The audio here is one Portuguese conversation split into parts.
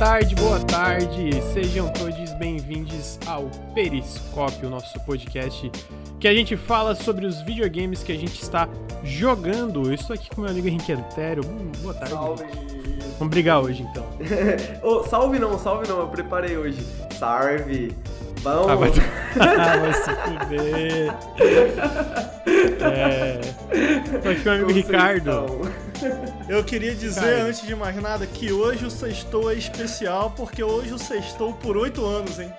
tarde, boa tarde. Sejam todos bem-vindos ao Periscópio, nosso podcast que a gente fala sobre os videogames que a gente está jogando. Eu estou aqui com meu amigo Henrique Antero. Hum, boa tarde. Salve! Vamos brigar hoje então. Ô, salve não, salve não, eu preparei hoje. Salve! Vamos! Ah, vai, ah, vai se fuder. É. Tô aqui com o amigo Ricardo. estão? Eu queria dizer, Cara. antes de mais nada, que hoje o sextou é especial, porque hoje o sextou por oito anos, hein?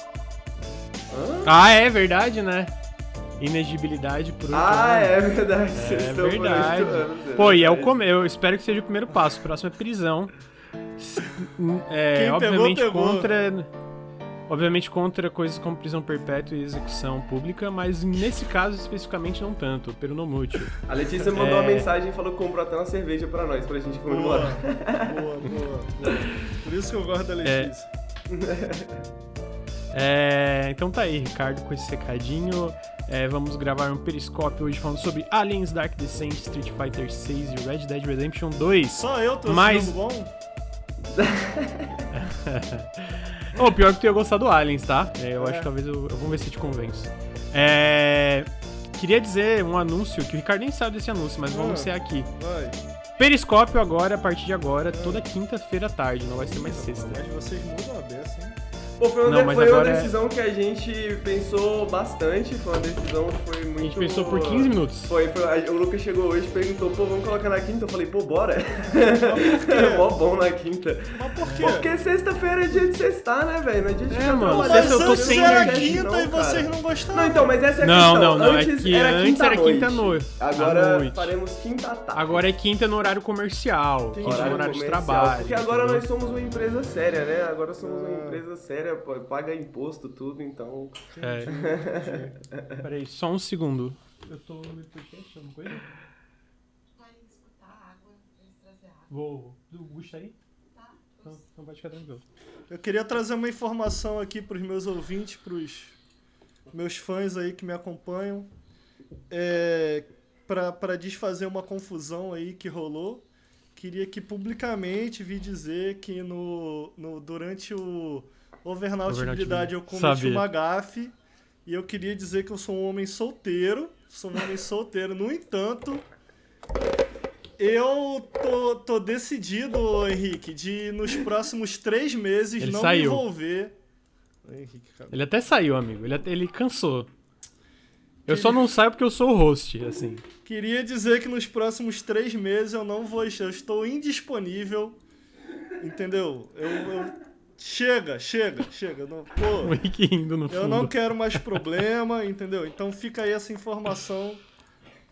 Hã? Ah, é verdade, né? Inegibilidade por oito Ah, anos. é verdade, É verdade. oito anos, é Pô, e é o come... eu espero que seja o primeiro passo. O próximo é prisão. É, Quem pegou, obviamente pegou. contra. Obviamente contra coisas como prisão perpétua e execução pública, mas nesse caso especificamente não tanto, pelo no mútil. A Letícia mandou É. uma mensagem e falou que comprou até uma cerveja pra nós, pra gente Boa, comemorar. boa, boa, boa. Por isso que eu gosto da Letícia. É, então tá aí, Ricardo, com esse recadinho. É, vamos gravar um periscópio hoje falando sobre Aliens, Dark Descent, Street Fighter 6 e Red Dead Redemption 2. Só eu tô Mas- bom? Ô, pior que tu ia gostar do Aliens, tá? É, eu É. acho que talvez eu, eu vou ver se te convenço. É. Queria dizer um anúncio, que o Ricardo nem sabe desse anúncio, mas vou Ah. anunciar aqui. Vai. Periscópio agora, a partir de agora, toda quinta-feira à tarde, não vai ser mais sexta. Mas vocês mudam a beça, hein? Pô, foi uma, Não, de- mas foi uma é- decisão que a gente pensou bastante, foi uma decisão que foi muito... A gente pensou por 15 minutos. Foi, foi, a- o Lucas chegou hoje e perguntou, pô, vamos colocar na quinta? Eu falei, pô, bora. É mó bom na quinta. Mas por quê? Porque sexta-feira é dia de sextar, né, velho? Não é dia de É, mano, sexta Mas eu tô antes sem era quinta não, e vocês não gostaram. Não, então, mas essa é a Não, questão. não, não, é Antes que era antes quinta era à noite. quinta no- à Agora noite. faremos quinta à tarde. Agora é quinta no horário comercial, quinta no horário de comercial, trabalho. Porque agora entendeu? nós somos uma empresa séria, né? Agora somos uma Ah. empresa séria, paga imposto, tudo, então. É. Peraí, só um segundo. Eu tô no podcast, alguma coisa? Escutar água, eles trazer água. Vou. O Gusto aí? Tá? Então, então pode ficar tranquilo. Eu queria trazer uma informação aqui pros meus ouvintes, pros meus fãs aí que me acompanham, é, para desfazer uma confusão aí que rolou. Queria que publicamente vi dizer que no, no, durante o Overnautibilidade eu cometi Sabia. uma gafe e eu queria dizer que eu sou um homem solteiro, sou um homem solteiro. No entanto, eu tô, tô decidido, Henrique, de nos próximos três meses Ele não saiu. me envolver. Henrique, cara. Ele até saiu, amigo. Ele, ele cansou. Eu só não saio porque eu sou o host, assim. Queria dizer que nos próximos três meses eu não vou. Eu estou indisponível. Entendeu? Eu. eu- chega, chega, chega. Não, O pô, rindo no fundo. eu não quero mais problema, entendeu? Então fica aí essa informação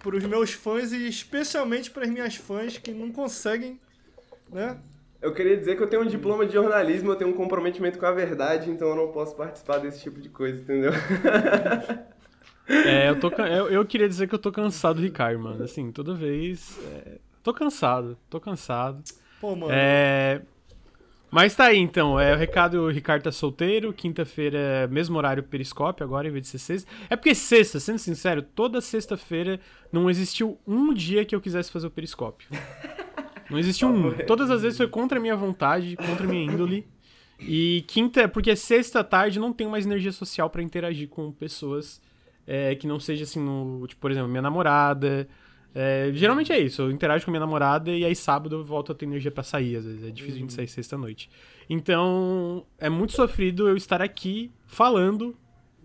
para os meus fãs e especialmente para as minhas fãs que não conseguem, né? Eu queria dizer que eu tenho um diploma de jornalismo, eu tenho um comprometimento com a verdade, então eu não posso participar desse tipo de coisa, entendeu? É, eu, tô, eu, eu queria dizer que eu tô cansado do Ricardo, mano. Assim, toda vez. é, tô cansado, tô cansado. Pô, mano. É. Mas tá aí então, é, o recado, o Ricardo tá solteiro, quinta-feira, mesmo horário periscópio agora, em vez de ser sexta. É porque sexta, sendo sincero, toda sexta-feira não existiu um dia que eu quisesse fazer o periscópio. Não existiu um. Todas as vezes foi contra a minha vontade, contra a minha índole. E quinta, porque sexta tarde não tenho mais energia social pra interagir com pessoas é, que não seja assim, no, tipo, por exemplo, minha namorada. É, geralmente é isso, eu interajo com minha namorada e aí sábado eu volto a ter energia pra sair, às vezes é difícil a gente sair sexta-noite. Então, é muito sofrido eu estar aqui falando,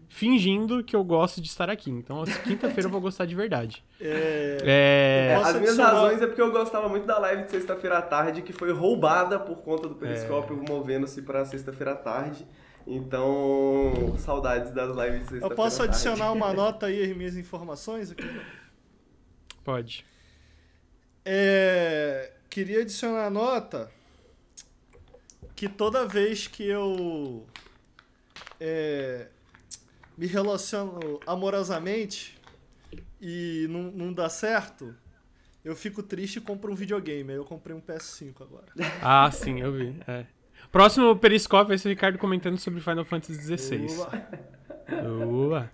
fingindo que eu gosto de estar aqui. Então, assim, quinta-feira eu vou gostar de verdade. É, É, as minhas adicionar- razões é porque eu gostava muito da live de sexta-feira à tarde, que foi roubada por conta do Periscópio, É. movendo-se pra sexta-feira à tarde. Então, saudades das lives de sexta-feira eu posso à tarde. adicionar uma nota aí às minhas informações aqui? Pode. É, queria adicionar a nota que toda vez que eu é, me relaciono amorosamente e não, não dá certo, eu fico triste e compro um videogame. Aí eu comprei um PS5 agora. Ah, sim, eu vi. é. Próximo periscópio vai ser o Ricardo comentando sobre Final Fantasy XVI. Boa.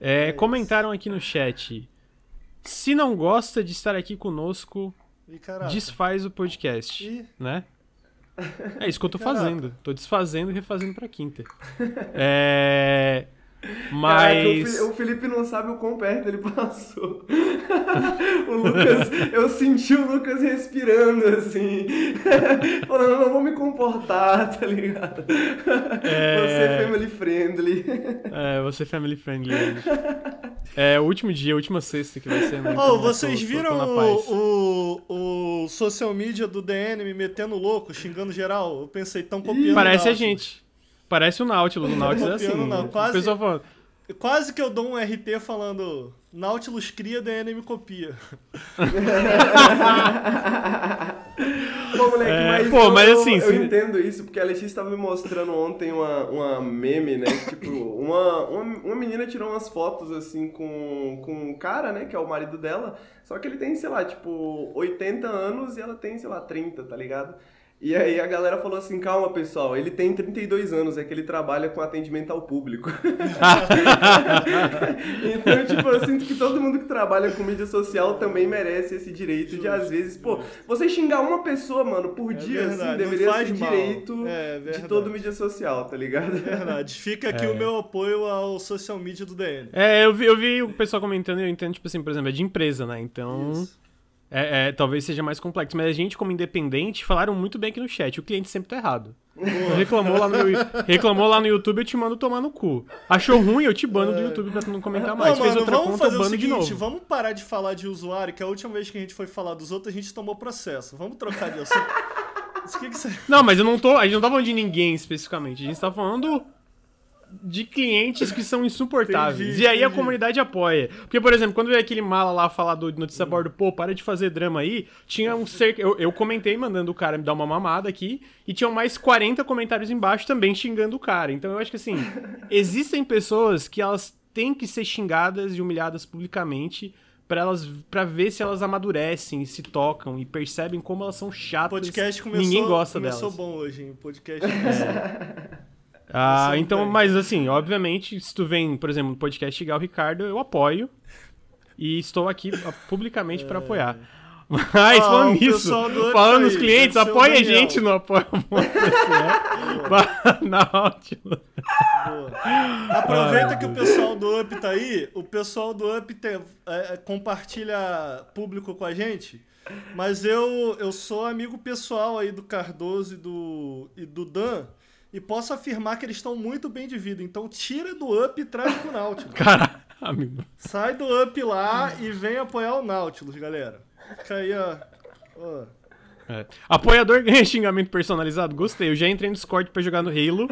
É, comentaram aqui no chat. Se não gosta de estar aqui conosco, E desfaz o podcast, E né? É isso que eu tô fazendo. Tô desfazendo e refazendo pra quinta. É. Caraca, o Mas. Fi- o Felipe não sabe o quão perto ele passou. o Lucas, eu senti o Lucas respirando assim, falando, não vou me comportar, tá ligado? É. Você é family friendly. É, você family friendly. hoje. É o último dia, a última sexta que vai ser. Né? Oh, vocês tô- tô- tô viram o, o, o social media do DN me metendo louco, xingando geral? Eu pensei, tão copiando. Parece o a gente. Parece o Nautilus. O Nautilus é assim. Copiando, não, quase- pessoal falando. Quase que eu dou um RT falando Nautilus cria, DN me copia. Pô, moleque, É, mas, pô, eu, mas eu- assim, eu, se- entendo isso, porque a Letícia tava me mostrando ontem uma, uma meme, né? Tipo, uma, uma, uma menina tirou umas fotos, assim, com, com um cara, né? Que é o marido dela. Só que ele tem, sei lá, tipo, 80 anos e ela tem, sei lá, 30, tá ligado? E aí a galera falou assim, calma pessoal, ele tem 32 anos, é que ele trabalha com atendimento ao público. então, tipo, eu sinto que todo mundo que trabalha com mídia social também merece esse direito de, às vezes, pô, você xingar uma pessoa, mano, por É dia, verdade, assim, não deveria faz ser mal. direito É de todo mídia social, tá ligado? Verdade. Fica aqui É. o meu apoio ao social media do DN. É, eu vi, eu vi o pessoal comentando e eu entendo, tipo assim, por exemplo, é de empresa, né? Então. Isso. É, é, talvez seja mais complexo. Mas a gente, como independente, falaram muito bem aqui no chat. O cliente sempre tá errado. Reclamou lá, no reclamou lá no YouTube, eu te mando tomar no cu. Achou ruim, eu te bano do YouTube pra tu não comentar mais. Ô, Fez mano, outra vamos conta, eu fazer o bano de seguinte, novo. vamos parar de falar de usuário, que a última vez que a gente foi falar dos outros, a gente tomou processo. Vamos trocar de assunto. Que que você... Não, mas eu não tô. A gente não tá falando de ninguém especificamente. A gente tá falando de clientes que são insuportáveis. Entendi, e aí a entendi. comunidade apoia. Porque, por exemplo, quando veio aquele mala lá falar do notícia a bordo, pô, para de fazer drama aí, tinha um cerca. Eu, eu comentei mandando o cara me dar uma mamada aqui, e tinham mais 40 comentários embaixo também xingando o cara. Então eu acho que assim, existem pessoas que elas têm que ser xingadas e humilhadas publicamente. Pra, elas, pra ver se elas amadurecem, se tocam e percebem como elas são O chatas. podcast começou, Ninguém gosta começou delas. bom hoje, hein? O podcast começou. Ah, então, bem. mas assim, obviamente, se tu vem, por exemplo, no podcast xingar o Ricardo, eu apoio. E estou aqui ah, publicamente pra apoiar. Mas Ah, falando nisso, falando nos clientes, apoia a gente no apoio Nautilus. Boa. Aproveita que o pessoal do Up tá aí. O pessoal do Up te- é, é, compartilha público com a gente. Mas eu, eu sou amigo pessoal aí do Cardoso e do, e do Dan. E posso afirmar que eles estão muito bem de vida. Então tira do Up e traz pro Nautilus. Cara, amigo. Sai do Up lá e vem apoiar o Nautilus, galera. Fica aí, ó. ó. É. Apoiador ganha xingamento personalizado? Gostei. Eu já entrei no Discord pra jogar no Halo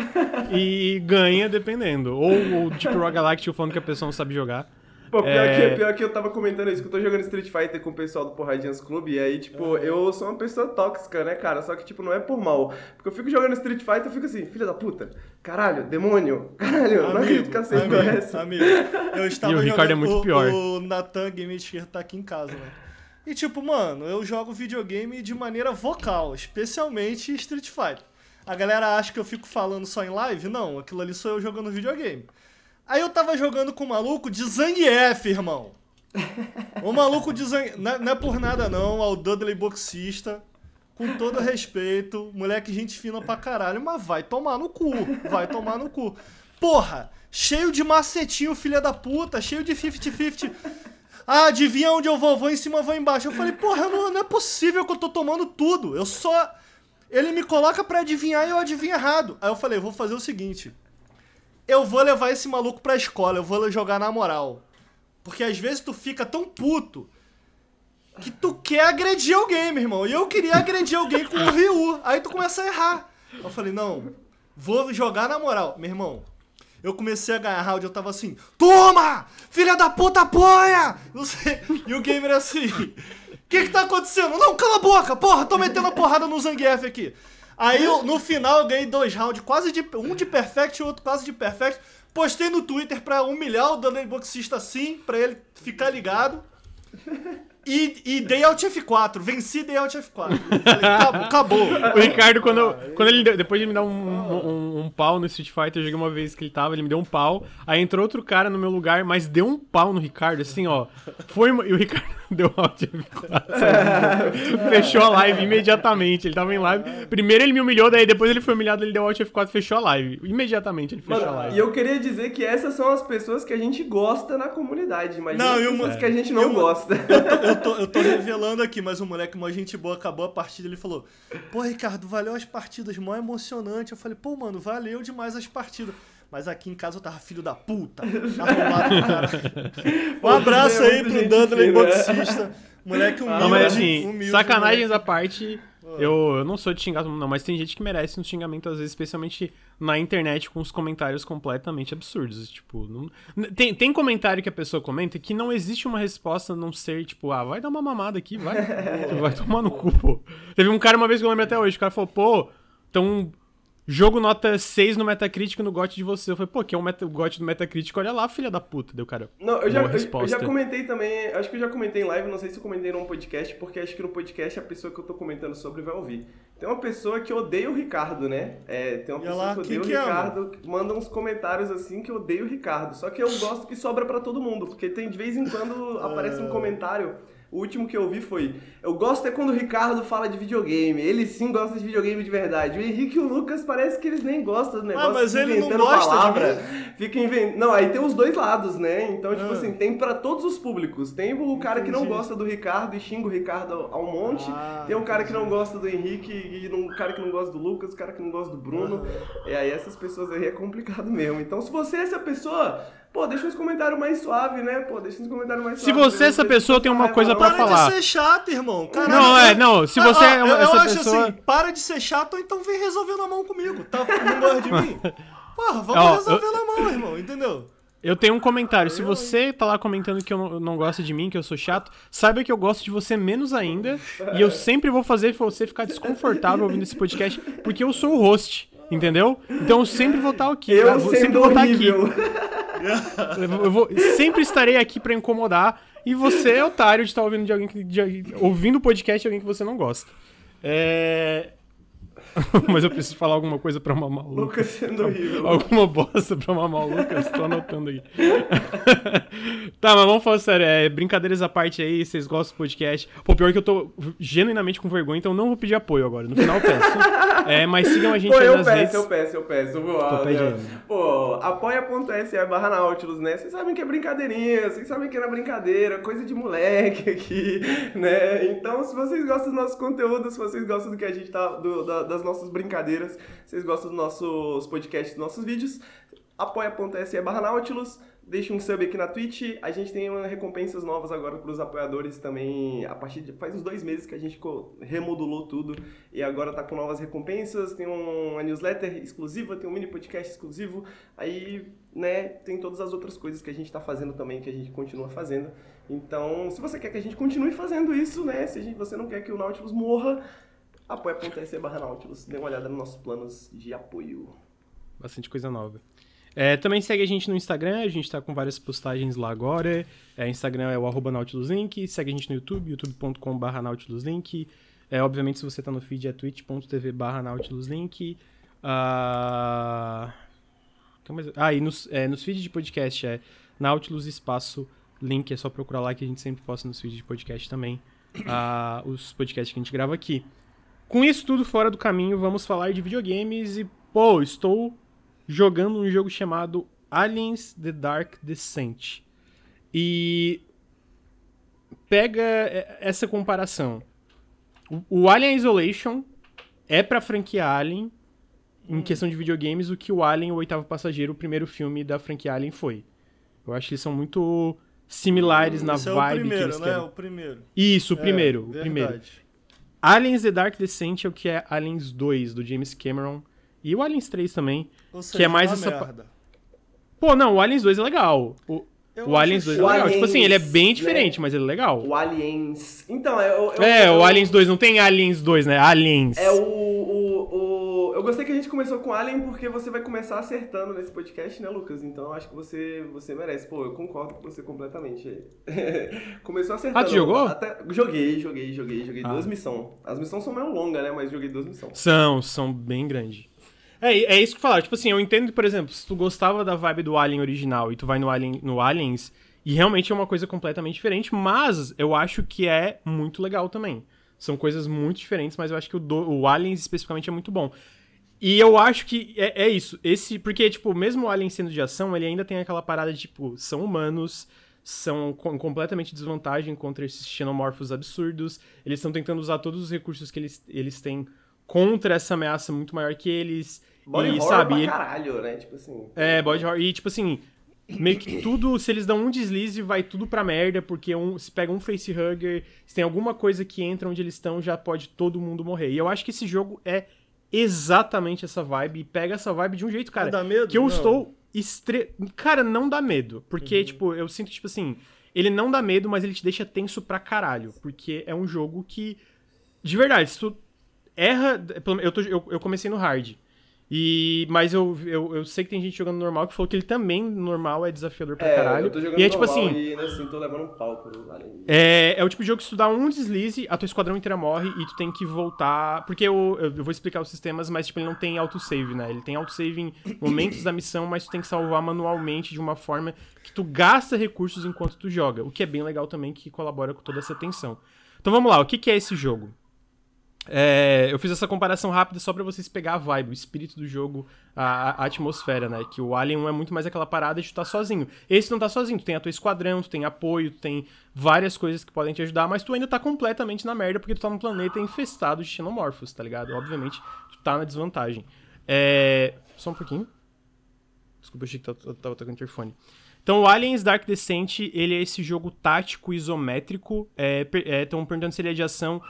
e ganha dependendo. Ou o tipo Rogue Galactic falando que a pessoa não sabe jogar. Pô, pior, É. que, pior que eu tava comentando isso, que eu tô jogando Street Fighter com o pessoal do Porradinhas Clube, e aí, tipo, eu sou uma pessoa tóxica, né, cara? Só que, tipo, não é por mal. Porque eu fico jogando Street Fighter, eu fico assim, filha da puta, caralho, demônio, caralho, não acredito que aceitou amigo, essa. amigo, eu estava E o Ricardo é jogando- muito o, pior. O Natan Game Encher tá aqui em casa, né? E tipo, mano, eu jogo videogame de maneira vocal, especialmente Street Fighter. A galera acha que eu fico falando só em live? Não, aquilo ali sou eu jogando videogame. Aí eu tava jogando com um maluco de Zangief, irmão. O maluco de Zangief. Não, é- não é por nada não, ao Dudley boxista. Com todo respeito, moleque gente fina pra caralho, mas vai tomar no cu, vai tomar no cu. Porra, cheio de macetinho, filha da puta, cheio de 50-50. Ah, adivinha onde eu vou? Vou em cima, vou embaixo. Eu falei, porra, não, não é possível que eu tô tomando tudo. Eu só. Ele me coloca pra adivinhar e eu adivinho errado. Aí eu falei, vou fazer o seguinte. Eu vou levar esse maluco pra escola, eu vou jogar na moral. Porque às vezes tu fica tão puto que tu quer agredir alguém, meu irmão. E eu queria agredir alguém com o Ryu. Aí tu começa a errar. Eu falei, não, vou jogar na moral. Meu irmão, eu comecei a ganhar round, eu tava assim, toma! Filha da puta, apoia! E o gamer assim, o que que tá acontecendo? Não, cala a boca, porra, tô metendo a porrada no Zangief aqui. Aí eu- no final eu ganhei dois rounds, quase de. Um de perfect e outro quase de perfect. Postei no Twitter pra humilhar o Daniel Boxista assim, pra ele ficar ligado. E, e dei Alt F4, venci dei Alt F4. Falei, acabou. O Ricardo, quando, eu- quando ele. Depois de me dar um, um, um, pau no Street Fighter, eu joguei uma vez que ele tava, ele me deu um pau. Aí entrou outro cara no meu lugar, mas deu um pau no Ricardo, assim, ó. Foi E o Ricardo deu Alt F4. saiu, fechou a live imediatamente. Ele tava em live. Primeiro ele me humilhou, daí depois ele foi humilhado, ele deu Alt F4 e fechou a live. Imediatamente ele fechou a Mano, live. e eu queria dizer que essas são as pessoas que a gente gosta na comunidade. Não, as pessoas que a gente não e mo- gosta. Eu tô, eu tô revelando aqui, mas o moleque, uma gente boa, acabou a partida, ele falou: Pô, Ricardo, valeu as partidas, mó emocionante. Eu falei, pô, mano, valeu demais as partidas. Mas aqui em casa eu tava filho da puta. Arrumado do caralho. Um abraço aí pro Dudley fina. Moxista. Moleque humilde. Não, mas assim, humilde, sacanagens à parte, eu, eu não sou de xingar todo mundo, não, mas tem gente que merece um xingamento, às vezes, especialmente na internet, com os comentários completamente absurdos. Tipo, não- tem, tem comentário que a pessoa comenta que não existe uma resposta a não ser, tipo, ah, vai dar uma mamada aqui, vai. vai tomar no cu, pô. Teve um cara uma vez que eu lembro até hoje, o cara falou, pô, então. Jogo nota 6 no Metacritic no GOT de você. Eu falei, pô, que é o, meta, o GOT do Metacritic, olha lá, filha da puta. Deu, cara. Não, eu já, eu- eu, já comentei também, acho que eu já comentei em live, não sei se eu comentei num podcast, porque acho que no podcast a pessoa que eu tô comentando sobre vai ouvir. Tem uma pessoa que odeia o Ricardo, né? É, tem uma pessoa lá, que odeia o que ama? Ricardo, que manda uns comentários assim que odeia o Ricardo. Só que eu gosto que sobra pra todo mundo, porque tem de vez em quando aparece É. um comentário. O último que eu vi foi: Eu gosto é quando o Ricardo fala de videogame. Ele sim gosta de videogame de verdade. O Henrique e o Lucas parece que eles nem gostam do negócio. Ah, mas ele não gosta de palavra. mim? Fica inventando. Não, aí tem os dois lados, né? Então, tipo Ah. assim, tem pra todos os públicos. Tem o cara que não Entendi. gosta do Ricardo e xinga o Ricardo ao monte. Ah, tem o cara que não gosta do Henrique e um cara que não gosta do Lucas, o cara que não gosta do Bruno. E aí essas pessoas aí é complicado mesmo. Então, se você é essa pessoa, pô, deixa uns comentários mais suave, né? Pô, deixa uns comentários mais Se suave. você é essa pessoa, tem uma coisa pra Para falar. de ser chato, irmão. Caralho, Não, é, eu- não, se Ah, você ó, é uma- eu, eu essa acho pessoa- assim, para de ser chato, ou então vem resolver na mão comigo. Tá, não gosta de mim? Porra, vamos Ó, resolver eu- na mão, irmão, entendeu? Eu tenho um comentário. Se Eu, você tá lá comentando que eu não, não gosta de mim, que eu sou chato, saiba que eu gosto de você menos ainda. e eu sempre vou fazer você ficar desconfortável ouvindo esse podcast, porque eu sou o host. Entendeu? Então eu sempre vou estar aqui. Eu vou sendo sempre vou estar aqui. Eu vou- eu vou- sempre estarei aqui pra incomodar. E você é otário de estar ouvindo de alguém que. de- ouvindo o podcast de alguém que você não gosta. É. Mas eu preciso falar alguma coisa pra mamar o Lucas sendo horrível. Alguma bosta pra mamar o Lucas, tô anotando aí. tá, mas vamos falar sério, é, brincadeiras à parte aí, vocês gostam do podcast. Pô, pior que eu tô genuinamente com vergonha, então não vou pedir apoio agora. No final eu peço. É, mas sigam a gente Pô, aí eu nas peço, redes. eu peço, eu peço. Vou, ah, pede né? Pô, apoia.se barra Nautilus, né? Vocês sabem que é brincadeirinha, vocês sabem que é na brincadeira, coisa de moleque aqui, né? Então, se vocês gostam do nosso conteúdo, se vocês gostam do que a gente tá, do- da- das nossas brincadeiras, vocês gostam dos nossos podcasts, dos nossos vídeos, apoia.se barra Nautilus, deixa um sub aqui na Twitch, a gente tem recompensas novas agora para os apoiadores também, a partir de, faz uns dois meses que a gente remodulou tudo, e agora tá com novas recompensas, tem um- uma newsletter exclusiva, tem um mini podcast exclusivo, aí, né, tem todas as outras coisas que a gente tá fazendo também, que a gente continua fazendo. Então, se você quer que a gente continue fazendo isso, né, se gente, você não quer que o Nautilus morra, apoia.se barra Nautilus, dê uma olhada nos nossos planos de apoio. Bastante coisa nova. É, também segue a gente no Instagram, a gente tá com várias postagens lá agora. É, Instagram é o arroba NautilusLink, segue a gente no YouTube, youtube.com.br NautilusLink. É, obviamente, se você tá no feed, é twitch.tv barra NautilusLink. Ah, ah, e nos, é, nos feeds de podcast é Nautilus Espaço Link, é só procurar lá que a gente sempre posta nos feeds de podcast também. ah, os podcasts que a gente grava aqui. Com isso tudo fora do caminho, vamos falar de videogames e, pô, estou jogando um jogo chamado Aliens The Dark Descent. E pega é, essa comparação. O- Alien Isolation é pra franquia Alien, em questão de videogames, o que o Alien, o Oitavo Passageiro, o primeiro filme da franquia Alien foi. Eu acho que eles são muito similares na Esse é vibe o primeiro, que eles né? querem. O primeiro. Isso, o É, primeiro, o verdade. primeiro. Aliens The Dark Descent é o que é Aliens 2, do James Cameron. E o Aliens 3 também. Ou Que é mais uma essa merda. Pô, não, o Aliens 2 é legal. O, Eu o Aliens acho 2 é O legal. Aliens, tipo assim, ele é bem né? diferente, mas ele é legal. O Aliens. Então, é o. É, o Aliens 2, não tem Aliens 2, né? Aliens. É o. Eu gostei que a gente começou com Alien porque você vai começar acertando nesse podcast, né, Lucas? Então eu acho que você, você merece. Pô, eu concordo com você completamente. Começou acertando. Ah, tu jogou? Até- joguei, joguei, joguei, joguei Ah. duas missões. As missões são meio longas, né? Mas joguei duas missões. São, são bem grandes. É, é isso que eu falar. Tipo assim, eu entendo, por exemplo, se tu gostava da vibe do Alien original e tu vai no, Alien, no Aliens, e realmente é uma coisa completamente diferente, mas eu acho que é muito legal também. São coisas muito diferentes, mas eu acho que o, do, o Aliens especificamente é muito bom. E eu acho que é, é, isso. Esse, porque, tipo, mesmo o Alien sendo de ação, ele ainda tem aquela parada de, tipo, são humanos, são com, completamente desvantagem contra esses xenomorfos absurdos. Eles estão tentando usar todos os recursos que eles, eles têm contra essa ameaça muito maior que eles. Body e, sabe, pra ele- caralho, né? Tipo assim. é, body horror. E, tipo assim, meio que tudo, se eles dão um deslize, vai tudo pra merda, porque um, se pega um facehugger, se tem alguma coisa que entra onde eles estão, já pode todo mundo morrer. E eu acho que esse jogo é exatamente essa vibe, e pega essa vibe de um jeito, cara, dá medo? que eu Não. estou estre... Cara, não dá medo, porque, Uhum. tipo, eu sinto, tipo assim, ele não dá medo, mas ele te deixa tenso pra caralho, porque é um jogo que, de verdade, se tu erra. Eu, tô- eu, eu comecei no hard. E, mas eu, eu, eu sei que tem gente jogando normal que falou que ele também, normal, é desafiador pra É, caralho. eu tô jogando e é tipo assim, e ainda assim tô levando um pau pro é, é o tipo de jogo que se tu dá um deslize, a tua esquadrão inteira morre e tu tem que voltar. Porque eu, eu vou explicar os sistemas, mas tipo, ele não tem autosave, né? Ele tem autosave em momentos da missão, mas tu tem que salvar manualmente de uma forma que tu gasta recursos enquanto tu joga. O que é bem legal também, que colabora com toda essa tensão. Então vamos lá, o que, que é esse jogo? É, eu fiz essa comparação rápida só pra vocês pegar a vibe, o espírito do jogo, a, a atmosfera, né? Que o Alien 1 é muito mais aquela parada de tu tá sozinho. Esse não tá sozinho, tu tem a tua esquadrão, tu tem apoio, tu tem várias coisas que podem te ajudar, mas tu ainda tá completamente na merda porque tu tá num planeta infestado de xenomorfos, tá ligado? Obviamente, tu tá na desvantagem. É... Só um pouquinho. Desculpa, eu achei que tava, tava tocando interfone. Então, o Aliens Dark Descent, ele é esse jogo tático isométrico. Estão perguntando se ele é de ação.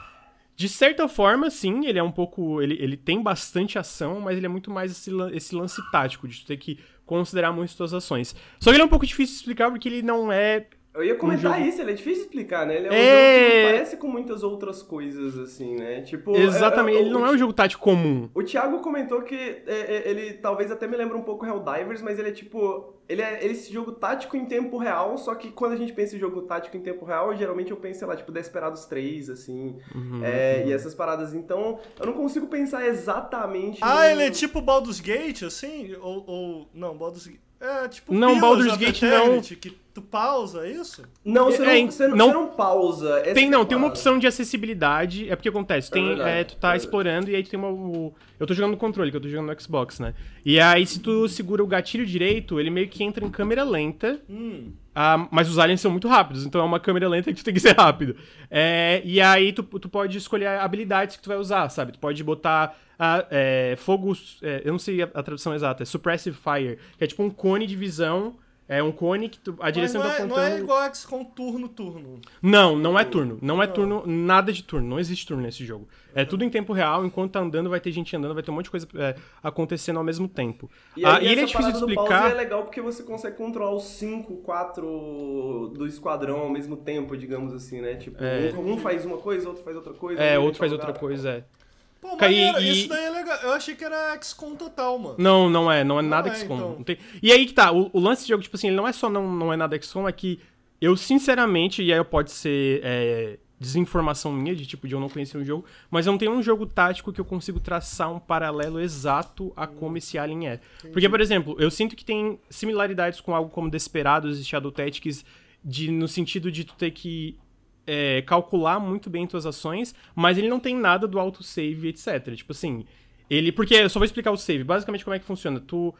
De certa forma, sim, ele é um pouco. Ele, ele tem bastante ação, mas ele é muito mais esse, esse lance tático, de ter que considerar muito as tuas ações. Só que ele é um pouco difícil de explicar porque ele não é. Eu ia comentar jogo- isso, ele é difícil de explicar, né? Ele é um É. jogo que não parece com muitas outras coisas, assim, né? Tipo. Exatamente, é- é- ele não é um jogo tático comum. O Thiago comentou que é, é, ele talvez até me lembra um pouco Helldivers, mas ele é tipo. Ele é ele é esse jogo tático em tempo real, só que quando a gente pensa em jogo tático em tempo real, geralmente eu penso, sei lá, tipo Desperados 3, assim. Uhum, é, E essas paradas. Então, eu não consigo pensar exatamente. Ah, num- ele é tipo Baldur's Gate, assim? Ou. ou não, Baldur's Gate. É tipo. Não, Baldur's Gate Eternity, Que tu pausa, é isso? Não, você, É, não, você, não, não- você não pausa. essa Tem, não, é tem uma opção de acessibilidade. É porque acontece, tem, verdade, é, tu tá é explorando e aí tu tem uma. o- eu tô jogando no controle, que eu tô jogando no Xbox, né? E aí, se tu segura o gatilho direito, ele meio que entra em câmera lenta. Hum. Ah, mas os aliens são muito rápidos, então é uma câmera lenta que tu tem que ser rápido. É, e aí tu, tu pode escolher habilidades que tu vai usar, sabe? Tu pode botar ah, é, fogo. é, eu não sei a, a tradução exata, é Suppressive Fire, que é tipo um cone de visão. É um cone que tu, a Mas direção não, tá é, apontando. não é igual XCOM turno-turno. Não, não é turno. Não é turno, nada de turno. Não existe turno nesse jogo. É tudo em tempo real. Enquanto tá andando, vai ter gente andando, vai ter um monte de coisa é, acontecendo ao mesmo tempo. E, Ah, aí, e ele é difícil de parada do pause explicar. é legal porque você consegue controlar os 5, 4 do esquadrão ao mesmo tempo, digamos assim, né? Tipo, É. um, um faz uma coisa, outro faz outra coisa. É, outro faz tá outra lugar. coisa, é. Pô, Cara, e- maneiro, e- isso daí é legal. Eu achei que era XCOM total, mano. Não, não é. Não é nada é, XCOM. então. Tem... E aí que tá. O, o lance desse jogo, tipo assim, ele não é só não, não é nada XCOM, é que eu, sinceramente, e aí pode ser é, desinformação minha, de tipo, de eu não conhecer um jogo, mas eu não tenho um jogo tático que eu consigo traçar um paralelo exato a como esse Alien é. Porque, por exemplo, eu sinto que tem similaridades com algo como Desperados e Shadow Tactics, de, no sentido de tu ter que é, calcular muito bem tuas ações, mas ele não tem nada do autosave, etc. Tipo assim, ele. Porque eu só vou explicar o save. Basicamente, como é que funciona? Tu.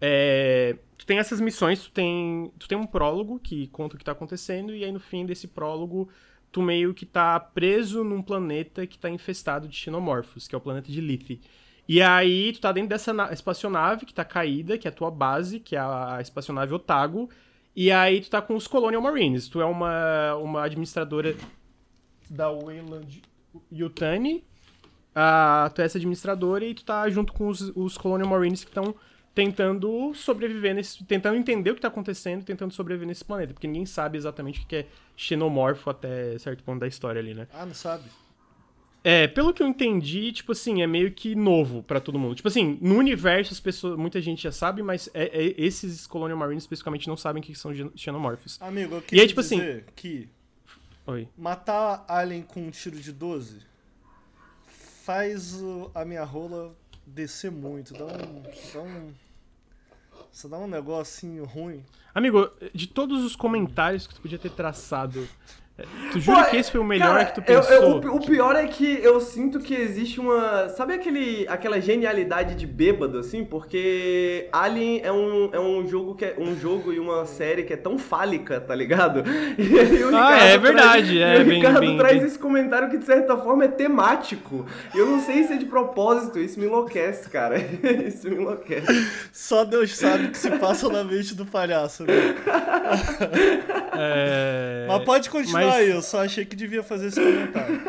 é, tu tem essas missões, tu tem, tu tem um prólogo que conta o que tá acontecendo, e aí no fim desse prólogo, tu meio que tá preso num planeta que tá infestado de xenomorfos, que é o planeta de Lith. E aí, tu tá dentro dessa na- espaçonave que tá caída, que é a tua base, que é a, espaçonave Otago. E aí, tu tá com os Colonial Marines. Tu é uma, uma administradora da Wayland Yutani. Ah, tu é essa administradora e tu tá junto com os, os Colonial Marines que estão tentando sobreviver nesse. tentando entender o que tá acontecendo tentando sobreviver nesse planeta. Porque ninguém sabe exatamente o que é xenomorfo até certo ponto da história ali, né? Ah, não sabe? É, pelo que eu entendi, tipo assim, é meio que novo pra todo mundo. Tipo assim, no universo as pessoas, muita gente já sabe, mas é- é- esses Colonial Marines especificamente não sabem o que são xenomorphs. Amigo, eu E queria aí, tipo assim- dizer que Oi. matar alien com um tiro de 12 faz a minha rola descer muito, dá um. Dá um você dá um negocinho ruim. Amigo, de todos os comentários que tu podia ter traçado, tu jura Pô, que esse foi o melhor cara, que tu eu- pensou? eu- o, o pior é que eu sinto que existe uma. Sabe aquele, aquela genialidade de bêbado, assim? Porque Alien é um, é um jogo que é um jogo e uma série que é tão fálica, tá ligado? E aí o Ah, é verdade, traz, é e o bem- Ricardo bem- traz bem- esse comentário que de certa forma é temático. Eu não sei se é de propósito, isso me enlouquece, cara. Isso me enlouquece. Só Deus sabe o que se passa na mente do palhaço, né? É... Mas pode continuar mas- aí, eu só achei que devia fazer esse comentário.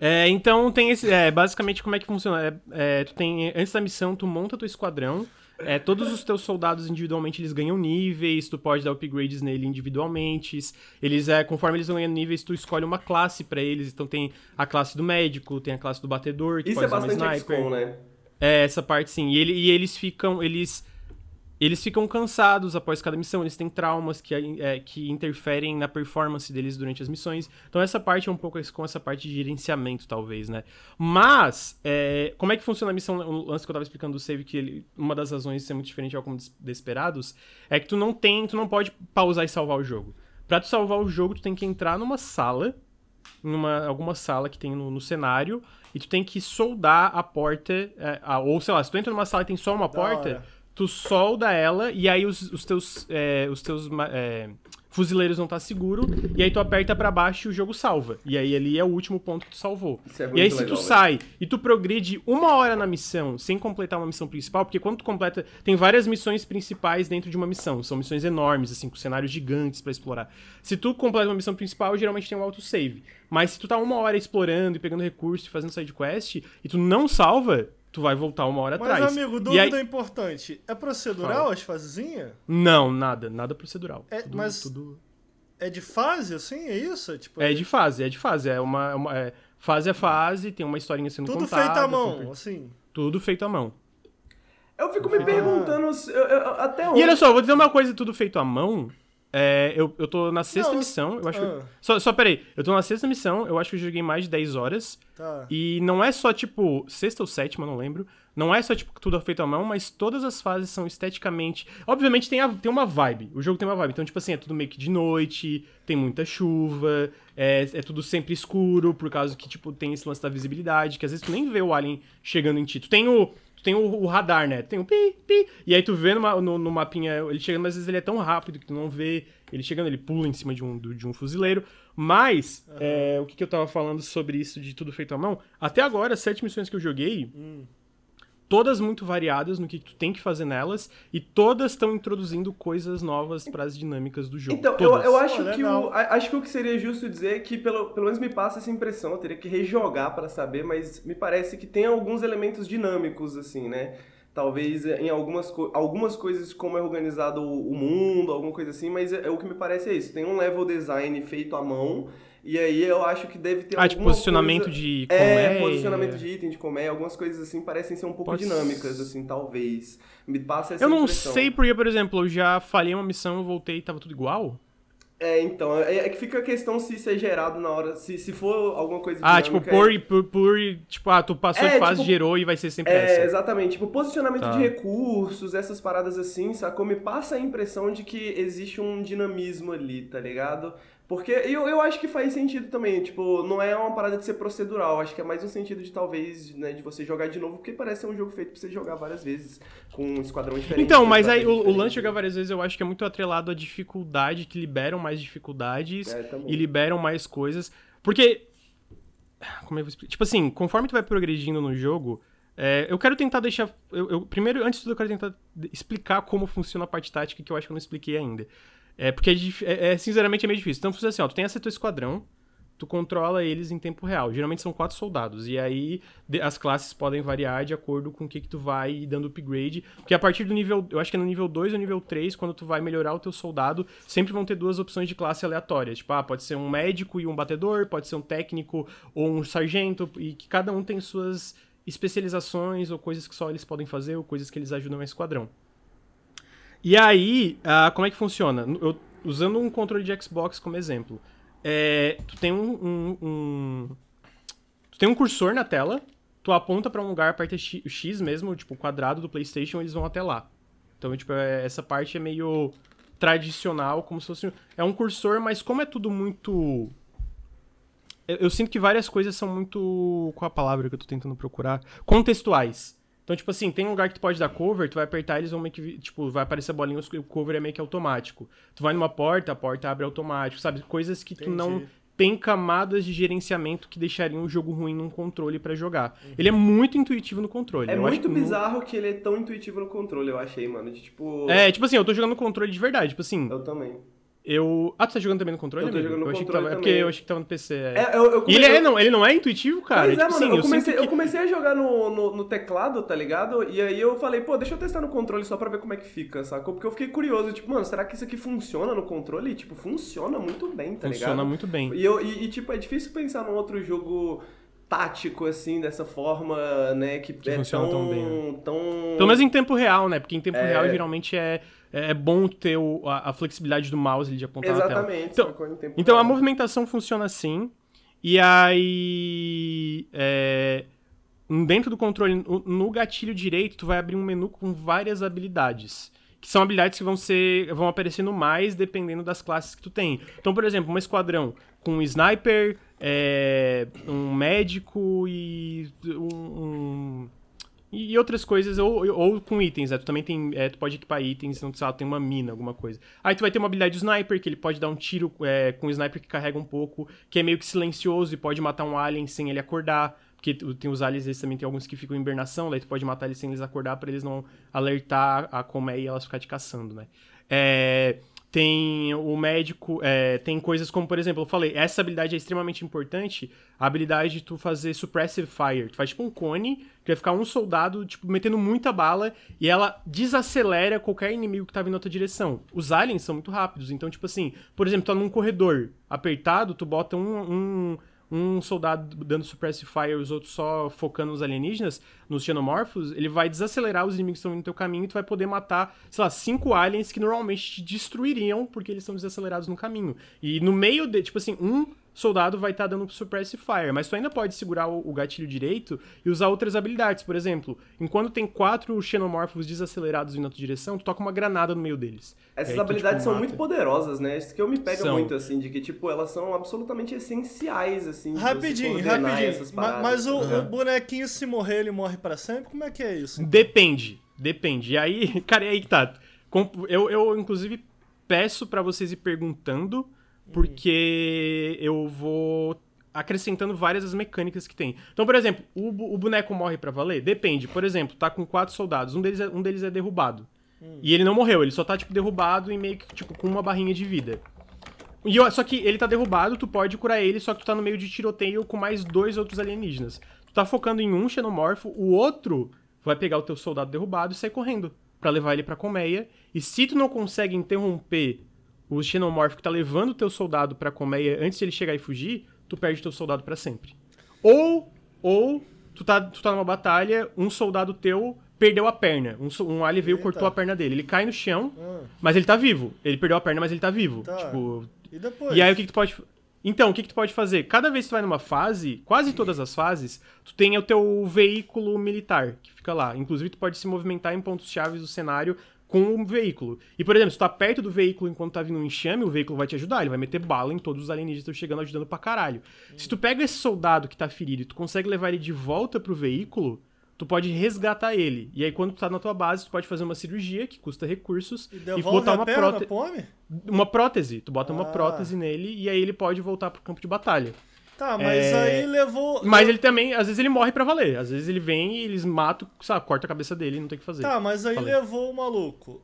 É, então tem esse. É, basicamente como é que funciona? É, é, tu tem. Antes da missão, tu monta teu esquadrão. É, todos os teus soldados individualmente eles ganham níveis, tu pode dar upgrades nele individualmente. Eles, é, conforme eles vão ganhando níveis, tu escolhe uma classe pra eles. Então tem a classe do médico, tem a classe do batedor, que Isso é pode uma bastante sniper. XCOM, né? É, essa parte sim. E, ele- e eles ficam. Eles. Eles ficam cansados após cada missão, eles têm traumas que, é, que interferem na performance deles durante as missões. Então essa parte é um pouco com essa parte de gerenciamento, talvez, né? Mas, é, como é que funciona a missão? O lance que eu tava explicando do save, que ele- uma das razões de ser muito diferente ao como Des- Desperados, é que tu não tem, tu não pode pausar e salvar o jogo. Pra tu salvar o jogo, tu tem que entrar numa sala, numa alguma sala que tem no, no cenário, e tu tem que soldar a porta, é, a- ou sei lá, se tu entra numa sala e tem só uma Da porta, hora. Tu solda ela e aí os, os teus, é, os teus é, fuzileiros não tá seguro e aí tu aperta pra baixo e o jogo salva. E aí ali é o último ponto que tu salvou. É e aí se legal, tu velho. sai e tu progride uma hora na missão sem completar uma missão principal, porque quando tu completa, tem várias missões principais dentro de uma missão, são missões enormes assim, com cenários gigantes pra explorar. Se tu completa uma missão principal, geralmente tem um autosave. Mas se tu tá uma hora explorando e pegando recurso e fazendo side quest e tu não salva, tu vai voltar uma hora Mas, atrás. amigo, E dúvida aí- importante. É procedural Fala. as fasezinhas? Não, nada, nada procedural. É, Tudo- mas- tudo- É de fase, assim? É isso? É, tipo, É de fase, é de fase. É uma, é uma- é fase a fase, tem uma historinha sendo tudo contada. feito à mão, tudo- assim. Tudo feito à mão. Eu fico me perguntando se- eu- eu- até onde. E olha só, eu vou dizer uma coisa, tudo feito à mão. É, eu, eu tô na sexta Não, missão, eu acho ah. que... Só, só peraí, eu tô na sexta missão, eu acho que eu joguei mais de 10 horas. Tá. E não é só, tipo, sexta ou sétima, não lembro. Não é só, tipo, tudo feito à mão, mas todas as fases são esteticamente. Obviamente tem, a- tem uma vibe. O jogo tem uma vibe. Então, tipo assim, é tudo meio que de noite, tem muita chuva, é, é tudo sempre escuro, por causa que, tipo, tem esse lance da visibilidade, que às vezes tu nem vê o alien chegando em ti. Tu tem o. Tem o, o radar, né? Tem o pi, pi. E aí tu vê no, no, no mapinha ele chegando, mas às vezes ele é tão rápido que tu não vê ele chegando, ele pula em cima de um, de um fuzileiro. Mas, é, o que, que eu tava falando sobre isso de tudo feito à mão? Até agora, as sete missões que eu joguei, todas muito variadas no que tu tem que fazer nelas, e todas estão introduzindo coisas novas para as dinâmicas do jogo. Então, eu, Todas. eu acho, Pô, que o, acho que o que seria justo dizer é que, pelo, pelo menos me passa essa impressão, eu teria que rejogar pra saber, mas me parece que tem alguns elementos dinâmicos, assim, né? Talvez em algumas, algumas coisas como é organizado o, mundo, alguma coisa assim, mas é, o que me parece é isso. Tem um level design feito à mão, e aí eu acho que deve ter Ah, tipo, alguma posicionamento coisa... de É, colmeia. posicionamento de item, de colmeia, algumas coisas assim parecem ser um pouco Pode dinâmicas, assim, talvez. Me passa essa Eu não impressão. sei porque, por exemplo, eu já falhei uma missão, eu voltei e tava tudo igual. É, então, é, é que fica a questão se isso é gerado na hora, se, se for alguma coisa Ah, tipo, dinâmica, por, é- por, por. Tipo, ah, tu passou É, de fase, tipo, gerou e vai ser sempre É, essa. exatamente. Tipo, posicionamento Tá. de recursos, essas paradas assim, sacou? Me passa a impressão de que existe um dinamismo ali, tá ligado? Porque eu, eu acho que faz sentido também, tipo, não é uma parada de ser procedural, acho que é mais um sentido de talvez, né, de você jogar de novo, porque parece ser um jogo feito pra você jogar várias vezes, com um esquadrão diferente. Então, mas aí o, o lance de jogar várias vezes eu acho que é muito atrelado à dificuldade, que liberam mais dificuldades É, também. e liberam mais coisas. Porque. Como eu vou explicar? Tipo assim, conforme tu vai progredindo no jogo, é, eu quero tentar deixar. Eu, eu- primeiro, antes de tudo, eu quero tentar explicar como funciona a parte tática, que eu acho que eu não expliquei ainda. É porque, é, é- é, sinceramente, é meio difícil. Então, funciona assim: ó, tu tem esse teu esquadrão, tu controla eles em tempo real. Geralmente são quatro soldados. E aí as classes podem variar de acordo com o que, que tu vai dando upgrade. Porque a partir do nível. Eu acho que é no nível 2 ou nível 3, quando tu vai melhorar o teu soldado, sempre vão ter duas opções de classe aleatórias. Tipo, ah, pode ser um médico e um batedor, pode ser um técnico ou um sargento, e que cada um tem suas especializações ou coisas que só eles podem fazer ou coisas que eles ajudam a esquadrão. E aí, ah, como é que funciona? Eu- usando um controle de Xbox como exemplo, é, tu tem um, um- um- tu tem um cursor na tela, tu aponta pra um lugar, aperta X mesmo, tipo, o quadrado do PlayStation, eles vão até lá. Então, tipo, é- essa parte é meio tradicional, como se fosse. É um cursor, mas como é tudo muito. Eu, eu sinto que várias coisas são muito. Qual a palavra que eu tô tentando procurar? Contextuais. Então, tipo assim, tem um lugar que tu pode dar cover, tu vai apertar, eles vão meio que. Tipo, vai aparecer a bolinha, o cover é meio que automático. Tu vai numa porta, a porta abre automático, sabe? Coisas que tu não Entendi. tem camadas de gerenciamento que deixariam o jogo ruim num controle pra jogar. Ele é muito intuitivo no controle. É eu acho muito bizarro que ele é tão intuitivo no controle, eu achei, mano. De, tipo. É, tipo assim, eu tô jogando no controle de verdade. Tipo assim, Eu também. Eu. Ah, tu tá jogando também no controle? Eu tô amigo? jogando no eu que controle tava... É porque eu achei que tava no PC. É. É, eu, eu E ele comecei- é, não, ele não é intuitivo, cara. Pois é, tipo mano, assim, eu, comecei, que... eu comecei a jogar no, no, no teclado, tá ligado? E aí eu falei, pô, deixa eu testar no controle só pra ver como é que fica, sacou? Porque eu fiquei curioso, tipo, mano, será que isso aqui funciona no controle? E, tipo, funciona muito bem, tá Funciona ligado? muito bem. E, eu, e, e, tipo, é difícil pensar num outro jogo tático, assim, dessa forma, né? Que, é funciona tão, tão bem, né? tão... Pelo menos em tempo real, né? Porque em tempo É. real geralmente é, é bom ter o- a, a flexibilidade do mouse de apontar na tela. Exatamente. Então, Então a movimentação funciona assim. E aí. é, dentro do controle, no- no gatilho direito, tu vai abrir um menu com várias habilidades. Que são habilidades que vão ser. vão aparecendo mais dependendo das classes que tu tem. Então, por exemplo, um esquadrão com um sniper, é, um médico e. um- um e outras coisas, ou, ou com itens, né? Tu também tem. é, tu pode equipar itens, então, sei lá, tem uma mina, alguma coisa. Aí tu vai ter uma habilidade de sniper, que ele pode dar um tiro é, com um sniper que carrega um pouco, que é meio que silencioso e pode matar um alien sem ele acordar. Porque tem os aliens, eles também tem alguns que ficam em hibernação, daí tu pode matar eles sem eles acordar pra eles não alertar a colmeia e elas ficar te caçando, né? É, tem o médico, é, tem coisas como, por exemplo, eu falei, essa habilidade é extremamente importante, a habilidade de tu fazer suppressive fire. Tu faz tipo um cone, que vai ficar um soldado, tipo, metendo muita bala, e ela desacelera qualquer inimigo que tá vindo na tua direção. Os aliens são muito rápidos, então, tipo assim, por exemplo, tu tá num corredor apertado, tu bota um- um um soldado dando suppressive fire e os outros só focando nos alienígenas, nos xenomorfos, ele vai desacelerar os inimigos que estão no teu caminho e tu vai poder matar, sei lá, cinco aliens que normalmente te destruiriam porque eles estão desacelerados no caminho. E no meio de, tipo assim, um soldado vai estar dando suppressive fire, mas tu ainda pode segurar o, o gatilho direito e usar outras habilidades. Por exemplo, enquanto tem quatro xenomorfos desacelerados vindo na tua direção, tu toca uma granada no meio deles. Essas aí tu, habilidades tipo, são muito poderosas, né? Isso que eu me pega São. muito, assim, de que, tipo, elas são absolutamente essenciais, assim. Rapidinho, rapidinho. essas Ma- paradas. Mas, o, Uhum. o bonequinho, se morrer, ele morre pra sempre? Como é que é isso? Depende, depende. E aí, cara, e aí que tá. Com- Eu, eu inclusive, peço pra vocês ir perguntando, porque eu vou acrescentando várias das mecânicas que tem. Então, por exemplo, o, o boneco morre pra valer? Depende. Por exemplo, tá com quatro soldados, um deles é, um deles é derrubado. E ele não morreu, ele só tá, tipo, derrubado e meio que, tipo, com uma barrinha de vida. E eu- só que ele tá derrubado, tu pode curar ele, só que tu tá no meio de tiroteio com mais dois outros alienígenas. Tu tá focando em um xenomorfo, o outro vai pegar o teu soldado derrubado e sair correndo pra levar ele pra colmeia. E se tu não consegue interromper o xenomorfo que tá levando o teu soldado pra colmeia antes de ele chegar e fugir, tu perde teu soldado pra sempre. Ou, ou tu tá, tu tá numa batalha, um soldado teu perdeu a perna. Um, um alien veio e cortou a perna dele. Ele cai no chão, Ah, mas ele tá vivo. Ele perdeu a perna, mas ele tá vivo. Tá. Tipo, e depois? e aí o que, que tu pode. Então, o que, que tu pode fazer? Cada vez que tu vai numa fase, quase todas as fases, tu tem o teu veículo militar que fica lá. Inclusive, tu pode se movimentar em pontos chaves do cenário com o veículo. E, por exemplo, se tu tá perto do veículo enquanto tá vindo um enxame, o veículo vai te ajudar. Ele vai meter bala em todos os alienígenas que estão chegando ajudando pra caralho. Se tu pega esse soldado que tá ferido e tu consegue levar ele de volta pro veículo, tu pode resgatar ele. E aí, quando tu tá na tua base, tu pode fazer uma cirurgia que custa recursos E e, botar uma prótese. Uma prótese. Tu bota uma Ah. prótese nele e aí ele pode voltar pro campo de batalha. Tá, mas É, aí levou... Mas ele também, às vezes ele morre pra valer. Às vezes ele vem e eles matam, sabe, corta a cabeça dele e não tem o que fazer. Tá, mas aí Falei. levou o maluco.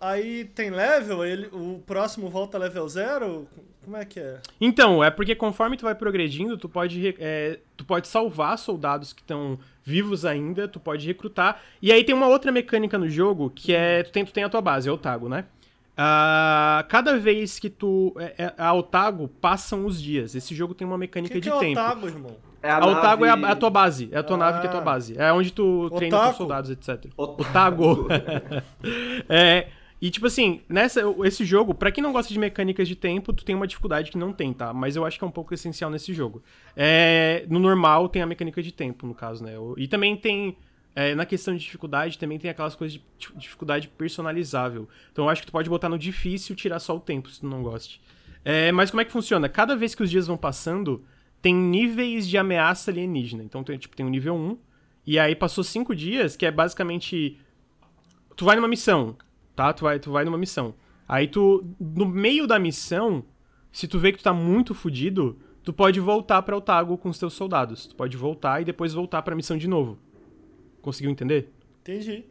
Aí tem level, ele, o próximo volta level zero? Como é que é? Então, é porque conforme tu vai progredindo, tu pode, é, tu pode salvar soldados que estão vivos ainda, tu pode recrutar. E aí tem uma outra mecânica no jogo que é. Tu tem, tu tem a tua base, é o Otago, né? Ah, cada vez que tu. É, é, a Otago passam os dias. Esse jogo tem uma mecânica que, que de é tempo. Otago, irmão? É A Otago é a, nave- a tua base, é a tua nave que é a tua Ah. base. É onde tu treina Otaku? teus soldados, etc. Otago. é, E, tipo assim, nessa, esse jogo, pra quem não gosta de mecânicas de tempo, tu tem uma dificuldade que não tem, tá? Mas eu acho que é um pouco essencial nesse jogo. É, no normal tem a mecânica de tempo, no caso, né? E também tem. É, na questão de dificuldade, também tem aquelas coisas de tipo, dificuldade personalizável. Então eu acho que tu pode botar no difícil tirar só o tempo, se tu não goste. É, mas como é que funciona? Cada vez que os dias vão passando, tem níveis de ameaça alienígena. Então tem, tipo, tem o nível 1, e aí passou 5 dias, que é basicamente tu vai numa missão, tá? Tu vai, tu vai numa missão. Aí tu, no meio da missão, se tu vê que tu tá muito fudido, tu pode voltar pra Otago com os teus soldados. Tu pode voltar e depois voltar pra missão de novo. Conseguiu entender? Entendi.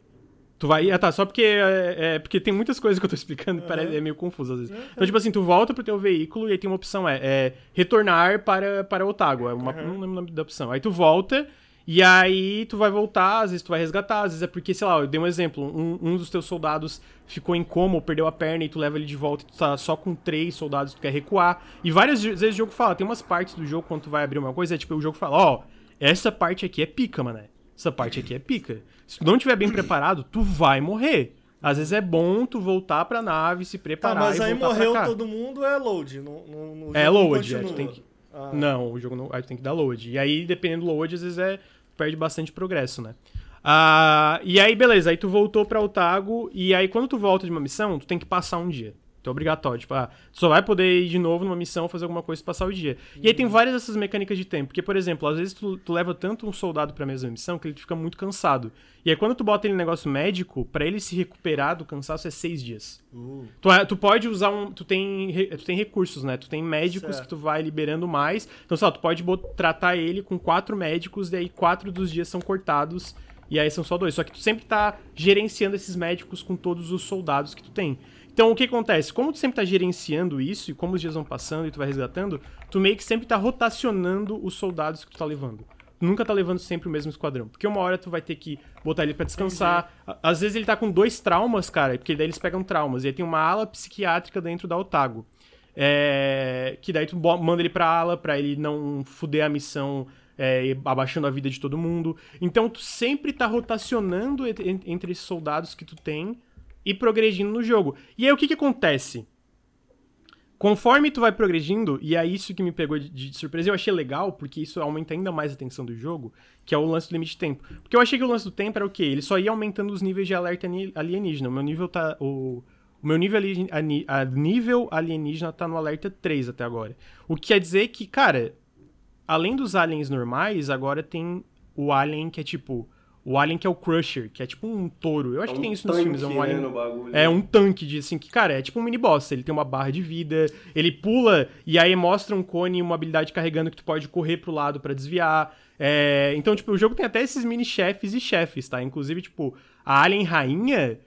Tu vai. Ah, tá, só porque. É, é, porque tem muitas coisas que eu tô explicando que parece, é meio confuso às vezes. Então, tipo assim, tu volta pro teu veículo e aí tem uma opção: é, é retornar para, para Otago. É uma, Não lembro o nome da opção. Aí tu volta. E aí tu vai voltar, às vezes tu vai resgatar, às vezes é porque, sei lá, eu dei um exemplo, um, um dos teus soldados ficou em coma ou perdeu a perna e tu leva ele de volta e tu tá só com três soldados, tu quer recuar. E várias vezes o jogo fala, tem umas partes do jogo quando tu vai abrir uma coisa, é tipo, o jogo fala, ó, essa parte aqui é pica, mané. Essa parte aqui é pica. Se tu não tiver bem preparado, tu vai morrer. Às vezes é bom tu voltar pra nave, se Tá, preparar mas e aí morreu todo mundo, é load. Não, não, no É jogo não load, é, tu tem que... Ah. Não, o jogo não. Aí tu tem que dar load. E aí, dependendo do load, às vezes é. Perde bastante progresso, né? Ah, e aí, beleza, aí tu voltou pra Otago, e aí quando tu volta de uma missão, tu tem que passar um dia. Então é obrigatório. Tipo, ah, tu só vai poder ir de novo numa missão, fazer alguma coisa e passar o dia. E aí tem várias dessas mecânicas de tempo. Porque, por exemplo, às vezes tu, tu leva tanto um soldado pra mesma missão que ele fica muito cansado. E aí quando tu bota ele no negócio médico, pra ele se recuperar do cansaço é seis dias. Uh, Tu, é- tu pode usar um. Tu tem, tu tem recursos, né? Tu tem médicos Certo. que tu vai liberando mais. Então, sei lá, tu pode tratar ele com quatro médicos, e aí quatro dos dias são cortados. E aí são só dois. Só que tu sempre tá gerenciando esses médicos com todos os soldados que tu tem. Então, o que acontece? Como tu sempre tá gerenciando isso, e como os dias vão passando e tu vai resgatando, tu meio que sempre tá rotacionando os soldados que tu tá levando. Tu nunca tá levando sempre o mesmo esquadrão. Porque uma hora tu vai ter que botar ele pra descansar. A- Às vezes ele tá com dois traumas, cara, porque daí eles pegam traumas. E aí tem uma ala psiquiátrica dentro da Otago. É, que daí tu manda ele pra ala pra ele não fuder a missão é, abaixando a vida de todo mundo. Então tu sempre tá rotacionando entre esses soldados que tu tem e progredindo no jogo. E aí o que que acontece? Conforme tu vai progredindo, e é isso que me pegou de, de surpresa, eu achei legal, porque isso aumenta ainda mais a tensão do jogo, que é o lance do limite de tempo. Porque eu achei que o lance do tempo era o quê? Ele só ia aumentando os níveis de alerta alienígena. O meu nível tá. O, o meu nível, alien- ani- a nível alienígena tá no alerta 3 até agora. O que quer dizer que, cara, além dos aliens normais, agora tem o alien que é tipo. O alien que é o Crusher, que é tipo um touro. Eu acho É que um tem isso nos tanque, filmes. É um né, alien. no bagulho. É um tanque de assim, que, cara, é tipo um mini boss. Ele tem uma barra de vida, ele pula e aí mostra um cone e uma habilidade carregando que tu pode correr pro lado pra desviar. É, então, tipo, o jogo tem até esses mini chefes e chefes, tá? Inclusive, tipo, a Alien Rainha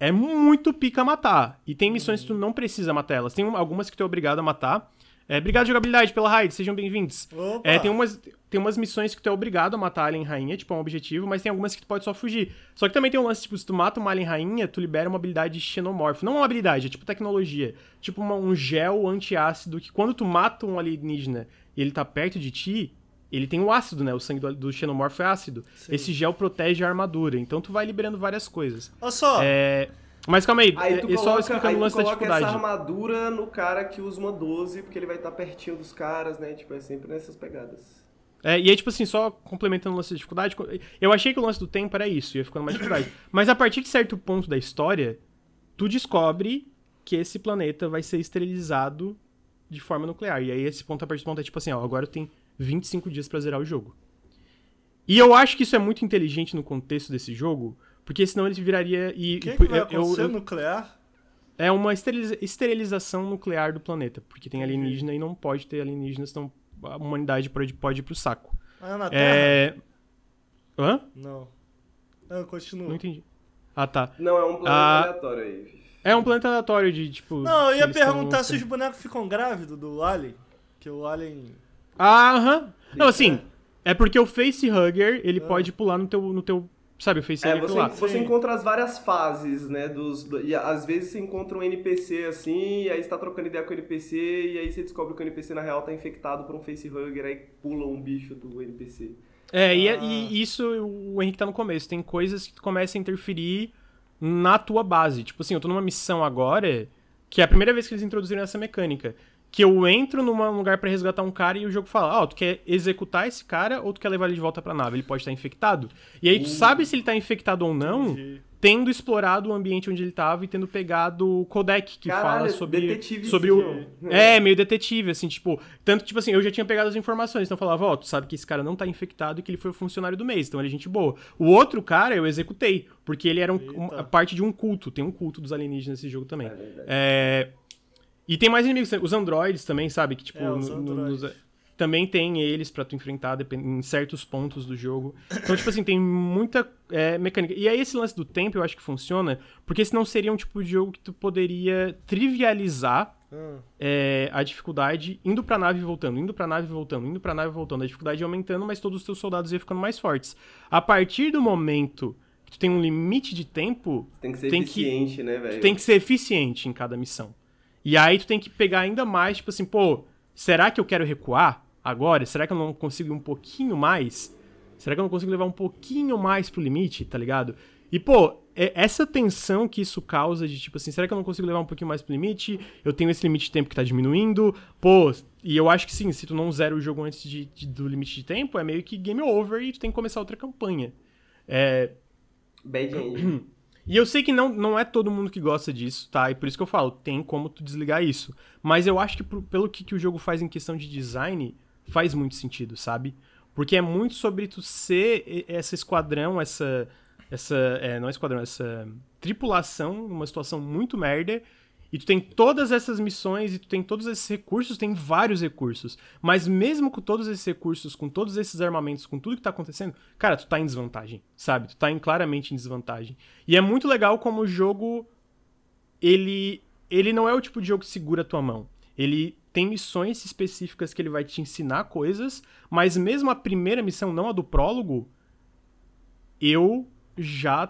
é muito pica matar. E tem missões que tu não precisa matar elas. Tem um- algumas que tu é obrigado a matar. É, obrigado, jogabilidade, pela raid, sejam bem-vindos. É, tem umas, tem umas missões que tu é obrigado a matar a Alien Rainha, tipo, é um objetivo, mas tem algumas que tu pode só fugir. Só que também tem um lance, tipo, se tu mata uma Alien Rainha, tu libera uma habilidade xenomorfo. Não uma habilidade, é tipo tecnologia. Tipo uma- um gel antiácido que quando tu mata um alienígena e ele tá perto de ti, ele tem o ácido, né? O sangue do, do xenomorfo é ácido. Esse gel protege a armadura, então tu vai liberando várias coisas. Olha só, É... Mas calma aí, Aí tu é só coloca, explicando aí o lance da coloca essa dificuldade. armadura no cara que usa uma 12, porque ele vai estar pertinho dos caras, né? Tipo, é sempre nessas pegadas. É, e aí, tipo assim, só complementando o lance da dificuldade, eu achei que o lance do tempo era isso, ia ficando mais dificuldade. Mas a partir de certo ponto da história, tu descobre que esse planeta vai ser esterilizado de forma nuclear. E aí esse ponto, a partir do ponto é tipo assim, ó, agora tem 25 dias pra zerar o jogo. E eu acho que isso é muito inteligente no contexto desse jogo, porque senão ele viraria e o que, que vai eu- acontecer eu- nuclear? é uma esteriliza- esterilização nuclear do planeta, porque tem alienígena e não pode ter alienígena, senão a humanidade pode, pode ir pro saco. Ah, na Terra? É. Hã? Não. Não, continua. Não entendi. Ah, tá. Não, é um planeta Ah. aleatório aí. É um planeta aleatório de, tipo. Não, eu ia tão- perguntar se os bonecos ficam grávidos do Alien. Que o Alien. Ah, aham. Não, assim. É porque o facehugger, ele pode pular no teu. No teu sabe, o É, facehugger você, lá. você encontra as várias fases, né? Dos, do- e às vezes você encontra um NPC assim, e aí você tá trocando ideia com o NPC, e aí você descobre que o NPC na real tá infectado por um facehugger, aí pula um bicho do NPC. É, e, Ah. e isso o Henrique tá no começo. Tem coisas que começam a interferir na tua base. Tipo assim, eu tô numa missão agora que é a primeira vez que eles introduziram essa mecânica. Que eu entro num lugar pra resgatar um cara e o jogo fala: Ó, tu quer executar esse cara ou tu quer levar ele de volta pra nave? Ele pode estar infectado. E aí tu sabe se ele tá infectado ou não, tendo explorado o ambiente onde ele tava e tendo pegado o codec que Caralho, fala sobre, detetive sobre o. É, meio detetive, assim, tipo. Tanto, tipo assim, eu já tinha pegado as informações, então eu falava, ó, tu sabe que esse cara não tá infectado e que ele foi o funcionário do mês, então ele é gente boa. O outro cara eu executei, porque ele era um- uma parte de um culto. Tem um culto dos alienígenas nesse jogo também. É. E tem mais inimigos, os androids também, sabe? Que, tipo, É, os no- no- androides. nos- também tem eles pra tu enfrentar em certos pontos do jogo. Então, tipo assim, tem muita é, mecânica. E aí esse lance do tempo eu acho que funciona, porque senão seria um tipo de jogo que tu poderia trivializar Ah, é, a dificuldade indo pra nave e voltando, indo pra nave e voltando, indo pra nave e voltando. A dificuldade ia aumentando, mas todos os teus soldados iam ficando mais fortes. A partir do momento que tu tem um limite de tempo, Tem que ser Tem que- eficiente, né, velho? tu tem que ser eficiente em cada missão. E aí tu tem que pegar ainda mais, tipo assim, pô, será que eu quero recuar agora? Será que eu não consigo ir um pouquinho mais? Será que eu não consigo levar um pouquinho mais pro limite, tá ligado? E, pô, é- essa tensão que isso causa de, tipo assim, será que eu não consigo levar um pouquinho mais pro limite? Eu tenho esse limite de tempo que tá diminuindo. Pô, e eu acho que sim, se tu não zera o jogo antes de- de- do limite de tempo, é meio que game over e tu tem que começar outra campanha. É, Bad End. E eu sei que não, não é todo mundo que gosta disso, tá? E por isso que eu falo, tem como tu desligar isso. Mas eu acho que pelo que, que o jogo faz em questão de design, faz muito sentido, sabe? Porque é muito sobre tu ser esse esquadrão, essa. Essa. É, não é esquadrão, essa tripulação numa situação muito merda. E tu tem todas essas missões e tu tem todos esses recursos, tem vários recursos. Mas mesmo com todos esses recursos, com todos esses armamentos, com tudo que tá acontecendo, cara, tu tá em desvantagem, sabe? Tu tá em, claramente em desvantagem. E é muito legal como o jogo ele ele não é o tipo de jogo que segura a tua mão. Ele tem missões específicas que ele vai te ensinar coisas, mas mesmo a primeira missão, não a do prólogo, eu já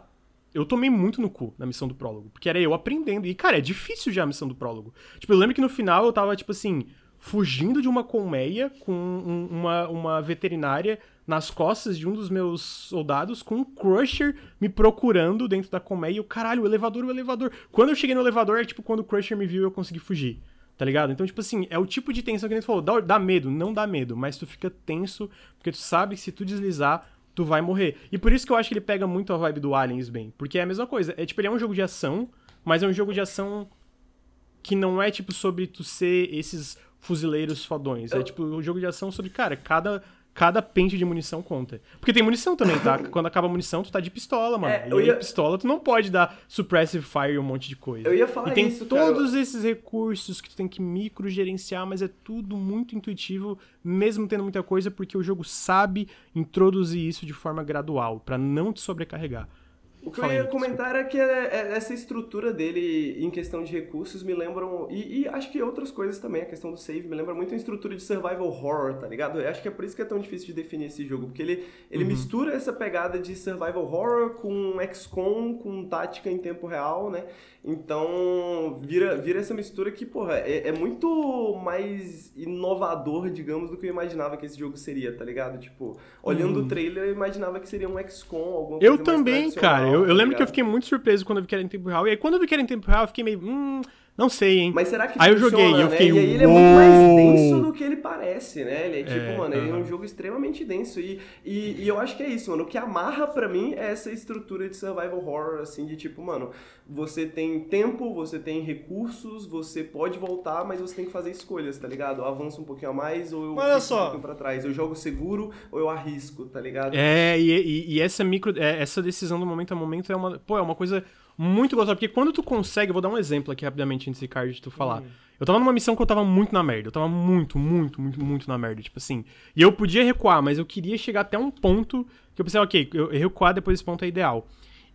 eu tomei muito no cu na missão do prólogo, porque era eu aprendendo. E cara, é difícil já a missão do prólogo. Tipo, eu lembro que no final eu tava tipo assim, fugindo de uma colmeia com um- uma, uma veterinária nas costas de um dos meus soldados com um crusher me procurando dentro da colmeia e o caralho, o elevador, o elevador. Quando eu cheguei no elevador é tipo quando o crusher me viu eu consegui fugir. Tá ligado? Então, tipo assim, é o tipo de tensão que a gente falou. Dá, dá medo, não dá medo, mas tu fica tenso, porque tu sabe que se tu deslizar, tu vai morrer. E por isso que eu acho que ele pega muito a vibe do Aliens bem. Porque é a mesma coisa. É tipo, ele é um jogo de ação, mas é um jogo de ação que não é tipo sobre tu ser esses fuzileiros fodões. É tipo um jogo de ação sobre, cara, cada. Cada pente de munição conta. Porque tem munição também, tá? Quando acaba a munição, tu tá de pistola, mano. É, e eu ia- pistola, tu não pode dar suppressive fire e um monte de coisa. Eu ia falar E tem isso, cara. todos esses recursos que tu tem que micro gerenciar, mas é tudo muito intuitivo, mesmo tendo muita coisa, porque o jogo sabe introduzir isso de forma gradual, pra não te sobrecarregar. O que eu ia comentar era que é- é- essa estrutura dele em questão de recursos me lembram. E, e acho que outras coisas também, a questão do save me lembra muito a estrutura de survival horror, tá ligado? Eu acho que é por isso que é tão difícil de definir esse jogo, porque ele, ele mistura essa pegada de survival horror com XCOM, com tática em tempo real, né? Então vira, vira essa mistura que, porra, é, é muito mais inovador, digamos, do que eu imaginava que esse jogo seria, tá ligado? Tipo, olhando o trailer, eu imaginava que seria um XCOM, alguma coisa Eu também, cara. Eu, eu tá lembro que eu fiquei muito surpreso quando eu vi que era em tempo real. E aí, quando eu vi que era em tempo real, eu fiquei meio. Hum, não sei, hein? Mas será que Aí eu joguei eu né? fiquei, E aí ele é muito mais denso do que ele parece, né? Ele é tipo, É, mano, ele é um jogo extremamente denso. E, e, e eu acho que é isso, mano. O que amarra pra mim é essa estrutura de survival horror, assim, de tipo, mano, você tem tempo, você tem recursos, você pode voltar, mas você tem que fazer escolhas, tá ligado? Eu avanço um pouquinho a mais ou eu olha só. um pouquinho pra trás. Eu jogo seguro ou eu arrisco, tá ligado? É, e, e- e essa micro. é, essa decisão do momento a momento é uma. Pô, é uma coisa muito gostosa. Porque quando tu consegue. Eu vou dar um exemplo aqui rapidamente antes, de tu falar. Eu tava numa missão que eu tava muito na merda. Eu tava muito, muito, muito, muito na merda. Tipo assim. E eu podia recuar, mas eu queria chegar até um ponto que eu pensei, ok, eu, recuar depois desse ponto é ideal.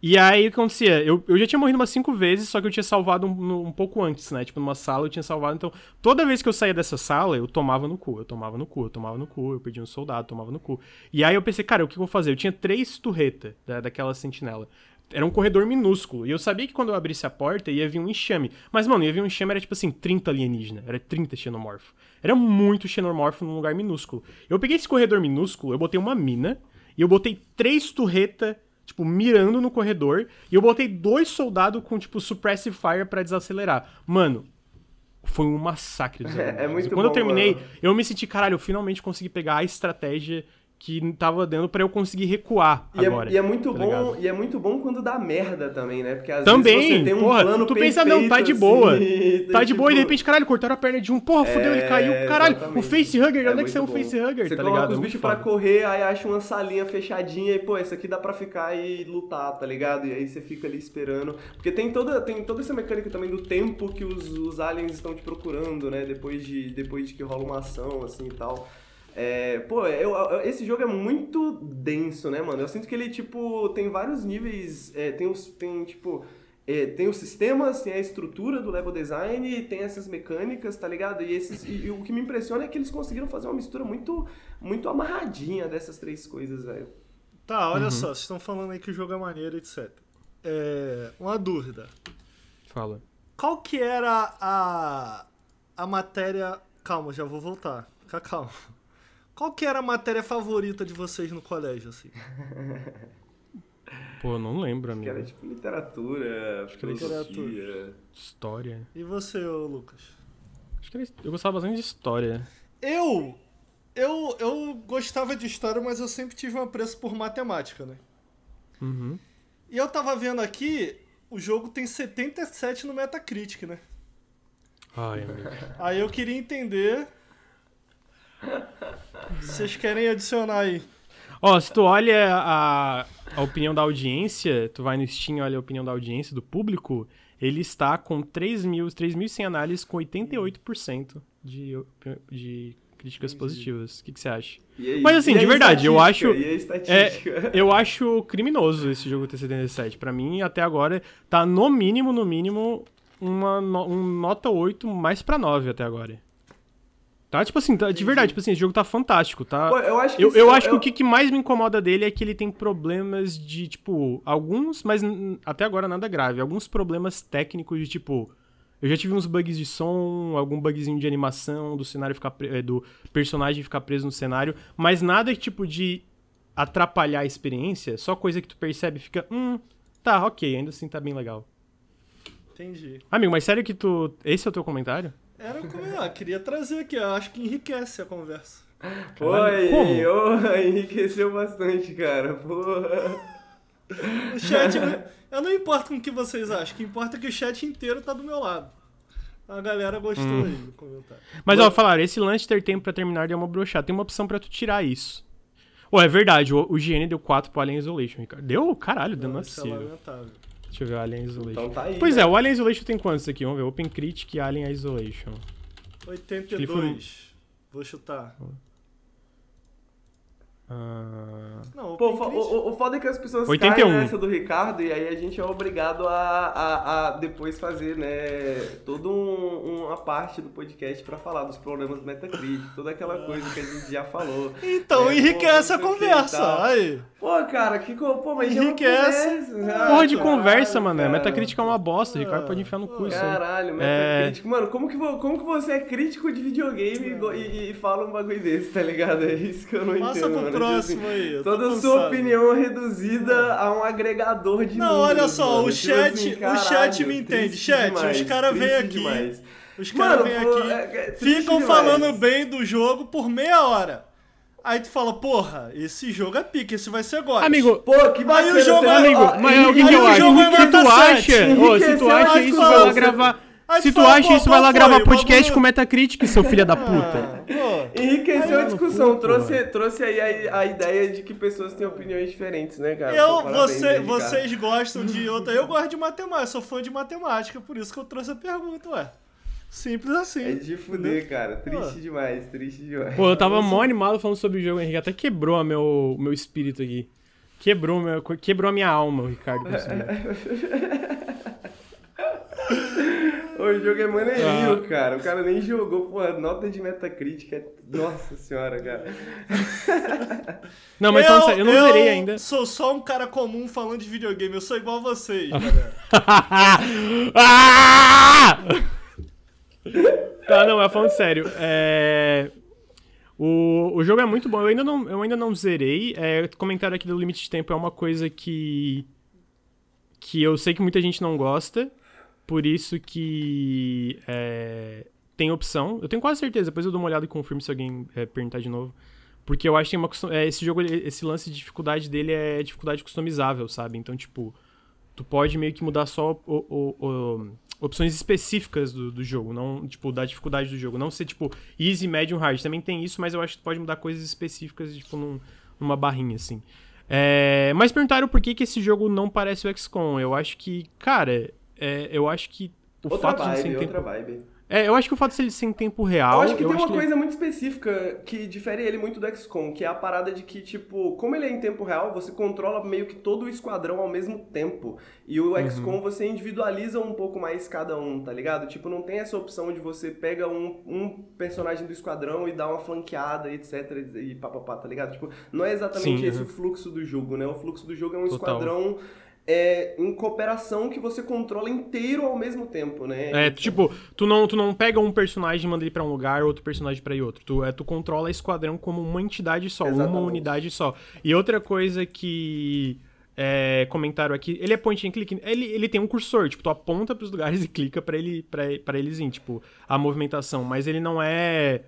E aí o que acontecia? Eu, eu já tinha morrido umas cinco vezes, só que eu tinha salvado um, um pouco antes, né? Tipo, numa sala eu tinha salvado. Então, toda vez que eu saía dessa sala, eu tomava no cu, eu tomava no cu, eu tomava no cu, eu perdia um soldado, tomava no cu. E aí eu pensei, cara, o que eu vou fazer? Eu tinha três turretas da, daquela sentinela. Era um corredor minúsculo. E eu sabia que quando eu abrisse a porta ia vir um enxame. Mas, mano, ia vir um enxame, era tipo assim, 30 alienígena. Era 30 xenomorfo. Era muito xenomorfo num lugar minúsculo. Eu peguei esse corredor minúsculo, eu botei uma mina, e eu botei três turretas tipo, mirando no corredor, e eu botei dois soldados com, tipo, suppressive fire pra desacelerar. Mano, foi um massacre dos É- é muito quando eu bom, terminei, mano. eu me senti, caralho, eu finalmente consegui pegar a estratégia que tava dando pra eu conseguir recuar E é, agora. e é muito tá bom, ligado? e é muito bom quando dá merda também, né? Porque às Também, vezes você tem um porra, plano tu pensa, não, tá de boa. assim, Tá de boa e de tipo, repente, caralho, cortaram a perna de um. Porra, fudeu, ele É, caiu. Caralho, o exatamente. facehugger, onde é que saiu o facehugger, Você tá ligado? os É bichos foda. correr, aí acha uma salinha fechadinha e, pô, essa aqui dá pra ficar e lutar, tá ligado? E aí você fica ali esperando. Porque tem toda, tem toda essa mecânica também do tempo que os, os aliens estão te procurando, né? Depois de, depois de que rola uma ação, assim e tal. É, pô, eu- eu- esse jogo é muito denso, né, mano? Eu sinto que ele, tipo, tem vários níveis. é, tem, os, tem, tipo. é, tem os sistemas, tem a estrutura do level design, tem essas mecânicas, tá ligado? E, esses, e, e o que me impressiona é que eles conseguiram fazer uma mistura muito, muito amarradinha dessas três coisas, velho. Tá, olha Uhum. só, vocês estão falando aí que o jogo é maneiro, etc. É, uma dúvida. Fala. Qual que era a, a matéria... Calma, já vou voltar. Fica calmo. Qual que era a matéria favorita de vocês no colégio, assim? Pô, não lembro, Que amigo. era tipo literatura, que era filosofia. História. E você, ô Lucas? Acho que era... eu gostava bastante de história. Eu... Eu, eu gostava de história, mas eu sempre tive um apreço por matemática, né? Uhum. E eu tava vendo aqui, o jogo tem 77 no Metacritic, né? Ai, amigo. Aí eu queria entender. Se Vocês querem adicionar aí? Ó, se tu olha a, a opinião da audiência, tu vai no Steam e olha a opinião da audiência, do público, ele está com 3.000, 3.100 análises com 88% de, de críticas positivas. O que, que você acha? E aí- Mas assim, e a de verdade, eu acho- E a estatística? Eu acho criminoso esse jogo ter 77. Pra mim, até agora, tá no mínimo, no mínimo, uma um nota 8 mais pra 9 até agora. Tá, tipo assim, tá- de verdade, tipo assim, esse jogo tá fantástico, tá? Pô, eu acho que Eu, isso- eu acho que o que, que mais me incomoda dele é que ele tem problemas de, tipo, alguns, mas até agora nada grave. Alguns problemas técnicos de, tipo. Eu já tive uns bugs de som, algum bugzinho de animação, do cenário ficar pre- eh, do personagem ficar preso no cenário, mas nada tipo de atrapalhar a experiência, só coisa que tu percebe e fica, hum, tá, ok, ainda assim tá bem legal. Entendi. Amigo, mas sério que tu. Esse é o teu comentário? Era como eu queria trazer aqui, eu acho que enriquece a conversa. Oi, ô, enriqueceu bastante, cara. Porra. O chat, não- eu não importo com o que vocês acham, o que importa é que o chat inteiro tá do meu lado. A galera gostou Hum. aí do comentário. Mas, ó, falaram, esse lance de ter tempo pra terminar deu uma brochada. Tem uma opção pra tu tirar isso. Ô, é verdade, o, o GN deu 4 pro Alien Isolation, Ricardo. Deu? Caralho, deu, não é Isso é possível. lamentável. Deixa eu ver o Alien Isolation. Então tá aí. Pois né? é, o Alien Isolation tem quantos aqui? Vamos ver. Open Critic e Alien Isolation. 82. Vou chutar. Ah, Não, Pô, o, Critic- o, o foda é que as pessoas 81. caem nessa do Ricardo e aí a gente é obrigado a, a, a depois fazer, né, toda um- uma parte do podcast pra falar dos problemas do Metacritic, toda aquela coisa que a gente já falou. Então É, enriquece pô, a conversa. Aí. Pô, cara, que pô, mas é Enriquece. Ah, Porra de caralho, conversa, mano. cara. Metacritic é uma bosta. O Ricardo pode enfiar no cu isso aí. Caralho, É. Metacritic. Mano, como que, como que você é crítico de videogame e e, e fala um bagulho desse, tá ligado? É isso que eu não Passa entendo. Próximo Tipo aí. Toda a sua cansado. opinião reduzida a um agregador de Não, olha só, mano. o Tipo chat- assim, o caralho, chat me entende. Chat, demais, os cara vêm aqui, demais. Os caras vêm aqui, é- é ficam demais. falando bem do jogo por meia hora. Aí tu fala, porra, esse jogo é pique, esse vai ser God. Amigo, Pô, que bacana. Aí o jogo é- amigo, ó, mas é o que, aí que eu o acho? jogo é Se tu nota acha, se tu acha aí isso, vai gravar. Aí Se tu fala, acha pô, isso, vai lá foi? gravar podcast bagulho- com Metacritic, seu filho da puta. Enriqueceu a discussão, cu, trouxe, trouxe aí a, a ideia de que pessoas têm opiniões diferentes, né, cara? Eu, você, vocês gostam de outra. Eu gosto de matemática, sou fã de matemática, por isso que eu trouxe a pergunta, ué. Simples assim. É de fuder, cara. Triste Pô. demais, triste demais. Pô, eu tava mó animado falando sobre o jogo, Henrique. Até quebrou meu, o meu espírito aqui. Quebrou, meu, quebrou a minha alma, o Ricardo. O jogo é maneirinho, Ah. cara. O cara nem jogou, pô, a nota de Metacritic é... Nossa senhora, cara. Não, mas falando sério, eu não zerei ainda. sou só um cara comum falando de videogame, eu sou igual a vocês, Ah. galera. ah! Tá, não, mas falando sério. É... O, o jogo é muito bom, eu ainda não, eu ainda não zerei. É, comentário aqui do limite de tempo é uma coisa que. que eu sei que muita gente não gosta. Por isso que. É, tem opção. Eu tenho quase certeza, depois eu dou uma olhada e confirmo se alguém é, perguntar de novo. Porque eu acho que uma, é, esse jogo, esse lance de dificuldade dele é dificuldade customizável, sabe? Então, tipo, tu pode meio que mudar só o- o- o- opções específicas do, do jogo, não, tipo, da dificuldade do jogo. Não ser, tipo, easy, medium, hard. Também tem isso, mas eu acho que tu pode mudar coisas específicas, tipo, num- numa barrinha, assim. É, mas perguntaram por que, que esse jogo não parece o XCOM. Eu acho que, cara, é, eu acho que o Outra fato de ser vibe, em outra tempo... vibe. É, eu acho que o fato de ele ser em tempo real... Eu acho que tem uma ele- coisa muito específica que difere ele muito do XCOM, que é a parada de que, tipo, como ele é em tempo real, você controla meio que todo o esquadrão ao mesmo tempo. E o Uhum. XCOM você individualiza um pouco mais cada um, tá ligado? Tipo, não tem essa opção de você pega um, um personagem do esquadrão e dá uma flanqueada, etc. E papapá, tá ligado? Tipo, não é exatamente Sim, esse uhum. o fluxo do jogo, né? O fluxo do jogo é um Total. esquadrão. É, em cooperação que você controla inteiro ao mesmo tempo, né? É, tipo, tu não, tu não pega um personagem e manda ele pra um lugar, outro personagem pra ir outro. Tu, é, tu controla esquadrão como uma entidade só, uma Exatamente. unidade só. E outra coisa que é, comentaram aqui, ele é point and click, ele, ele tem um cursor, tipo, tu aponta pros lugares e clica pra, ele, pra, pra eles ir, tipo, a movimentação, mas ele não é...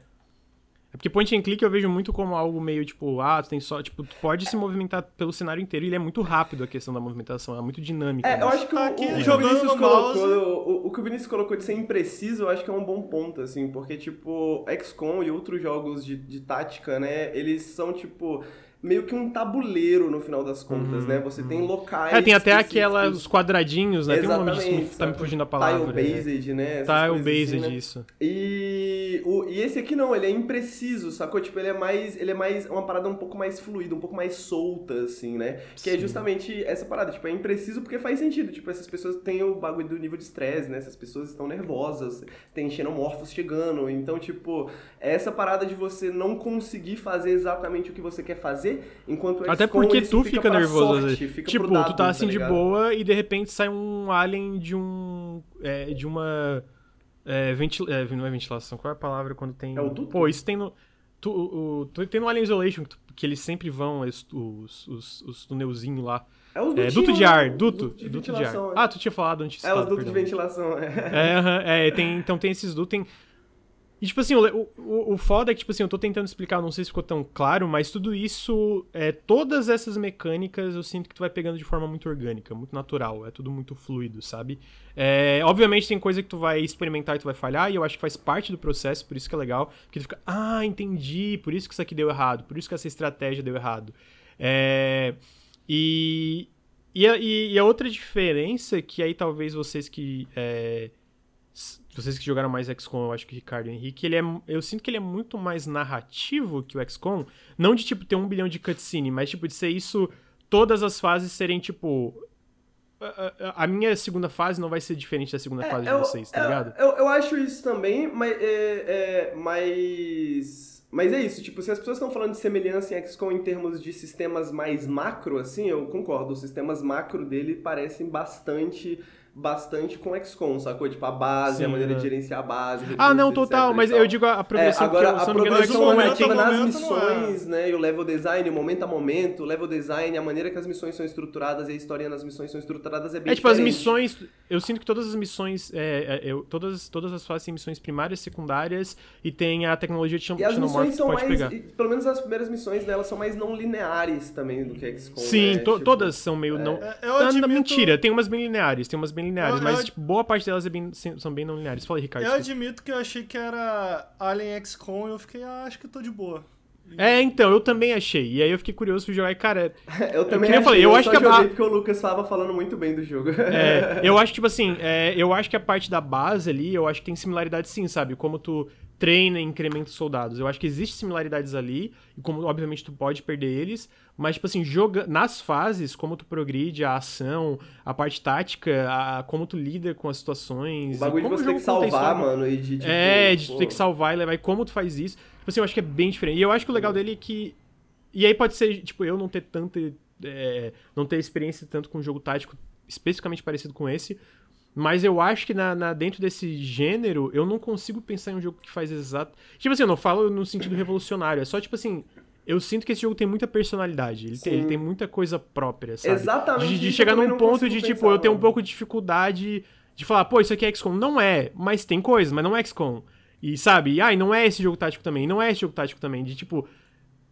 É porque point and click eu vejo muito como algo meio tipo, ah, tu tem só, tipo, tu pode se movimentar pelo cenário inteiro e ele é muito rápido a questão da movimentação, é muito dinâmica. É, eu né? acho que o, Aqui, o, que o jogando Vinícius no mouse. colocou, o, o que o Vinícius colocou de ser impreciso, eu acho que é um bom ponto, assim, porque, tipo, XCOM e outros jogos de, de tática, né, eles são, tipo, meio que um tabuleiro no final das contas, né? Você tem locais. É, tem até aquelas quadradinhos, né? Tem um nome disso, Exatamente, tá me fugindo a palavra. Tile é. based, né? essas Tile coisas based, assim, né? isso. E, o, e esse aqui não, ele é impreciso, sacou? Tipo, ele é mais. Ele é mais. uma parada um pouco mais fluida, um pouco mais solta, assim, né? Que é Sim. justamente essa parada. Tipo, é impreciso porque faz sentido. Tipo, essas pessoas têm o bagulho do nível de estresse, né? Essas pessoas estão nervosas, tem xenomorfos chegando. Então, tipo, é essa parada de você não conseguir fazer exatamente o que você quer fazer, enquanto o Até porque tu fica fica nervoso às sorte, vezes. fica Tipo, dado, tu tá assim de ligado? boa e de repente sai um alien de um. é, de uma. É, ventil, é, não é ventilação, qual é a palavra quando tem. É o duto? Pô, isso tem no. Tu, o, tu- tem no Alien Isolation que, tu- que eles sempre vão, os, os, os, os tunelzinhos lá. É os É, dutinhos, duto de né? ar, duto. dutos de duto de ar. é. Ah, tu tinha falado antes. É, os citado, dutos de ventilação, é. É, é, tem, então tem esses dutos, tem... E, tipo assim, o, o, o foda é que, tipo assim, eu tô tentando explicar, não sei se ficou tão claro, mas tudo isso, é, todas essas mecânicas, eu sinto que tu vai pegando de forma muito orgânica, muito natural, é tudo muito fluido, sabe? É, obviamente tem coisa que tu vai experimentar e tu vai falhar, e eu acho que faz parte do processo, por isso que é legal, porque tu fica, ah, entendi, por isso que isso aqui deu errado, por isso que essa estratégia deu errado. É, e, e, a, e a outra diferença, que aí talvez vocês que... é, vocês que jogaram mais XCOM, eu acho que o Ricardo e Henrique, ele é, eu sinto que ele é muito mais narrativo que o XCOM. Não de, tipo, ter um bilhão de cutscene, mas, tipo, de ser isso... Todas as fases serem, tipo... A, a- a minha segunda fase não vai ser diferente da segunda fase de eu, vocês, tá eu- ligado? Eu, eu acho isso também, mas é, é, mas, mas é isso, tipo, se as pessoas estão falando de semelhança em XCOM em termos de sistemas mais macro, assim, eu concordo, os sistemas macro dele parecem bastante bastante com XCOM, sacou? Tipo, a base, Sim, a maneira é. de gerenciar a base. Ah, não, total, mas eu digo a, a É, progressão, agora, a progressão é a ativa tipo... nas é. missões, né? E o level design, o momento a momento, o level design, a maneira que as missões são estruturadas e a história nas missões são estruturadas é bem É tipo, as diferente. missões. Eu sinto que todas as missões. É, é, eu, todas, todas as fases têm missões primárias, secundárias e tem a tecnologia de E as missões são pode mais, pegar. e pelo menos as primeiras missões delas são mais não lineares também do que XCOM. Sim, né? to- Tipo, todas são meio não. É, eu Ah, admito- mentira, tem umas bem lineares, tem umas bem lineares, Eu- mas eu- tipo, boa parte delas é bem- são bem não lineares. Fala aí, Ricardo. Eu desculpa. admito que eu achei que era Alien XCOM e eu fiquei, ah, acho que tô de boa. É, então, eu também achei. E aí eu fiquei curioso pra jogar e, cara, Eu também eu achei, falei, eu acho só que a- joguei porque o Lucas estava falando muito bem do jogo. É, eu acho que, tipo assim, é, eu acho que a parte da base ali, eu acho que tem similaridade sim, sabe? Como tu treina e incrementa os soldados. Eu acho que existe similaridades ali, e como, obviamente, tu pode perder eles, mas, tipo assim, joga nas fases, como tu progride a ação, a parte tática, a, como tu lida com as situações. O bagulho de você ter que salvar, mano, e de tipo, É, de tu pô, ter que salvar e levar, e como tu faz isso. Tipo assim, eu acho que é bem diferente. E eu acho que o legal dele é que. E aí pode ser, tipo, eu não ter tanta. é, não ter experiência tanto com um jogo tático especificamente parecido com esse. Mas eu acho que na, na- dentro desse gênero, eu não consigo pensar em um jogo que faz exato. Tipo assim, eu não falo no sentido revolucionário. É só, tipo assim, eu sinto que esse jogo tem muita personalidade. Ele, tem, ele tem muita coisa própria, sabe? Exatamente De, de chegar num ponto de, tipo, pensar, eu tenho um mano. pouco de dificuldade de falar, pô, isso aqui é XCOM. Não é, mas tem coisas, mas não é XCOM. E sabe, e, ah, não é esse jogo tático também, não é esse jogo tático também. De tipo,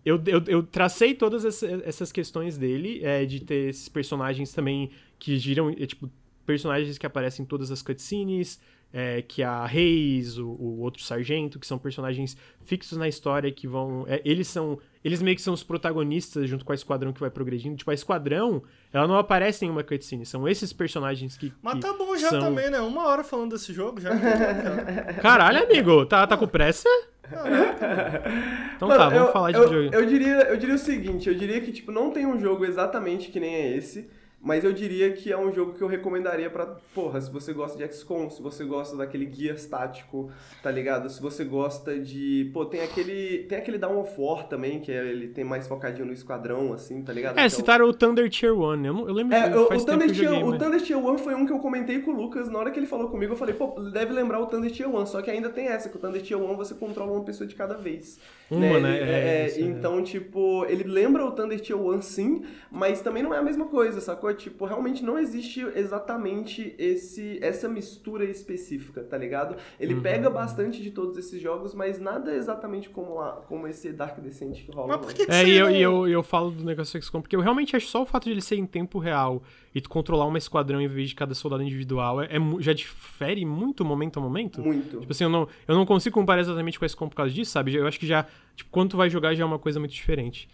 eu, eu, eu tracei todas essa- essas questões dele, é, de ter esses personagens também que giram, é, tipo, personagens que aparecem em todas as cutscenes, é, que a Reis, o, o outro sargento, que são personagens fixos na história, que vão. é, eles são. Eles meio que são os protagonistas junto com a esquadrão que vai progredindo. Tipo, a esquadrão, ela não aparece em uma cutscene, são esses personagens que. Mas que tá bom já são- também, né? Uma hora falando desse jogo já. Caralho, amigo, tá, tá com pressa? Então tá, Mano, vamos eu- falar de eu, videogame. eu diria, eu diria o seguinte, eu diria que, tipo, não tem um jogo exatamente que nem é esse, mas eu diria que é um jogo que eu recomendaria pra, porra, se você gosta de XCOM, se você gosta daquele guia estático, tá ligado? Se você gosta de, pô, tem aquele, tem aquele Dawn of War também, que é, ele tem mais focadinho no esquadrão, assim, tá ligado? É, Que citaram o Thunder Tier 1. Eu, não- eu lembro É, o, faz o tempo Thunder Tier, joguei, o mas- Thunder Tier 1 foi um que eu comentei com o Lucas, na hora que ele falou comigo, eu falei, pô, deve lembrar o Thunder Tier 1, só que ainda tem essa, que o Thunder Tier 1 você controla uma pessoa de cada vez. Uma, né? Ele- É, é, isso, é. então, tipo, ele lembra o Thunder Tier 1 sim, mas também não é a mesma coisa, sacou? Tipo, realmente não existe exatamente esse, essa mistura específica, tá ligado? Ele Uhum. pega bastante de todos esses jogos, mas nada exatamente como, a, como esse Dark Descent que rola. Mas por que, que É, você e eu, eu, eu falo do negócio XCOM, porque eu realmente acho só o fato de ele ser em tempo real e tu controlar uma esquadrão em vez de cada soldado individual é, é já difere muito momento a momento. Muito. Tipo assim, eu não, eu não consigo comparar exatamente com a XCOM por causa disso, sabe? Eu acho que já, tipo, quando tu vai jogar já é uma coisa muito diferente.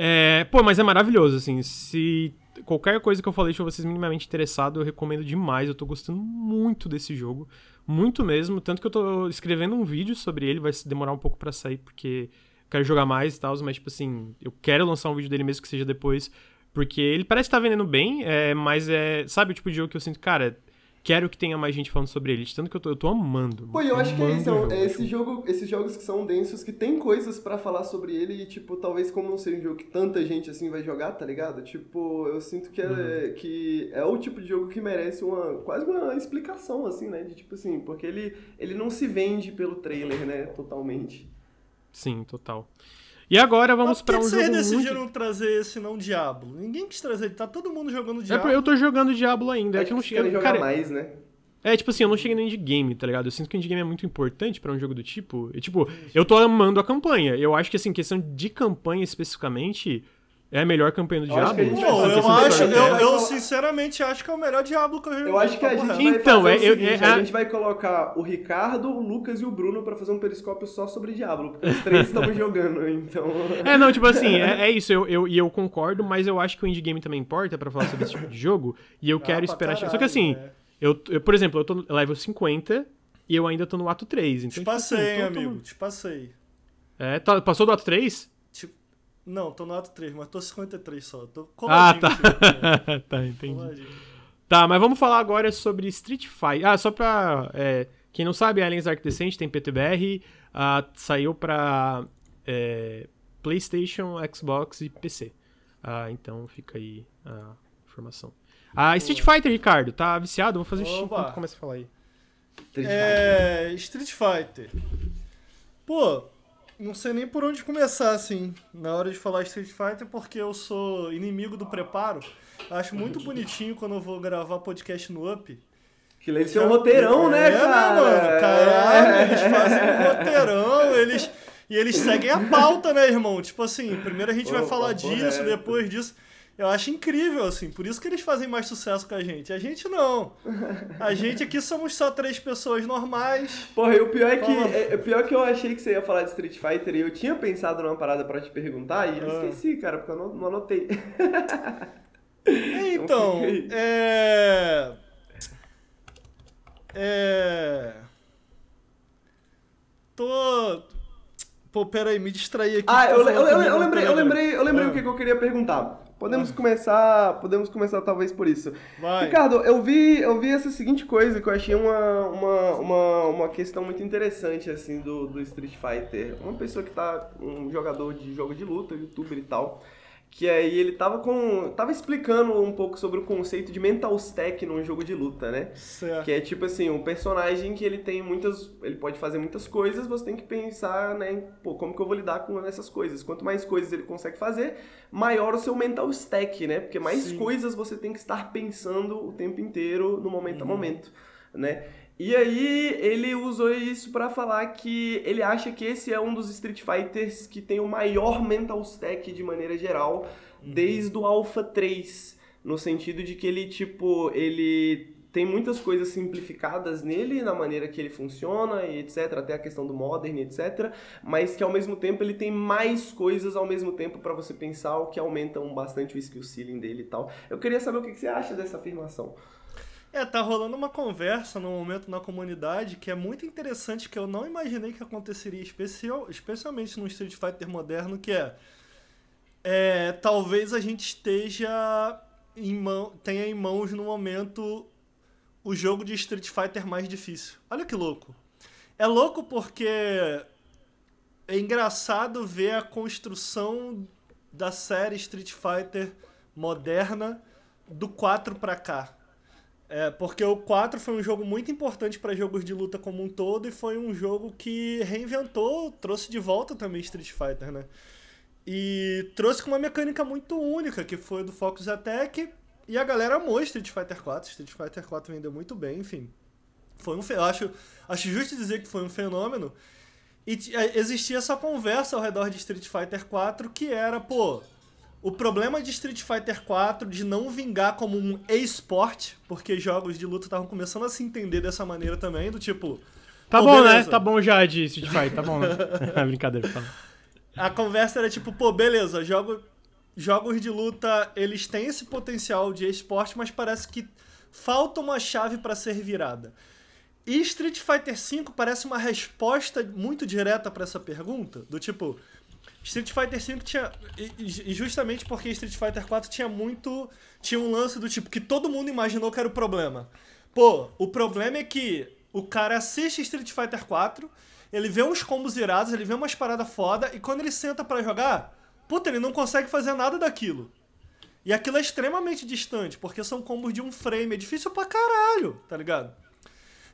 É, pô, mas é maravilhoso, assim. Se qualquer coisa que eu falei deixou vocês minimamente interessados, eu recomendo demais. Eu tô gostando muito desse jogo. Muito mesmo. Tanto que eu tô escrevendo um vídeo sobre ele, vai demorar um pouco pra sair, porque quero jogar mais e tal, mas, tipo assim, eu quero lançar um vídeo dele mesmo que seja depois. Porque ele parece estar vendendo bem, é, mas é. Sabe o tipo de jogo que eu sinto, cara, quero que tenha mais gente falando sobre ele. de Tanto que eu tô, eu tô amando. Pô, eu acho que é isso, é, jogo. é esse jogo, esses jogos que são densos, que tem coisas pra falar sobre ele e, tipo, talvez como não seja um jogo que tanta gente, assim, vai jogar, tá ligado? Tipo, eu sinto que é, Uhum. que é o tipo de jogo que merece uma, quase uma explicação, assim, né? De, tipo assim, porque ele, ele não se vende pelo trailer, né, totalmente. Sim, total. E agora vamos Mas por que pra um que vocês jogo decidiram muito... trazer esse não Diablo? Ninguém quis trazer, tá todo mundo jogando É, Diablo. porque eu tô jogando Diablo ainda. É que eu não cheguei. jogar Cara, mais, né? é tipo assim, eu não cheguei no endgame, tá ligado? Eu sinto que o endgame é muito importante pra um jogo do tipo. E, tipo, eu tô amando a campanha. Eu acho que, assim, questão de campanha especificamente, é a melhor campanha do Eu acho Diablo. a Pô, vai eu acho, eu, eu sinceramente acho que é o melhor Diablo que eu joguei. Eu acho que a gente reto. vai Então, fazer é- seguinte, é- a gente vai colocar o Ricardo, o Lucas e o Bruno pra fazer um periscópio só sobre Diablo, porque os três estão jogando, então... É, não, tipo assim, é, é isso, eu, eu, e eu concordo, mas eu acho que o endgame também importa pra falar sobre esse tipo de jogo, e eu Ah, quero esperar... caralho, Só que assim, né? eu, eu, por exemplo, eu tô no level 50 e eu ainda tô no ato 3, então... Te tipo assim, passei, hein, tô- tô- amigo. Te passei. É, tá- passou do ato 3? Não, tô no ato 3, mas tô 53 só. Tô Ah, coladinho. tá. contigo, tá, entendi. coladinho. Tá, mas vamos falar agora sobre Street Fighter. Ah, só pra. é, quem não sabe, Aliens Arc Descent tem PTBR. ah, saiu pra é, PlayStation, Xbox e PC. Ah, então fica aí a informação. Ah, Street Fighter, Ricardo, tá viciado? Vou fazer xixi enquanto começa a falar aí. É. Street Fighter. Pô, não sei nem por onde começar, assim, na hora de falar Street Fighter, porque eu sou inimigo do preparo. Acho muito bonitinho quando eu vou gravar podcast no Up. Que eles têm um roteirão, né, É, cara? mano, caralho, eles fazem um roteirão, eles. E eles seguem a pauta, né, irmão? Tipo assim, primeiro a gente vai Pô, falar papo disso, reto. depois disso. Eu acho incrível, assim, por isso que eles fazem mais sucesso com a gente. A gente não. A gente aqui somos só três pessoas normais. Porra, e o pior é que, é, o pior é que eu achei que você ia falar de Street Fighter e eu tinha pensado numa parada pra te perguntar e eu Ah. esqueci, cara, porque eu não, não anotei. Então, aí. é. É. Tô. Pô, peraí, me distraí aqui. Ah, eu, eu, eu, eu lembrei, eu lembrei, eu lembrei Ah. o que, que eu queria perguntar. Podemos começar, podemos começar talvez por isso. Vai. Ricardo, eu vi, eu vi essa seguinte coisa que eu achei uma, uma, uma, uma questão muito interessante, assim, do, do Street Fighter. Uma pessoa que tá, um jogador de jogo de luta, youtuber e tal, que aí ele tava com tava explicando um pouco sobre o conceito de mental stack num jogo de luta, né? Certo. Que é tipo assim, um personagem que ele tem muitas. Ele pode fazer muitas coisas, você tem que pensar, né? Pô, como que eu vou lidar com essas coisas? Quanto mais coisas ele consegue fazer, maior o seu mental stack, né? Porque mais Sim. coisas você tem que estar pensando o tempo inteiro, no momento a Uhum. momento, né? E aí ele usou isso pra falar que ele acha que esse é um dos Street Fighters que tem o maior mental stack de maneira geral, desde o Alpha 3, no sentido de que ele tipo, ele tem muitas coisas simplificadas nele, na maneira que ele funciona e etc, até a questão do modern, etc, mas que ao mesmo tempo ele tem mais coisas ao mesmo tempo pra você pensar, o que aumentam bastante o skill ceiling dele e tal. Eu queria saber o que você acha dessa afirmação. É, tá rolando uma conversa no momento na comunidade que é muito interessante, que eu não imaginei que aconteceria, especial, especialmente no Street Fighter moderno, que é, é talvez a gente esteja em mão, tenha em mãos no momento o jogo de Street Fighter mais difícil. Olha que louco. É louco porque é engraçado ver a construção da série Street Fighter moderna do 4 pra cá. É, porque o 4 foi um jogo muito importante para jogos de luta como um todo e foi um jogo que reinventou, trouxe de volta também Street Fighter, né? E trouxe com uma mecânica muito única, que foi do Focus Attack, e a galera amou Street Fighter 4. Street Fighter 4 vendeu muito bem, enfim. Foi um, eu acho, acho justo dizer que foi um fenômeno. E eh, existia essa conversa ao redor de Street Fighter 4 que era, pô, o problema de Street Fighter 4 de não vingar como um e-sport, porque jogos de luta estavam começando a se entender dessa maneira também, do tipo. Tá bom, né? beleza. Tá bom já de Street Fighter, tá bom, né? Brincadeira, fala. A conversa era tipo, pô, beleza, jogo, jogos de luta, eles têm esse potencial de esporte, mas parece que falta uma chave pra ser virada. E Street Fighter V parece uma resposta muito direta pra essa pergunta, do tipo, Street Fighter V tinha e- justamente porque Street Fighter 4 tinha muito tinha um lance do tipo que todo mundo imaginou que era o problema. Pô, o problema é que o cara assiste Street Fighter 4, ele vê uns combos irados, ele vê umas paradas foda e quando ele senta pra jogar, puta, ele não consegue fazer nada daquilo. E aquilo é extremamente distante, porque são combos de um frame, é difícil pra caralho, tá ligado?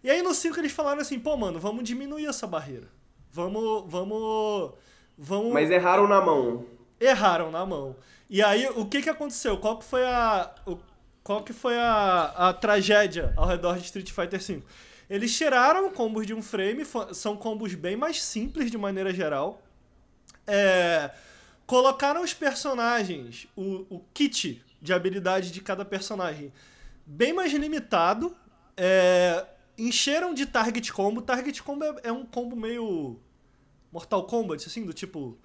E aí no 5 eles falaram assim, pô, mano, vamos diminuir essa barreira. Vamos, vamos, vamos... Mas erraram na mão. Erraram na mão. E aí, o que que aconteceu? Qual que foi a... o- qual que foi a, a tragédia ao redor de Street Fighter V? Eles tiraram combos de um frame, são combos bem mais simples de maneira geral. É, colocaram os personagens, o, o kit de habilidade de cada personagem bem mais limitado. É, encheram de target combo. Target combo é, é um combo meio Mortal Kombat, assim, do tipo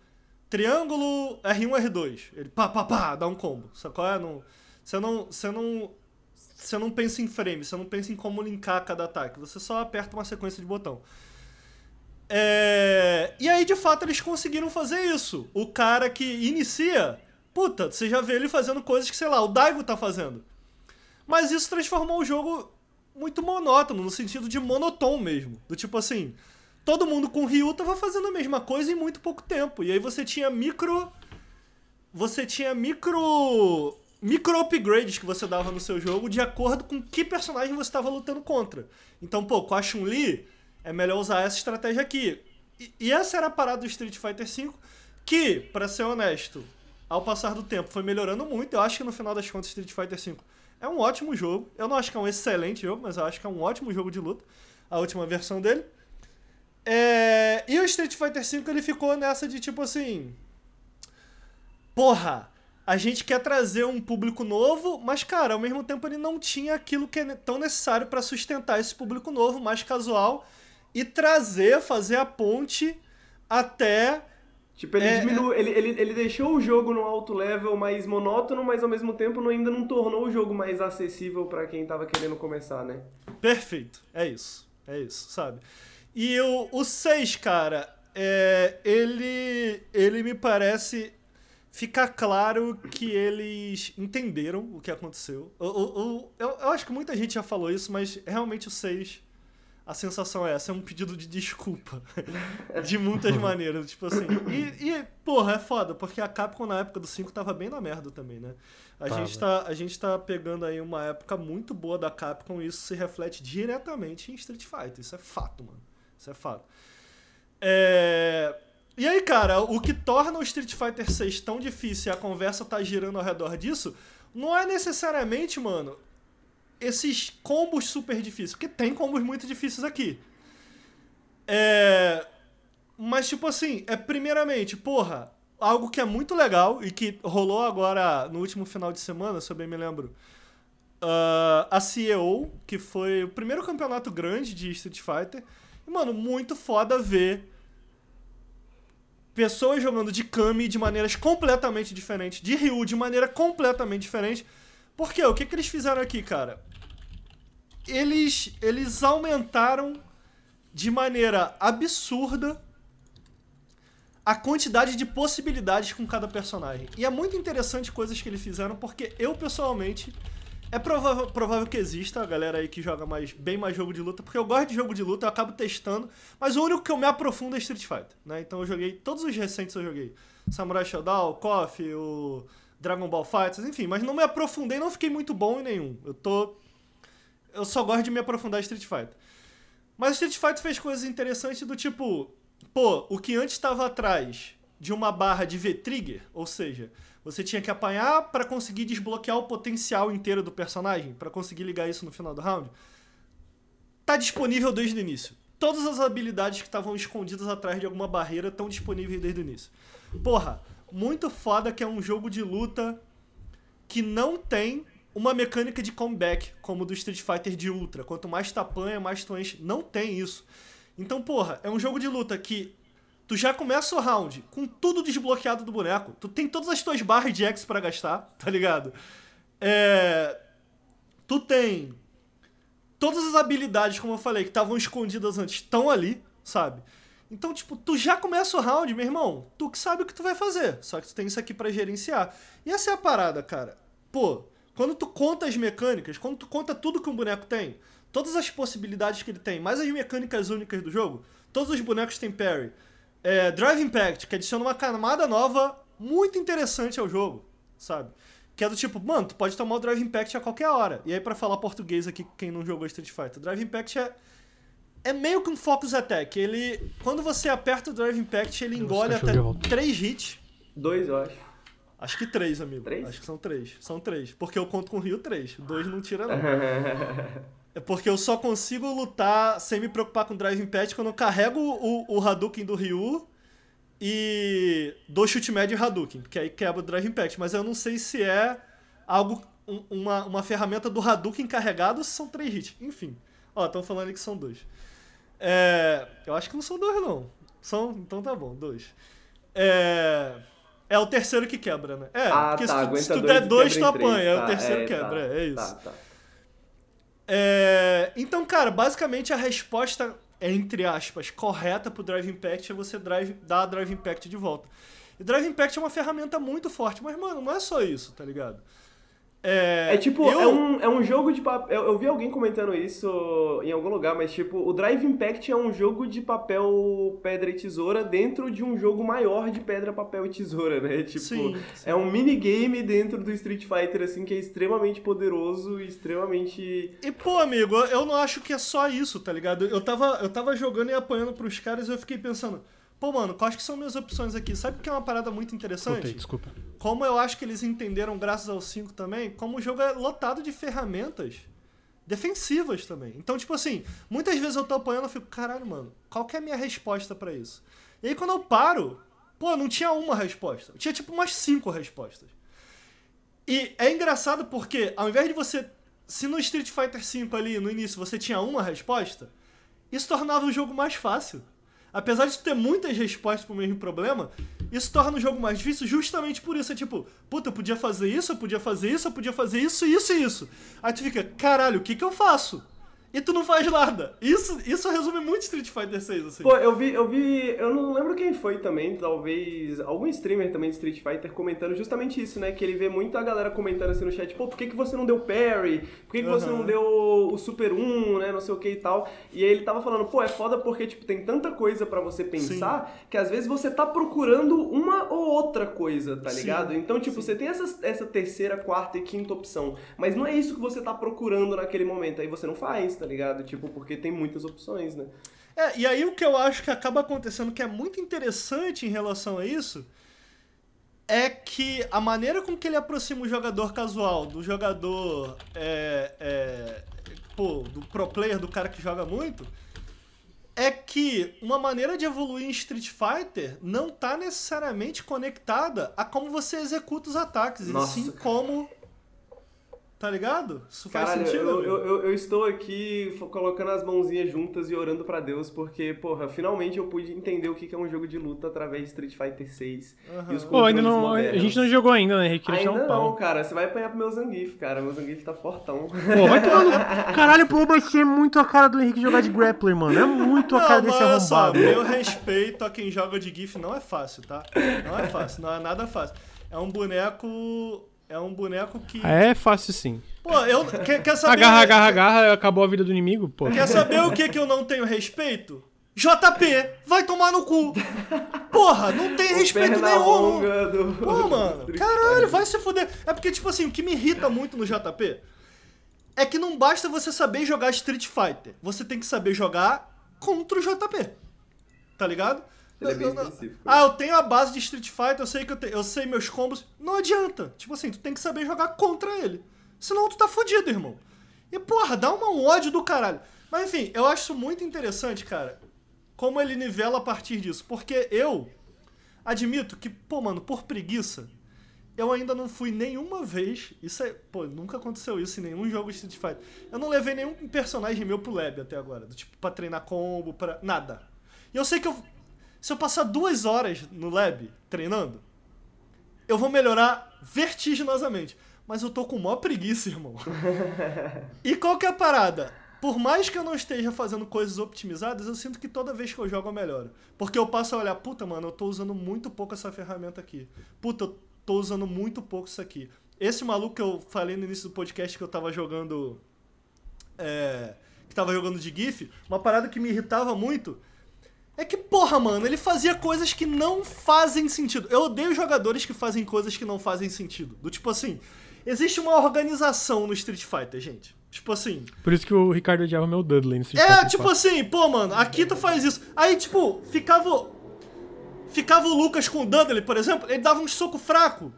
triângulo R1, R2. Ele pá, pá, pá, dá um combo. Sacou? É? Não, você não. Você não. Você não pensa em frame, você não pensa em como linkar cada ataque. Você só aperta uma sequência de botão. É, E aí, de fato, eles conseguiram fazer isso. O cara que inicia, puta, você já vê ele fazendo coisas que, sei lá, o Daigo tá fazendo. Mas isso transformou o jogo muito monótono, no sentido de monotom mesmo. Do tipo assim, todo mundo com Ryu tava fazendo a mesma coisa em muito pouco tempo. E aí você tinha micro. Você tinha micro. Micro upgrades que você dava no seu jogo de acordo com que personagem você estava lutando contra. Então, pô, com a Chun-Li, é melhor usar essa estratégia aqui. E, e essa era a parada do Street Fighter V, que, pra ser honesto, ao passar do tempo foi melhorando muito. Eu acho que no final das contas, Street Fighter V é um ótimo jogo. Eu não acho que é um excelente jogo, mas eu acho que é um ótimo jogo de luta. A última versão dele. É, E o Street Fighter V ele ficou nessa de tipo assim. Porra, a gente quer trazer um público novo, mas cara, ao mesmo tempo ele não tinha aquilo que é tão necessário pra sustentar esse público novo, mais casual, e trazer, fazer a ponte até Tipo, ele, É, diminu... Ele, ele, ele deixou o jogo no alto level mais monótono, mas ao mesmo tempo não- ainda não tornou o jogo mais acessível pra quem tava querendo começar, né? Perfeito. É isso. É isso, sabe? E o, o 6, cara, é, ele, ele me parece ficar claro que eles entenderam o que aconteceu. O, o, o- eu, eu acho que muita gente já falou isso, mas realmente o 6, a sensação é essa, é um pedido de desculpa. de muitas maneiras, tipo assim. E, e, porra, é foda, porque a Capcom na época do 5 tava bem na merda também, né? A gente, tá, a gente tá pegando aí uma época muito boa da Capcom e isso se reflete diretamente em Street Fighter. Isso é fato, mano. Isso é fato. É... E aí, cara, o que torna o Street Fighter 6 tão difícil e a conversa tá girando ao redor disso, não é necessariamente, mano, esses combos super difíceis. Porque tem combos muito difíceis aqui. É... Mas, tipo assim, é primeiramente, porra, algo que é muito legal e que rolou agora no último final de semana, se eu bem me lembro. Uh, a CEO, que foi o primeiro campeonato grande de Street Fighter. Mano, muito foda ver pessoas jogando de Kami de maneiras completamente diferentes, de Ryu de maneira completamente diferente. Porque o que, que eles fizeram aqui, cara? Eles, eles aumentaram de maneira absurda a quantidade de possibilidades com cada personagem. E é muito interessante coisas que eles fizeram, porque eu pessoalmente. É provável, provável que exista a galera aí que joga mais, bem mais jogo de luta, porque eu gosto de jogo de luta, eu acabo testando, mas o único que eu me aprofundo é Street Fighter, né? Então eu joguei, todos os recentes eu joguei. Samurai Shodown, KOF, o Dragon Ball Fighters, enfim, mas não me aprofundei, não fiquei muito bom em nenhum. Eu tô... Eu só gosto de me aprofundar em Street Fighter. Mas Street Fighter fez coisas interessantes do tipo, Pô, o que antes estava atrás de uma barra de V-Trigger, ou seja, você tinha que apanhar para conseguir desbloquear o potencial inteiro do personagem, para conseguir ligar isso no final do round, tá disponível desde o início. Todas as habilidades que estavam escondidas atrás de alguma barreira estão disponíveis desde o início. Porra, muito foda que é um jogo de luta que não tem uma mecânica de comeback, como do Street Fighter de Ultra. Quanto mais tu apanha, mais tu enche. Não tem isso. Então, porra, é um jogo de luta que tu já começa o round com tudo desbloqueado do boneco. Tu tem todas as tuas barras de X para gastar, tá ligado? É... Tu tem todas as habilidades, como eu falei, que estavam escondidas antes, estão ali, sabe? Então, tipo, tu já começa o round, meu irmão. Tu que sabe o que tu vai fazer. Só que tu tem isso aqui para gerenciar. E essa é a parada, cara. Pô, quando tu conta as mecânicas, quando tu conta tudo que um boneco tem, todas as possibilidades que ele tem, mais as mecânicas únicas do jogo, todos os bonecos têm parry. É, Drive Impact, que adiciona uma camada nova muito interessante ao jogo, sabe? Que é do tipo, mano, tu pode tomar o Drive Impact a qualquer hora. E aí, para falar português aqui, quem não jogou Street Fighter, Drive Impact é, é meio que um Focus Attack. Ele, quando você aperta o Drive Impact, ele engole até três hits. Dois, eu acho. Acho que três, amigo. Três? Acho que são três. São três. Porque eu conto com o Rio três. Dois não tira, não. É porque eu só consigo lutar sem me preocupar com Drive Impact quando eu carrego o, o Hadouken do Ryu e dou chute médio e Hadouken, porque aí quebra o Drive Impact. Mas eu não sei se é algo, um, uma, uma ferramenta do Hadouken carregado ou se são três hits. Enfim. Ó, estão falando que são dois. É, eu acho que não são dois, não. São, então tá bom, dois. É, é o terceiro que quebra, né? É, ah, porque tá, se, tu, se tu der dois, tu apanha. Três, é tá, o terceiro é, quebra. Tá, é isso. Tá, tá. É, então, cara, basicamente a resposta, entre aspas, correta pro Drive Impact é você drive, dar Drive Impact de volta. E Drive Impact é uma ferramenta muito forte, mas, mano, não é só isso, tá ligado? É, é tipo, eu... é, um, é um jogo de papel. Eu, vi alguém comentando isso em algum lugar, mas tipo, o Drive Impact é um jogo de papel, pedra e tesoura dentro de um jogo maior de pedra, papel e tesoura, né? Tipo, sim, sim. é um minigame dentro do Street Fighter, assim, que é extremamente poderoso e extremamente. E pô, amigo, eu não acho que é só isso, tá ligado? Eu tava, eu tava jogando e apanhando pros caras e eu fiquei pensando. Pô, mano, quais que são minhas opções aqui? Sabe que é uma parada muito interessante? Voltei, desculpa. Como eu acho que eles entenderam, graças ao 5 também, como o jogo é lotado de ferramentas defensivas também. Então, tipo assim, muitas vezes eu tô apanhando e fico, caralho, mano, qual que é a minha resposta para isso? E aí quando eu paro, pô, não tinha uma resposta. Tinha tipo umas cinco respostas. E é engraçado porque, ao invés de você. Se no Street Fighter V ali, no início, você tinha uma resposta, isso tornava o jogo mais fácil apesar de ter muitas respostas pro mesmo problema, isso torna o jogo mais difícil justamente por isso. É tipo, puta, eu podia fazer isso, eu podia fazer isso, eu podia fazer isso, isso e isso. Aí tu fica, caralho, o que que eu faço? E tu não faz nada. Isso, isso resume muito Street Fighter 6, assim. Pô, eu vi, eu vi, eu não lembro quem foi também, talvez algum streamer também de Street Fighter comentando justamente isso, né? Que ele vê muita galera comentando assim no chat, pô, por que, que você não deu parry? Por que, que você Aham. não deu o Super 1, né? Não sei o que e tal. E aí ele tava falando, pô, é foda porque, tipo, tem tanta coisa pra você pensar que às vezes você tá procurando uma ou outra coisa, tá Sim. ligado? Então, tipo, você tem essa, essa terceira, quarta e quinta opção, mas não é isso que você tá procurando naquele momento. Aí você não faz, tá ligado? Tipo, porque tem muitas opções, né? É, e aí o que eu acho que acaba acontecendo que é muito interessante em relação a isso é que a maneira com que ele aproxima o jogador casual do jogador é, é, pô, do pro player, do cara que joga muito, é que uma maneira de evoluir em Street Fighter não tá necessariamente conectada a como você executa os ataques, e Nossa, sim cara. como. Tá ligado? Isso faz Caralho, sentido? eu, eu, eu, eu estou aqui colocando as mãozinhas juntas e orando pra Deus, porque, porra, finalmente eu pude entender o que é um jogo de luta através de Street Fighter 6. Aham. E os Pô, ainda não. A gente não jogou ainda, né, Henrique? Ainda um não, pau. cara. Você vai apanhar pro meu Zangief, cara. Meu Zangief tá fortão. Pô, vai tomar no... Caralho, pô, vai ser muito a cara do Henrique jogar de grappler, mano. É muito a cara desse olha só, arrombado. meu respeito a quem joga de GIF não é fácil, tá? Não é fácil, não é nada fácil. É um boneco. É um boneco que. É fácil sim. Pô, eu. Quer, quer saber. Agarra, agarra, agarra, acabou a vida do inimigo, pô. Quer saber o que, que eu não tenho respeito? JP, vai tomar no cu. Porra, não tem respeito nenhum. do... Pô, mano, caralho, vai se fuder. É porque, tipo assim, o que me irrita muito no JP é que não basta você saber jogar Street Fighter. Você tem que saber jogar contra o JP. Tá ligado? Ele é bem específico. Ah, eu tenho a base de Street Fighter, eu sei que eu, te- eu sei meus combos. Não adianta. Tipo assim, tu tem que saber jogar contra ele. Senão tu tá fudido, irmão. E, porra, dá uma- um ódio do caralho. Mas enfim, eu acho muito interessante, cara, como ele nivela a partir disso. Porque eu admito que, pô, mano, por preguiça, eu ainda não fui nenhuma vez. Isso é. Pô, nunca aconteceu isso em nenhum jogo de Street Fighter. Eu não levei nenhum personagem meu pro lab até agora. Do tipo, pra treinar combo, pra. Nada. E eu sei que eu. Se eu passar duas horas no lab treinando, eu vou melhorar vertiginosamente. Mas eu tô com maior preguiça, irmão. e qual que é a parada? Por mais que eu não esteja fazendo coisas optimizadas, eu sinto que toda vez que eu jogo eu melhoro. Porque eu passo a olhar, puta, mano, eu tô usando muito pouco essa ferramenta aqui. Puta, eu tô usando muito pouco isso aqui. Esse maluco que eu falei no início do podcast que eu tava jogando. É, que tava jogando de GIF, uma parada que me irritava muito é que, porra, mano, ele fazia coisas que não fazem sentido. Eu odeio jogadores que fazem coisas que não fazem sentido. Do tipo assim, existe uma organização no Street Fighter, gente. Tipo assim, Por isso que o Ricardo odiava meu Dudley no Street é, Fighter tipo 4. assim, pô, mano, aqui tu faz isso. Aí, tipo, ficava. Ficava o Lucas com o Dudley, por exemplo, ele dava um soco fraco.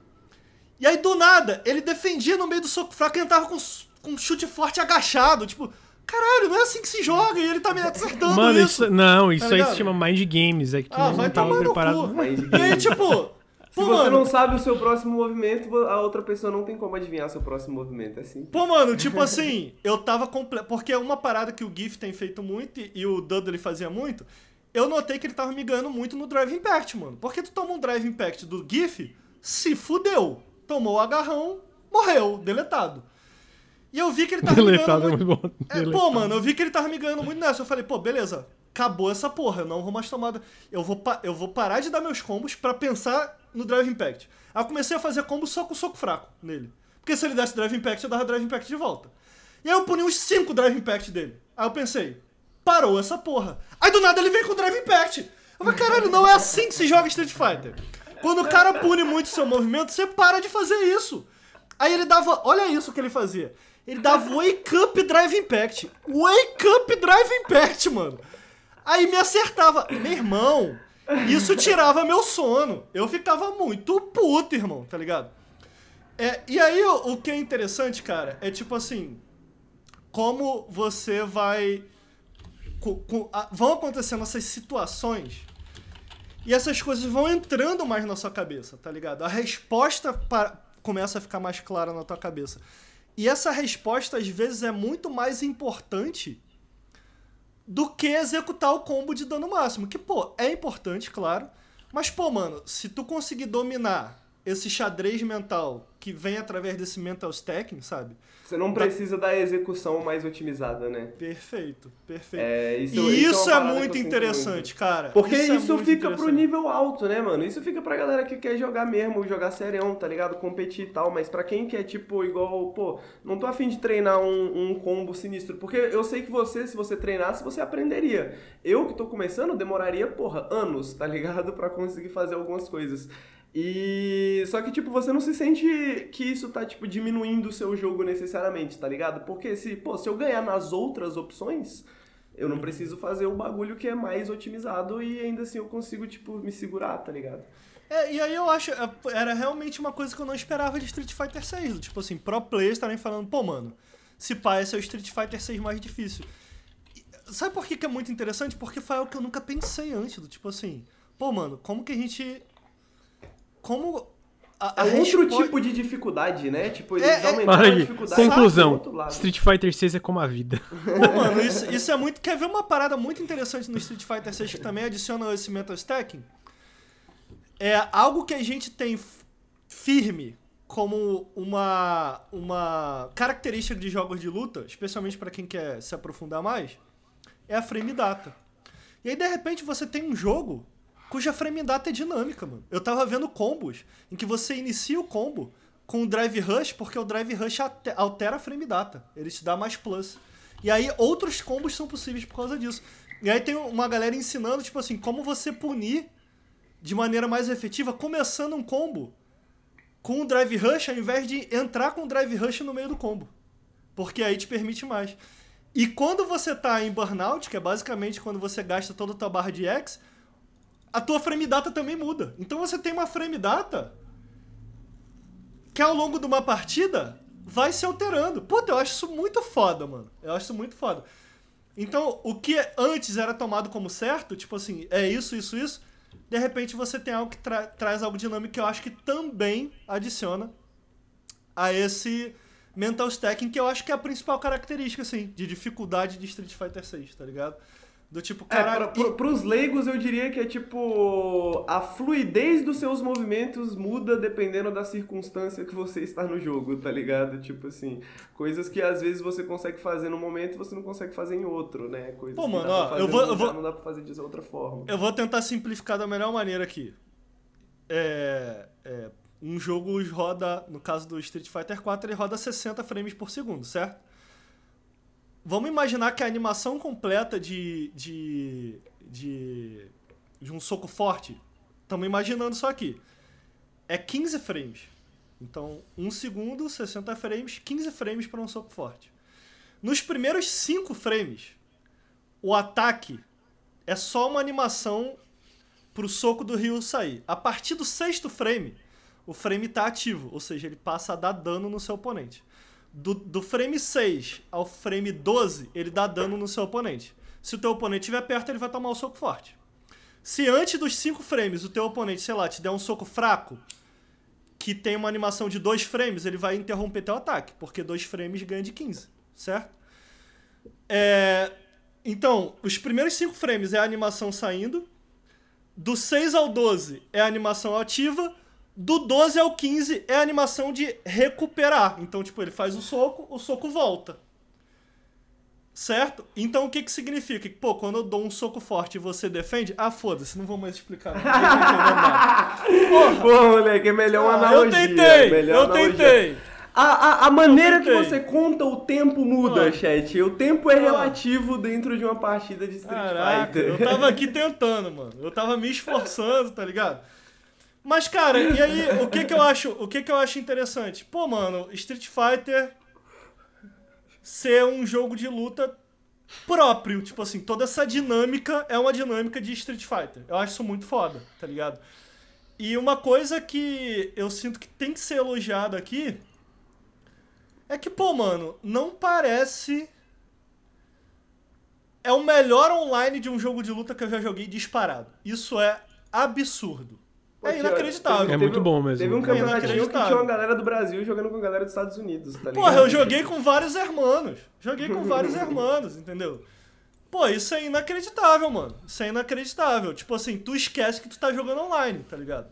E aí, do nada, ele defendia no meio do soco fraco e entrava com, com um chute forte agachado. Tipo, caralho, não é assim que se joga e ele tá me acertando Mano, isso. isso, não, isso Tá aí se chama Mind Games, é que tu Ah, não vai tava preparado. E aí, tipo. Se Pô, você mano, não sabe o seu próximo movimento, a outra pessoa não tem como adivinhar seu próximo movimento. É assim. Pô, mano, tipo assim, eu tava completo. Porque é uma parada que o GIF tem feito muito e- e o Dudley fazia muito. Eu notei que ele tava me ganhando muito no Drive Impact, mano. Porque tu toma um Drive Impact do GIF, se fudeu. Tomou o agarrão, morreu, deletado. E eu vi que ele tava Deletado é me ganhando muito muito. bom. É, pô, mano, eu vi que ele tava me ganhando muito nessa. Eu falei, pô, beleza, acabou essa porra, eu não vou mais tomar. Eu vou, pa- eu vou parar de dar meus combos pra pensar no Drive Impact. Aí eu comecei a fazer combo só com soco fraco nele. Porque se ele desse Drive Impact, eu dava Drive Impact de volta. E aí eu puni uns 5 Drive Impact dele. Aí eu pensei, parou essa porra. Aí do nada ele vem com Drive Impact. Eu falei, caralho, não é assim que se joga Street Fighter. Quando o cara pune muito seu movimento, você para de fazer isso. Aí ele dava, olha isso que ele fazia. Ele dava Wake Up Drive Impact. Wake Up Drive Impact, mano. Aí me acertava. Meu irmão, isso tirava meu sono. Eu ficava muito puto, irmão, tá ligado? É, e aí o, o que é interessante, cara, é tipo assim, como você vai co- co- a- vão acontecendo essas situações e essas coisas vão entrando mais na sua cabeça, tá ligado? A resposta pa- começa a ficar mais clara na tua cabeça. E essa resposta, às vezes, é muito mais importante do que executar o combo de dano máximo. Que, pô, é importante, claro. Mas, pô, mano, se tu conseguir dominar esse xadrez mental que vem através desse mental stacking, sabe? Você não precisa da execução mais otimizada, né? Perfeito, perfeito. É, isso, e isso, é, parada muito que eu sinto interessante, cara. Porque é isso, muito fica pro nível alto, né, mano? Isso fica pra galera que quer jogar mesmo, jogar serião, tá ligado? Competir e tal. Mas pra quem quer, tipo, igual, pô, não tô afim de treinar um, um combo sinistro. Porque eu sei que você, se você treinasse, você aprenderia. Eu que tô começando, demoraria, porra, anos, tá ligado? Pra conseguir fazer algumas coisas. E. Só que, tipo, você não se sente que isso tá, tipo, diminuindo o seu jogo necessariamente, tá ligado? Porque se, pô, se eu ganhar nas outras opções. Eu não preciso fazer o bagulho que é mais otimizado e ainda assim eu consigo, tipo, me segurar, tá ligado? É, e aí eu acho, é, era realmente uma coisa que eu não esperava de Street Fighter 6. Tipo assim, pro players estarem falando, pô, mano, se pá, esse é o Street Fighter 6 mais difícil. Sabe por que, que é muito interessante? Porque foi algo que eu nunca pensei antes. Do, tipo assim, pô, mano, como que a gente. Como. A, a É outro respo- tipo de dificuldade, né? Tipo, eles É, é- aumentaram Olha a dificuldade. conclusão. Street Fighter 6 é como a vida. Pô, mano, isso, isso é muito. Quer ver uma parada muito interessante no Street Fighter 6 que também adiciona esse mental stacking? É algo que a gente tem firme como uma, uma característica de jogos de luta, especialmente pra quem quer se aprofundar mais, é a frame data. E aí, de repente, você tem um jogo cuja frame data é dinâmica, mano. Eu tava vendo combos em que você inicia o combo com o drive rush, porque o drive rush altera a frame data. Ele te dá mais plus. E aí, outros combos são possíveis por causa disso. E aí tem uma galera ensinando, tipo assim, como você punir de maneira mais efetiva, começando um combo com o drive rush, ao invés de entrar com o drive rush no meio do combo. Porque aí te permite mais. E quando você tá em burnout, que é basicamente quando você gasta toda a tua barra de X, a tua frame data também muda. Então você tem uma frame data que ao longo de uma partida vai se alterando. Puta, eu acho isso muito foda, mano. Eu acho isso muito foda. Então, o que antes era tomado como certo, tipo assim, é isso, isso, isso, de repente você tem algo que tra- traz algo dinâmico que eu acho que também adiciona a esse mental stacking, que eu acho que é a principal característica, assim, de dificuldade de Street Fighter 6, tá ligado? Do tipo, É, caralho. pra, pro, pros leigos eu diria que é tipo. A fluidez dos seus movimentos muda dependendo da circunstância que você está no jogo, tá ligado? Tipo assim, coisas que às vezes você consegue fazer num momento e você não consegue fazer em outro, né? Coisas Pô, que mano, ó, eu vou- eu vou- não dá pra fazer de outra forma. Eu vou tentar simplificar da melhor maneira aqui. É, é, um jogo roda, no caso do Street Fighter 4, ele roda 60 frames por segundo, certo? Vamos imaginar que a animação completa de, de, de, de um soco forte, estamos imaginando isso aqui, é 15 frames. Então, 1 segundo, 60 frames, 15 frames para um soco forte. Nos primeiros 5 frames, o ataque é só uma animação pro soco do Ryu sair. A partir do sexto frame, o frame tá ativo, ou seja, ele passa a dar dano no seu oponente. Do, do frame 6 ao frame 12, ele dá dano no seu oponente. Se o teu oponente estiver perto, ele vai tomar o soco forte. Se antes dos 5 frames o teu oponente, sei lá, te der um soco fraco, que tem uma animação de 2 frames, ele vai interromper teu ataque, porque 2 frames ganha de 15, certo? É, então, os primeiros 5 frames é a animação saindo, do 6 ao 12 é a animação ativa, do 12 ao 15 é a animação de recuperar. Então, tipo, ele faz o soco, o soco volta. Certo? Então o que que significa? Que, pô, quando eu dou um soco forte e você defende, ah, foda-se, não vou mais explicar. Não, nada. Pô, moleque, é melhor uma Ah, eu analogia. tentei, melhor eu analogia. tentei. A, a, a maneira que você conta o tempo muda, Ah. chat. O tempo é Ah. relativo dentro de uma partida de Street Caraca, Fighter. eu tava aqui tentando, mano. Eu tava me esforçando, tá ligado? Mas, cara, e aí, o que que eu acho, o que que eu acho interessante? Pô, mano, Street Fighter ser um jogo de luta próprio, tipo assim, toda essa dinâmica é uma dinâmica de Street Fighter. Eu acho isso muito foda, tá ligado? E uma coisa que eu sinto que tem que ser elogiada aqui é que, pô, mano, não parece é o melhor online de um jogo de luta que eu já joguei disparado. Isso é absurdo. Pô, É inacreditável. É muito bom mesmo. Teve um É campeonatinho que tinha uma galera do Brasil jogando com a galera dos Estados Unidos, tá ligado? Porra, eu joguei com vários hermanos. Joguei com vários hermanos, entendeu? Pô, isso é inacreditável, mano. Isso é inacreditável. Tipo assim, tu esquece que tu tá jogando online, tá ligado?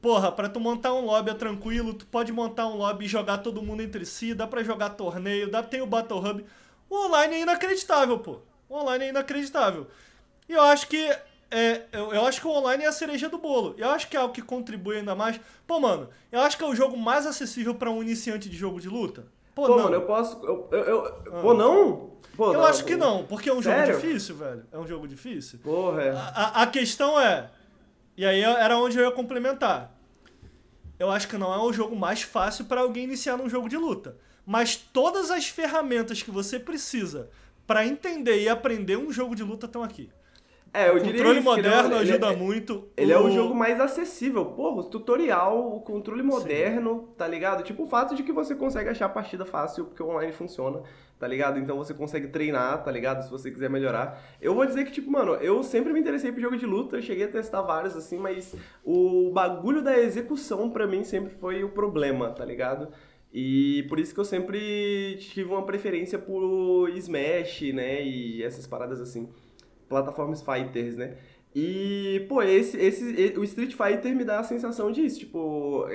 porra, pra tu montar um lobby é tranquilo, tu pode montar um lobby e jogar todo mundo entre si, dá pra jogar torneio, dá, tem o Battle Hub. O online é inacreditável, pô. O online é inacreditável. E eu acho que. É, eu, eu acho que o online é a cereja do bolo. Eu acho que é algo que contribui ainda mais. Pô, mano, eu acho que é o jogo mais acessível pra um iniciante de jogo de luta. Pô, Pô, não. mano, eu posso. Eu, eu, eu- Pô, não? Pô, Eu acho que não, porque é um jogo Sério? difícil, velho. É um jogo difícil. Porra, é. A, a- a questão é. E aí era onde eu ia complementar. Eu acho que não é o jogo mais fácil pra alguém iniciar num jogo de luta. Mas todas as ferramentas que você precisa pra entender e aprender um jogo de luta estão aqui. É, eu O diria controle isso, ele é- moderno ele é- ajuda muito. Ele é o jogo mais acessível. Porra, o tutorial, o controle Sim. moderno, tá ligado? Tipo, o fato de que você consegue achar a partida fácil, porque o online funciona, tá ligado? Então você consegue treinar, tá ligado? Se você quiser melhorar. Eu vou dizer que, tipo, mano, eu sempre me interessei por jogo de luta, eu cheguei a testar vários, assim, mas o bagulho da execução, pra mim, sempre foi o problema, tá ligado? E por isso que eu sempre tive uma preferência por Smash, né? E essas paradas assim plataformas fighters, né? E, pô, esse, esse, o Street Fighter me dá a sensação disso, tipo,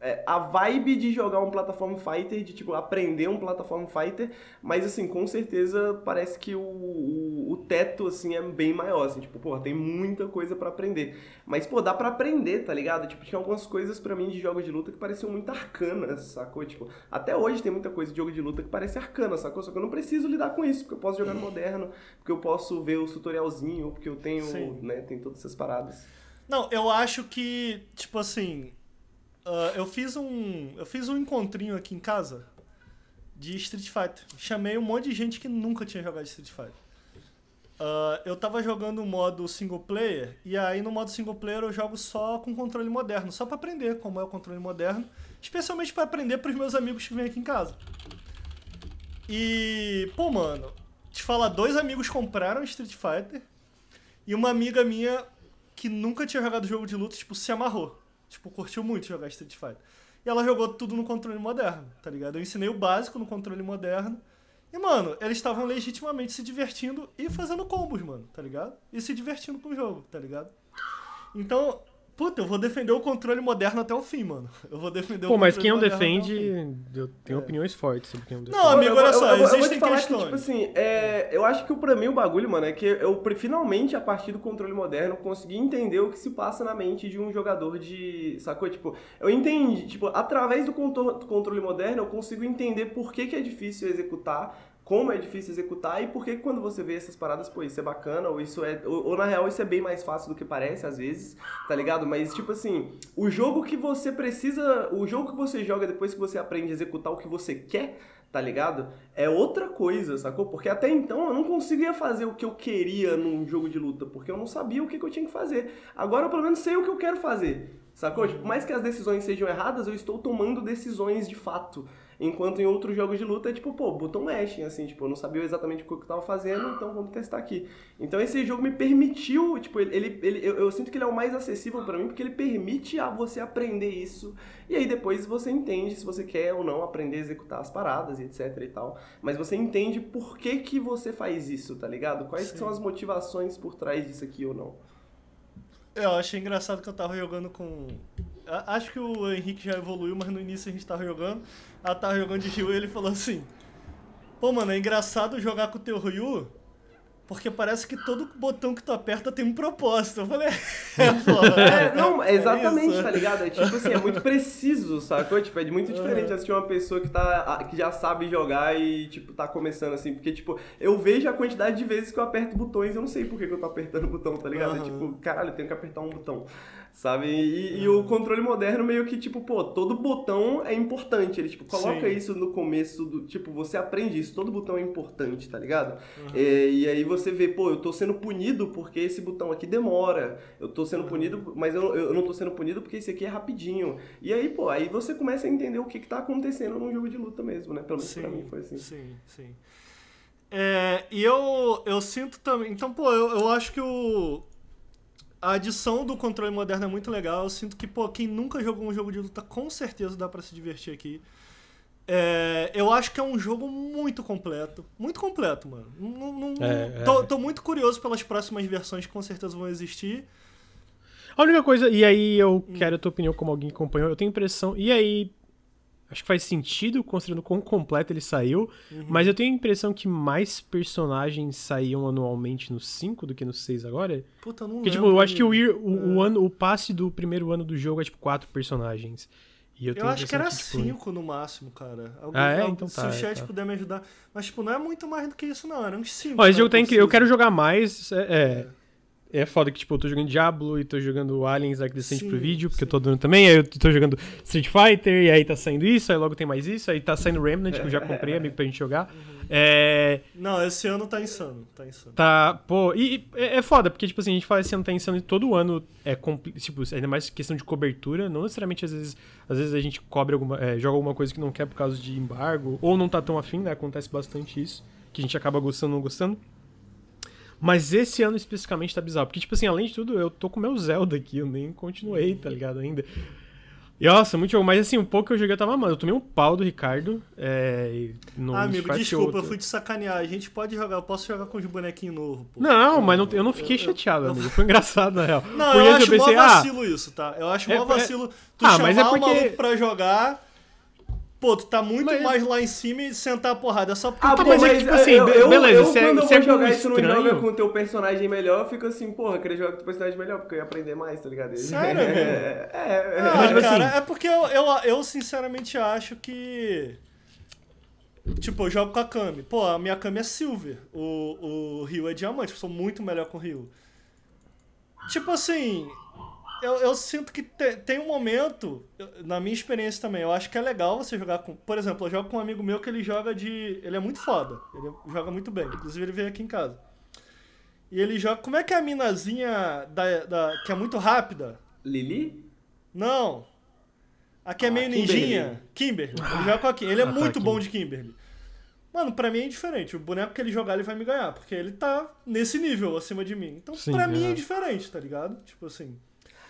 é- a vibe de jogar um plataforma fighter, de, tipo, aprender um plataforma fighter, mas, assim, com certeza parece que o, o, o teto, assim, é bem maior, assim, tipo, pô, tem muita coisa pra aprender. Mas, pô, dá pra aprender, tá ligado? Tipo, tinha algumas coisas pra mim de jogos de luta que pareciam muito arcanas, sacou? Tipo, até hoje tem muita coisa de jogo de luta que parece arcana, sacou? Só que eu não preciso lidar com isso, porque eu posso jogar no moderno, porque eu posso ver o tutorialzinho, porque eu tenho, Sim. né, tem todas essas paradas. Não, eu acho que, tipo assim. Ah, eu fiz um. Eu fiz um encontrinho aqui em casa de Street Fighter. Chamei um monte de gente que nunca tinha jogado Street Fighter. Ah, eu tava jogando o modo single player, e aí no modo single player eu jogo só com controle moderno, só pra aprender como é o controle moderno, especialmente pra aprender pros meus amigos que vêm aqui em casa. E, pô, mano, te falar, dois amigos compraram Street Fighter e uma amiga minha que nunca tinha jogado jogo de luta, tipo, se amarrou. Tipo, curtiu muito jogar Street Fighter. E ela jogou tudo no controle moderno, tá ligado? Eu ensinei o básico no controle moderno. E, mano, eles estavam legitimamente se divertindo e fazendo combos, mano, tá ligado? E se divertindo com o jogo, tá ligado? Então, puta, eu vou defender o controle moderno até o fim, mano. Eu vou defender o Pô, mas controle quem não moderno até o defende, eu tenho É. opiniões fortes sobre quem não defende. Não, amigo, eu, olha eu- só, eu- eu vou te existem falar questões. Que, tipo assim, é, eu acho que pra mim o bagulho, mano, é que eu finalmente, a partir do controle moderno, consegui entender o que se passa na mente de um jogador de. Sacou? Tipo, eu entendi, tipo, através do contor- do controle moderno, eu consigo entender por que, que é difícil executar. Como é difícil executar e por que quando você vê essas paradas, pô, isso é bacana, ou isso é. Ou, ou, na real isso é bem mais fácil do que parece, às vezes, tá ligado? Mas, tipo assim, o jogo que você precisa. O jogo que você joga depois que você aprende a executar o que você quer, tá ligado? É outra coisa, sacou? Porque até então eu não conseguia fazer o que eu queria num jogo de luta, porque eu não sabia o que, que eu tinha que fazer. Agora eu pelo menos sei o que eu quero fazer, sacou? Tipo, mais que as decisões sejam erradas, eu estou tomando decisões de fato. Enquanto em outros jogos de luta é tipo, pô, botão mashing, assim, tipo, eu não sabia exatamente o que eu tava fazendo, então vamos testar aqui. Então esse jogo me permitiu, tipo, ele, ele, eu, eu sinto que ele é o mais acessível pra mim, porque ele permite a você aprender isso, e aí depois você entende se você quer ou não aprender a executar as paradas e etc e tal. Mas você entende por que que você faz isso, tá ligado? Quais são as motivações por trás disso aqui ou não. Eu achei engraçado que eu tava jogando com. Acho que o Henrique já evoluiu, mas no início a gente tava jogando. Ela tava jogando de Ryu e ele falou assim: Pô, mano, é engraçado jogar com o teu Ryu, porque parece que todo botão que tu aperta tem um propósito. Eu falei: É, pô. É, não, é exatamente, isso. tá ligado? É tipo assim, é muito preciso, sacou? Tipo, é muito diferente assistir uma pessoa que, tá, que já sabe jogar e, tipo, tá começando assim. Porque, tipo, eu vejo a quantidade de vezes que eu aperto botões e eu não sei por que, que eu tô apertando o botão, tá ligado? É Aham. tipo, caralho, eu tenho que apertar um botão, sabe? E, e o controle moderno meio que, tipo, pô, todo botão é importante. Ele, tipo, coloca Sim. isso no começo do. Tipo, você aprende isso, todo botão é importante, tá ligado? É, e aí você vê, pô, eu tô sendo punido porque esse botão aqui demora. Eu tô sendo punido, mas eu, eu não tô sendo punido porque esse aqui é rapidinho. E aí, pô, aí você começa a entender o que que tá acontecendo num jogo de luta mesmo, né? Pelo menos pra mim foi assim. Sim, sim. É, e eu, eu sinto também. Então, pô, eu, eu acho que o. A adição do controle moderno é muito legal. Eu sinto que, pô, quem nunca jogou um jogo de luta, com certeza dá pra se divertir aqui. É, eu acho que é um jogo muito completo. Muito completo, mano. Não, não- É, tô, é. tô muito curioso pelas próximas versões que com certeza vão existir. A única coisa, e aí eu quero a tua opinião como alguém que acompanhou, eu tenho a impressão, e aí acho que faz sentido considerando quão completo ele saiu, mas eu tenho a impressão que mais personagens saíam anualmente no 5 do que no 6 agora. Puta, eu não Porque, tipo, lembro, eu acho que o, o, o ano, o passe do primeiro ano do jogo é, tipo, quatro personagens. E eu, Eu acho que era tipo, 5 no máximo, cara. Algum- Ah, é? algum- Então se tá, o chat tá. puder me ajudar. Mas, tipo, não é muito mais do que isso, não. Era uns 5. Ó, esse jogo incrível. Eu quero jogar mais. É, é, é foda que, tipo, eu tô jogando Diablo e tô jogando Aliens Like Descent Sim, pro vídeo, porque sim. eu tô dando também. Aí eu tô jogando Street Fighter, e aí tá saindo isso, aí logo tem mais isso, aí tá saindo Remnant, que eu já comprei, amigo, pra gente jogar. É. Não, esse ano tá insano. Tá insano. Tá, pô, e, e é, é foda, porque, tipo assim, a gente fala esse ano tá insano e todo ano é, compli- tipo, ainda mais questão de cobertura, não necessariamente às vezes, às vezes a gente cobre alguma, é, joga alguma coisa que não quer por causa de embargo, ou não tá tão afim, né, acontece bastante isso, que a gente acaba gostando ou não gostando. Mas esse ano especificamente tá bizarro, porque, tipo assim, além de tudo, eu tô com meu Zelda aqui, eu nem continuei, tá ligado, ainda. E, nossa, muito jogo, mas assim, um pouco que eu joguei eu tava amando, eu tomei um pau do Ricardo, é, no Ah, amigo, desculpa, eu eu- fui te sacanear. A gente pode jogar, eu posso jogar com os bonequinhos novos, pô. Não, mas não- eu não fiquei eu- chateado, eu- amigo. Foi engraçado, na real. Não, Porque eu acho pensei, mó ah, vacilo isso, tá? Eu acho É- mó é- vacilo tu Ah, chamar mas é o porque- maluco pra jogar. Pô, tu tá muito Mas- mais lá em cima e sentar a porrada. É só porque Ah, tu Tá, pô, mas é que, tipo assim, be- beleza, eu, se é- quando eu se é vou jogar isso no jogo com o teu personagem melhor, eu fico assim, porra, eu queria jogar com o teu personagem melhor, porque eu ia aprender mais, tá ligado? Sério, é, é, é, Ah, Mas, tipo cara, assim- é porque eu, eu, eu sinceramente acho que. Tipo, eu jogo com a Kami. Pô, a minha Kami é Silver. O, o Rio é diamante. Eu sou muito melhor com o Rio. Tipo assim. Eu, eu sinto que te- tem um momento, eu- na minha experiência também, eu acho que é legal você jogar com. Por exemplo, eu jogo com um amigo meu que ele joga de. Ele é muito foda. Ele joga muito bem. Inclusive, ele veio aqui em casa. E ele joga. Como é que é a minazinha da, da, que é muito rápida? Lili? Não. Aqui é Ah, meio Kimberly. ninjinha. Kimberly. Ele joga com a Kim. Ele é Ah, tá, muito bom Kimberly. de Kimberly. Mano, pra mim é indiferente. O boneco que ele jogar, ele vai me ganhar. Porque ele tá nesse nível acima de mim. Então, Sim, pra mim é é. indiferente, tá ligado? Tipo assim.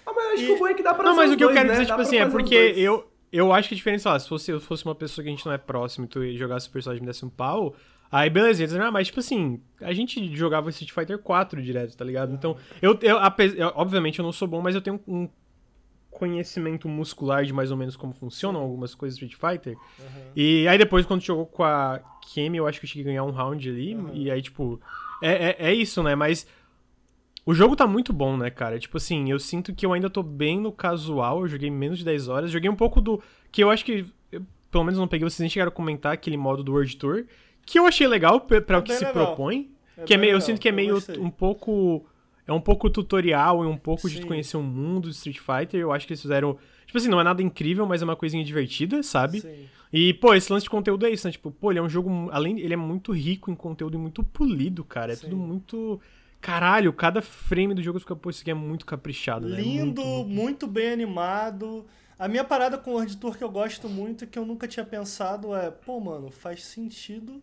Ah, mas eu acho E- que o bom é que dá pra Não, mas o que eu dois, quero né? dizer, Dá tipo pra assim, é porque eu, eu acho que a diferença, sei lá, se fosse, eu fosse uma pessoa que a gente não é próximo e tu jogasse o personagem e me desse um pau, aí beleza, ia dizer, ah, mas tipo assim, a gente jogava Street Fighter 4 direto, tá ligado? Então, eu, eu, eu- obviamente eu não sou bom, mas eu tenho um conhecimento muscular de mais ou menos como funcionam algumas coisas do Street Fighter. E aí depois, quando jogou com a Kemi, eu acho que eu cheguei a ganhar um round ali, e aí, tipo, é, é, é isso, né? Mas o jogo tá muito bom, né, cara? Tipo assim, eu sinto que eu ainda tô bem no casual, eu joguei menos de 10 horas, joguei um pouco do. Que eu acho que. eu, pelo menos não peguei, vocês nem chegaram a comentar aquele modo do World Tour. Que eu achei legal pra pra É o que se legal. propõe. É que é meio, eu legal, sinto que é eu meio um pouco. É um pouco tutorial e um pouco de Sim. conhecer o mundo do Street Fighter. Eu acho que eles fizeram. Tipo assim, não é nada incrível, mas é uma coisinha divertida, sabe? Sim. E, pô, esse lance de conteúdo é isso, né? Tipo, pô, ele é um jogo. Além, ele é muito rico em conteúdo e muito polido, cara. É Sim. tudo muito. Caralho, cada frame do jogo fica, pô, isso aqui é muito caprichado, né? Lindo, Muito, muito, bem animado. A minha parada com o World Tour que eu gosto muito e que eu nunca tinha pensado é, pô, mano, faz sentido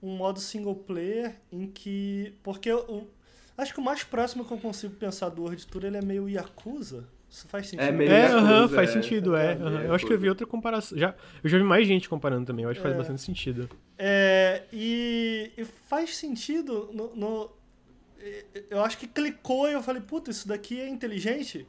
um modo single player em que. Porque eu. Acho que o mais próximo que eu consigo pensar do World Tour ele é meio Yakuza. Isso faz sentido. É meio É, Yakuza, aham, faz é. sentido, é. É, é, Eu acho que eu vi outra comparação. Já, eu já vi mais gente comparando também, eu acho que faz É. bastante sentido. É, e, e faz sentido no, no- Eu acho que clicou e eu falei, puta, isso daqui é inteligente.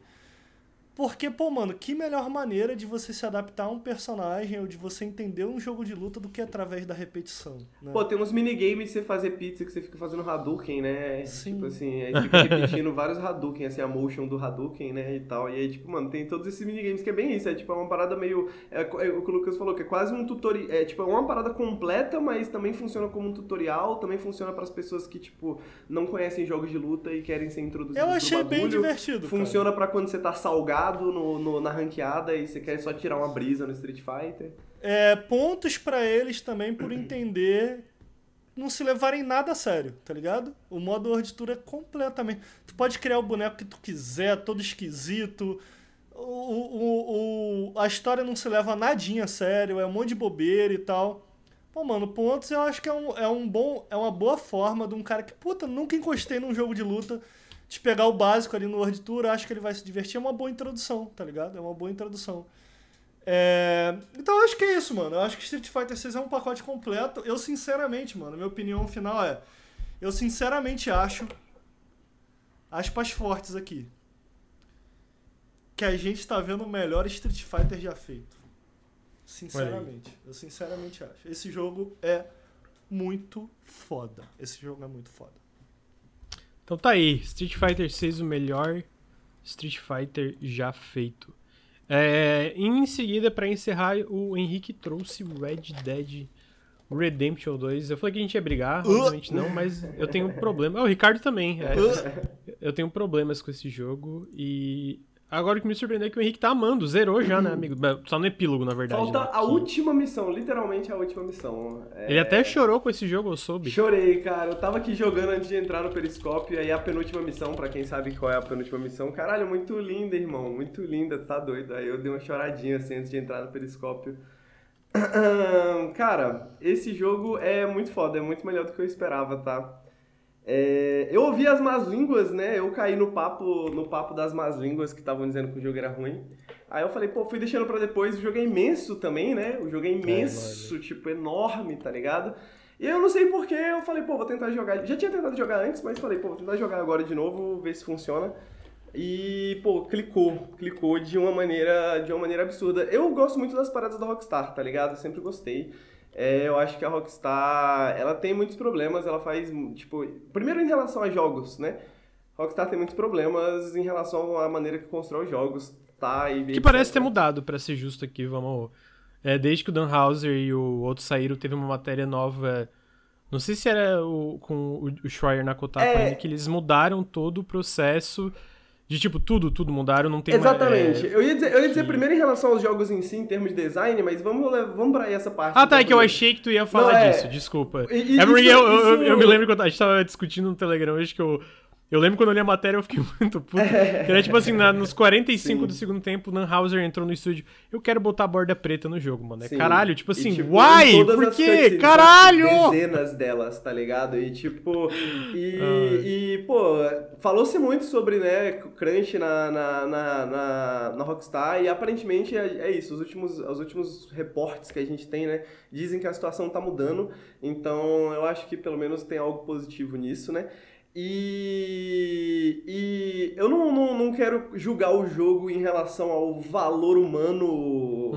Porque, pô, mano, que melhor maneira de você se adaptar a um personagem ou de você entender um jogo de luta do que através da repetição. Né? Pô, tem uns minigames de você fazer pizza que você fica fazendo Hadouken, né? Sim. Tipo assim, aí fica repetindo vários Hadouken, assim, a motion do Hadouken, né? E tal. E aí, tipo, mano, tem todos esses minigames que é bem isso. É tipo, é uma parada meio. É, é o que o Lucas falou, que é quase um tutorial. É tipo, é uma parada completa, mas também funciona como um tutorial. Também funciona para as pessoas que, tipo, não conhecem jogos de luta e querem ser introduzidas eu achei bem divertido. Funciona pra quando você tá salgado no, no- na ranqueada e você quer só tirar uma brisa no Street Fighter. É, pontos pra eles também por entender não se levarem nada a sério, tá ligado? O modo World Tour é completamente. Tu pode criar o boneco que tu quiser, todo esquisito. O, o, o- a história não se leva nadinha a sério, é um monte de bobeira e tal. Pô, mano, pontos eu acho que é um, é um bom. É uma boa forma de um cara que, puta, nunca encostei num jogo de luta. De pegar o básico ali no World Tour, acho que ele vai se divertir. É uma boa introdução, tá ligado? É uma boa introdução. É, Então eu acho que é isso, mano. Eu acho que Street Fighter 6 é um pacote completo. Eu, sinceramente, mano, minha opinião final é. Eu sinceramente acho. Aspas fortes aqui. que a gente tá vendo o melhor Street Fighter já feito. Sinceramente. Eu sinceramente acho. Esse jogo é muito foda. Esse jogo é muito foda. Então tá aí, Street Fighter 6 o melhor Street Fighter já feito. É, em seguida, pra encerrar, o Henrique trouxe Red Dead Redemption 2. Eu falei que a gente ia brigar, Uh. obviamente não, mas eu tenho um problema. Ah, o Ricardo também. é. eu tenho problemas com esse jogo e agora o que me surpreendeu é que o Henrique tá amando, zerou já, né, amigo? Só no epílogo, na verdade. Falta né? a última missão, literalmente a última missão. É, Ele até chorou com esse jogo, eu soube. Chorei, cara. Eu tava aqui jogando antes de entrar no Periscópio, e aí a penúltima missão, pra quem sabe qual é a penúltima missão, caralho, muito linda, irmão, muito linda, tá doido. Aí eu dei uma choradinha assim antes de entrar no Periscópio. Cara, esse jogo é muito foda, é muito melhor do que eu esperava, tá? É, eu ouvi as más línguas, né? Eu caí no papo, no papo das más línguas que estavam dizendo que o jogo era ruim. Aí eu falei, pô, fui deixando pra depois. O jogo é imenso também, né? O jogo é imenso, tipo, enorme, tá ligado? E eu não sei porquê, eu falei, pô, vou tentar jogar. Já tinha tentado jogar antes, mas falei, pô, vou tentar jogar agora de novo, ver se funciona. E, pô, clicou, clicou de uma maneira, de uma maneira absurda. Eu gosto muito das paradas da Rockstar, tá ligado? Eu sempre gostei. É, eu acho que a Rockstar, ela tem muitos problemas, ela faz, tipo, primeiro em relação a jogos, né? Rockstar tem muitos problemas em relação à maneira que constrói os jogos, tá? E Que parece ter mudado, pra ser justo aqui, vamos. É, desde que o Dan Houser e o outro saíram, teve uma matéria nova. Não sei se era o, com o, Schreier na Kotaku É. ainda, que eles mudaram todo o processo de tipo, tudo, tudo mudaram, não tem Exatamente. mais. é, eu ia dizer, eu ia dizer primeiro em relação aos jogos em si, em termos de design, mas vamos, vamos pra essa parte. Ah, tá, é que eu achei que tu ia falar Não, é- disso, desculpa. E- e é porque isso- eu, eu, eu- isso- eu me lembro quando a gente tava discutindo no Telegram hoje que eu. Eu lembro quando eu li a matéria eu fiquei muito puto. Era tipo assim, na- nos 45 Sim. do segundo tempo, o Dan Houser entrou no estúdio. Eu quero botar a borda preta no jogo, mano. É Sim. caralho, tipo E, assim, tipo, why? Por quê? cutscenes, Caralho! Dezenas delas, tá ligado? E tipo. E, e, pô, falou-se muito sobre, né, crunch na, na, na, na, na Rockstar e aparentemente é, é isso. Os últimos, os últimos reportes que a gente tem, né, dizem que a situação tá mudando. Então eu acho que pelo menos tem algo positivo nisso, né? E, e eu não, não, não quero julgar o jogo em relação ao valor humano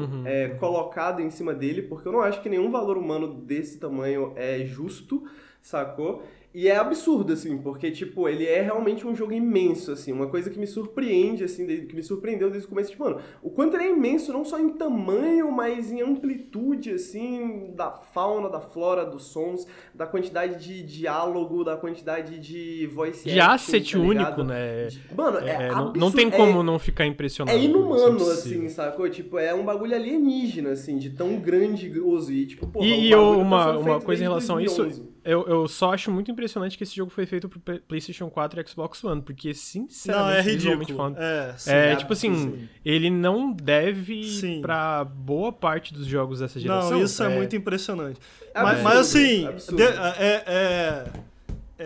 Uhum. é, colocado em cima dele, porque eu não acho que nenhum valor humano desse tamanho é justo, sacou? E é absurdo, assim, porque, tipo, ele é realmente um jogo imenso, assim, uma coisa que me surpreende, assim, que me surpreendeu desde o começo, tipo, mano, o quanto ele é imenso, não só em tamanho, mas em amplitude, assim, da fauna, da flora, dos sons, da quantidade de diálogo, da quantidade de voice De asset tá único, né? Mano, é, É, não, não absurdo, tem é- como não ficar impressionado. é isso, inumano, assim, sacou? Tipo, é um bagulho alienígena, assim, de tão grandioso. E, tipo, porra, E, e eu- tá uma, uma coisa em relação a isso, 2011. Eu, eu só acho muito impressionante que esse jogo foi feito pro Play- PlayStation 4 e Xbox One, porque, sinceramente, Não, é visualmente ridículo. falando, É, sim. é, é tipo assim, sim. ele não deve Sim. pra boa parte dos jogos dessa geração. Não, isso é, muito impressionante. É mas, mas assim, absurdo. de- é, é,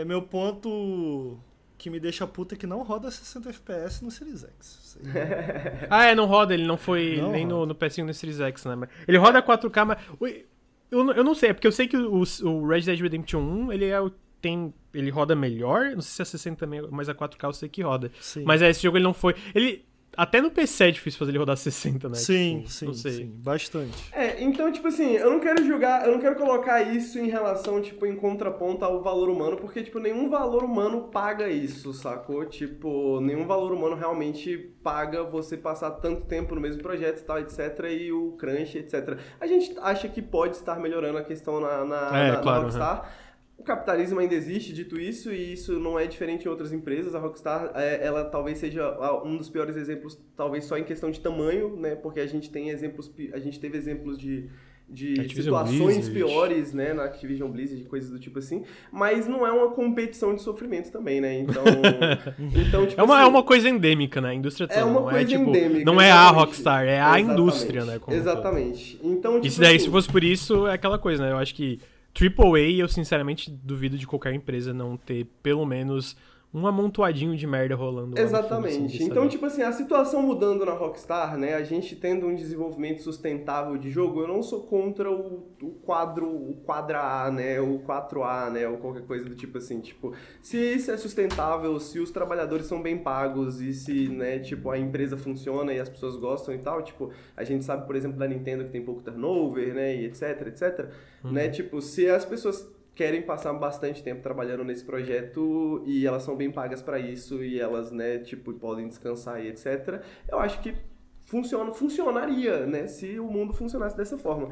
é meu ponto que me deixa puta que não roda 60 FPS no Series X. Ah, é, não roda, ele não foi Não nem no, roda. no PS5 no Series X, né? Mas Ele roda 4K, mas. Eu, não- eu não sei, é porque eu sei que o, o Red Dead Redemption 1, ele é o. Tem, ele roda melhor, não sei se é 60 também, mas a 4K eu sei que roda. Sim. Mas é, esse jogo ele não foi. Ele. Até no PC é difícil fazer ele rodar 60, né? sim, Tipo, sim, sim, bastante. É, então, tipo assim, eu não quero julgar, eu não quero colocar isso em relação, tipo, em contraponto ao valor humano, porque, tipo, nenhum valor humano paga isso, sacou? Tipo, nenhum valor humano realmente paga você passar tanto tempo no mesmo projeto e tal, etc, e o crunch, etc. A gente acha que pode estar melhorando a questão na, na, É, na- na claro, Rockstar. O capitalismo ainda existe, dito isso, e isso não é diferente em outras empresas. A Rockstar, é, ela talvez seja um dos piores exemplos, talvez só em questão de tamanho, né? Porque a gente tem exemplos, a gente teve exemplos de, de Activision situações Blizzard. piores, né? Na Activision Blizzard, de coisas do tipo assim. Mas não é uma competição de sofrimento também, né? Então, então tipo É uma, assim, é uma coisa endêmica, né? A indústria toda. é uma não coisa é, tipo, endêmica. Não é a. Rockstar, é a Exatamente. indústria, né? Exatamente. Então, tipo E se daí, assim, se fosse por isso, é aquela coisa, né? Eu acho que AAA, eu sinceramente duvido de qualquer empresa não ter pelo menos um amontoadinho de merda rolando. fundo, assim, Exatamente. de Então, tipo assim, a situação mudando na Rockstar, né? A gente tendo um desenvolvimento sustentável de jogo, eu não sou contra o, o quadro, o quadra A, né? O 4A, né? Ou qualquer coisa do tipo assim, tipo, se isso é sustentável, se os trabalhadores são bem pagos e se, né, tipo, a empresa funciona e as pessoas gostam e tal, tipo, a gente sabe, por exemplo, da Nintendo que tem pouco turnover, né? E etc, etc, né? Tipo, se as pessoas querem passar bastante tempo trabalhando nesse projeto e elas são bem pagas para isso e elas, né, tipo, podem descansar e etc. Eu acho que funciona, funcionaria, né, se o mundo funcionasse dessa forma.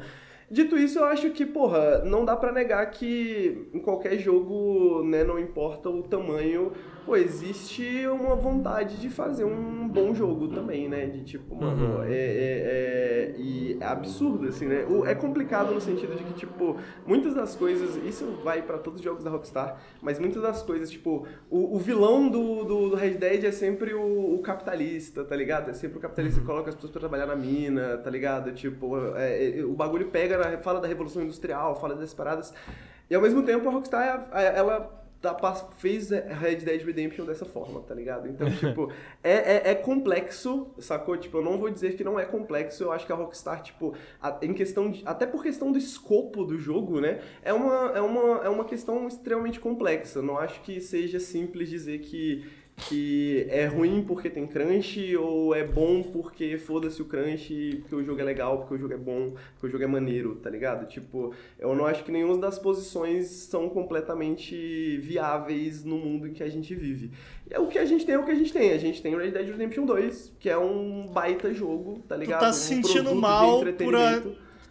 Dito isso, eu acho que, porra, não dá pra negar que em qualquer jogo, né, não importa o tamanho, pô, existe uma vontade de fazer um bom jogo também, né? De tipo, mano, Uhum. é, é, é- e é absurdo, assim, né? O- É complicado no sentido de que, tipo, muitas das coisas, isso vai pra todos os jogos da Rockstar, mas muitas das coisas, tipo, o, o vilão do, do, do Red Dead é sempre o, o capitalista, tá ligado? É sempre o capitalista que coloca as pessoas pra trabalhar na mina, tá ligado? Tipo, é- é- o bagulho pega, na- fala da Revolução Industrial, fala dessas paradas. E ao mesmo tempo a Rockstar, a- ela fez Red Dead Redemption dessa forma, tá ligado? Então, tipo, é, é, é complexo, sacou? Tipo, eu não vou dizer que não é complexo, eu acho que a Rockstar, tipo, a- em questão de, até por questão do escopo do jogo, né? É uma, é uma, é uma questão extremamente complexa. Não acho que seja simples dizer que que é ruim porque tem crunch ou é bom porque foda-se o crunch, porque o jogo é legal, porque o jogo é bom, porque o jogo é maneiro, tá ligado? Tipo, eu não acho que nenhuma das posições são completamente viáveis no mundo em que a gente vive. E é o que a gente tem é o que a gente tem. A gente tem Red Dead Redemption 2, que é um baita jogo, tá Tu ligado? tá Um se sentindo produto de mal por a...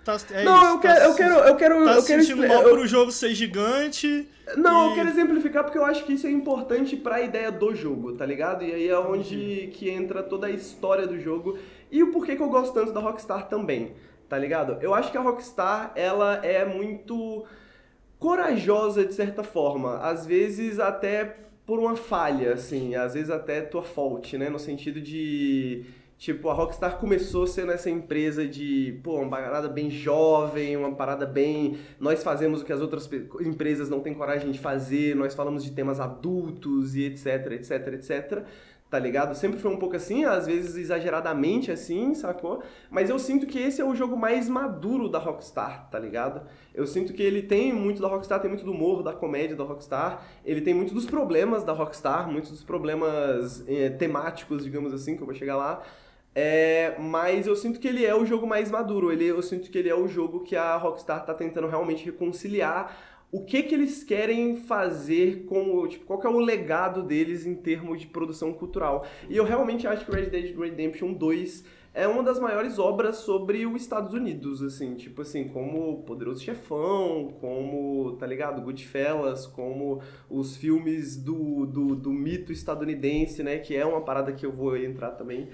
Tá, é não, isso, eu tá quero, eu quero, eu quero, Tá eu quero sentindo mal eu- por o jogo ser gigante. Não, E- eu quero exemplificar porque eu acho que isso é importante pra ideia do jogo, tá ligado? E aí é onde que entra toda a história do jogo e o porquê que eu gosto tanto da Rockstar também, tá ligado? Eu acho que a Rockstar, ela é muito corajosa de certa forma, às vezes até por uma falha, assim, às vezes até tua fault, né? No sentido de Tipo, a Rockstar começou sendo essa empresa de, pô, uma parada bem jovem, uma parada bem. Nós fazemos o que as outras empresas não têm coragem de fazer, nós falamos de temas adultos e etc, etc, etc. Tá ligado? Sempre foi um pouco assim, às vezes exageradamente assim, sacou? Mas eu sinto que esse é o jogo mais maduro da Rockstar, tá ligado? Eu sinto que ele tem muito da Rockstar, tem muito do humor, da comédia da Rockstar, ele tem muito dos problemas da Rockstar, muitos dos problemas eh, temáticos, digamos assim, que eu vou chegar lá. É, mas eu sinto que ele é o jogo mais maduro. Ele, eu sinto que ele é o jogo que a Rockstar tá tentando realmente reconciliar o que que eles querem fazer com tipo, qual que é o legado deles em termos de produção cultural. E eu realmente acho que Red Dead Redemption 2 é uma das maiores obras sobre os Estados Unidos, assim, tipo assim, como Poderoso Chefão, como, tá ligado, Goodfellas, como os filmes do, do, do mito estadunidense, né, que é uma parada que eu vou entrar também.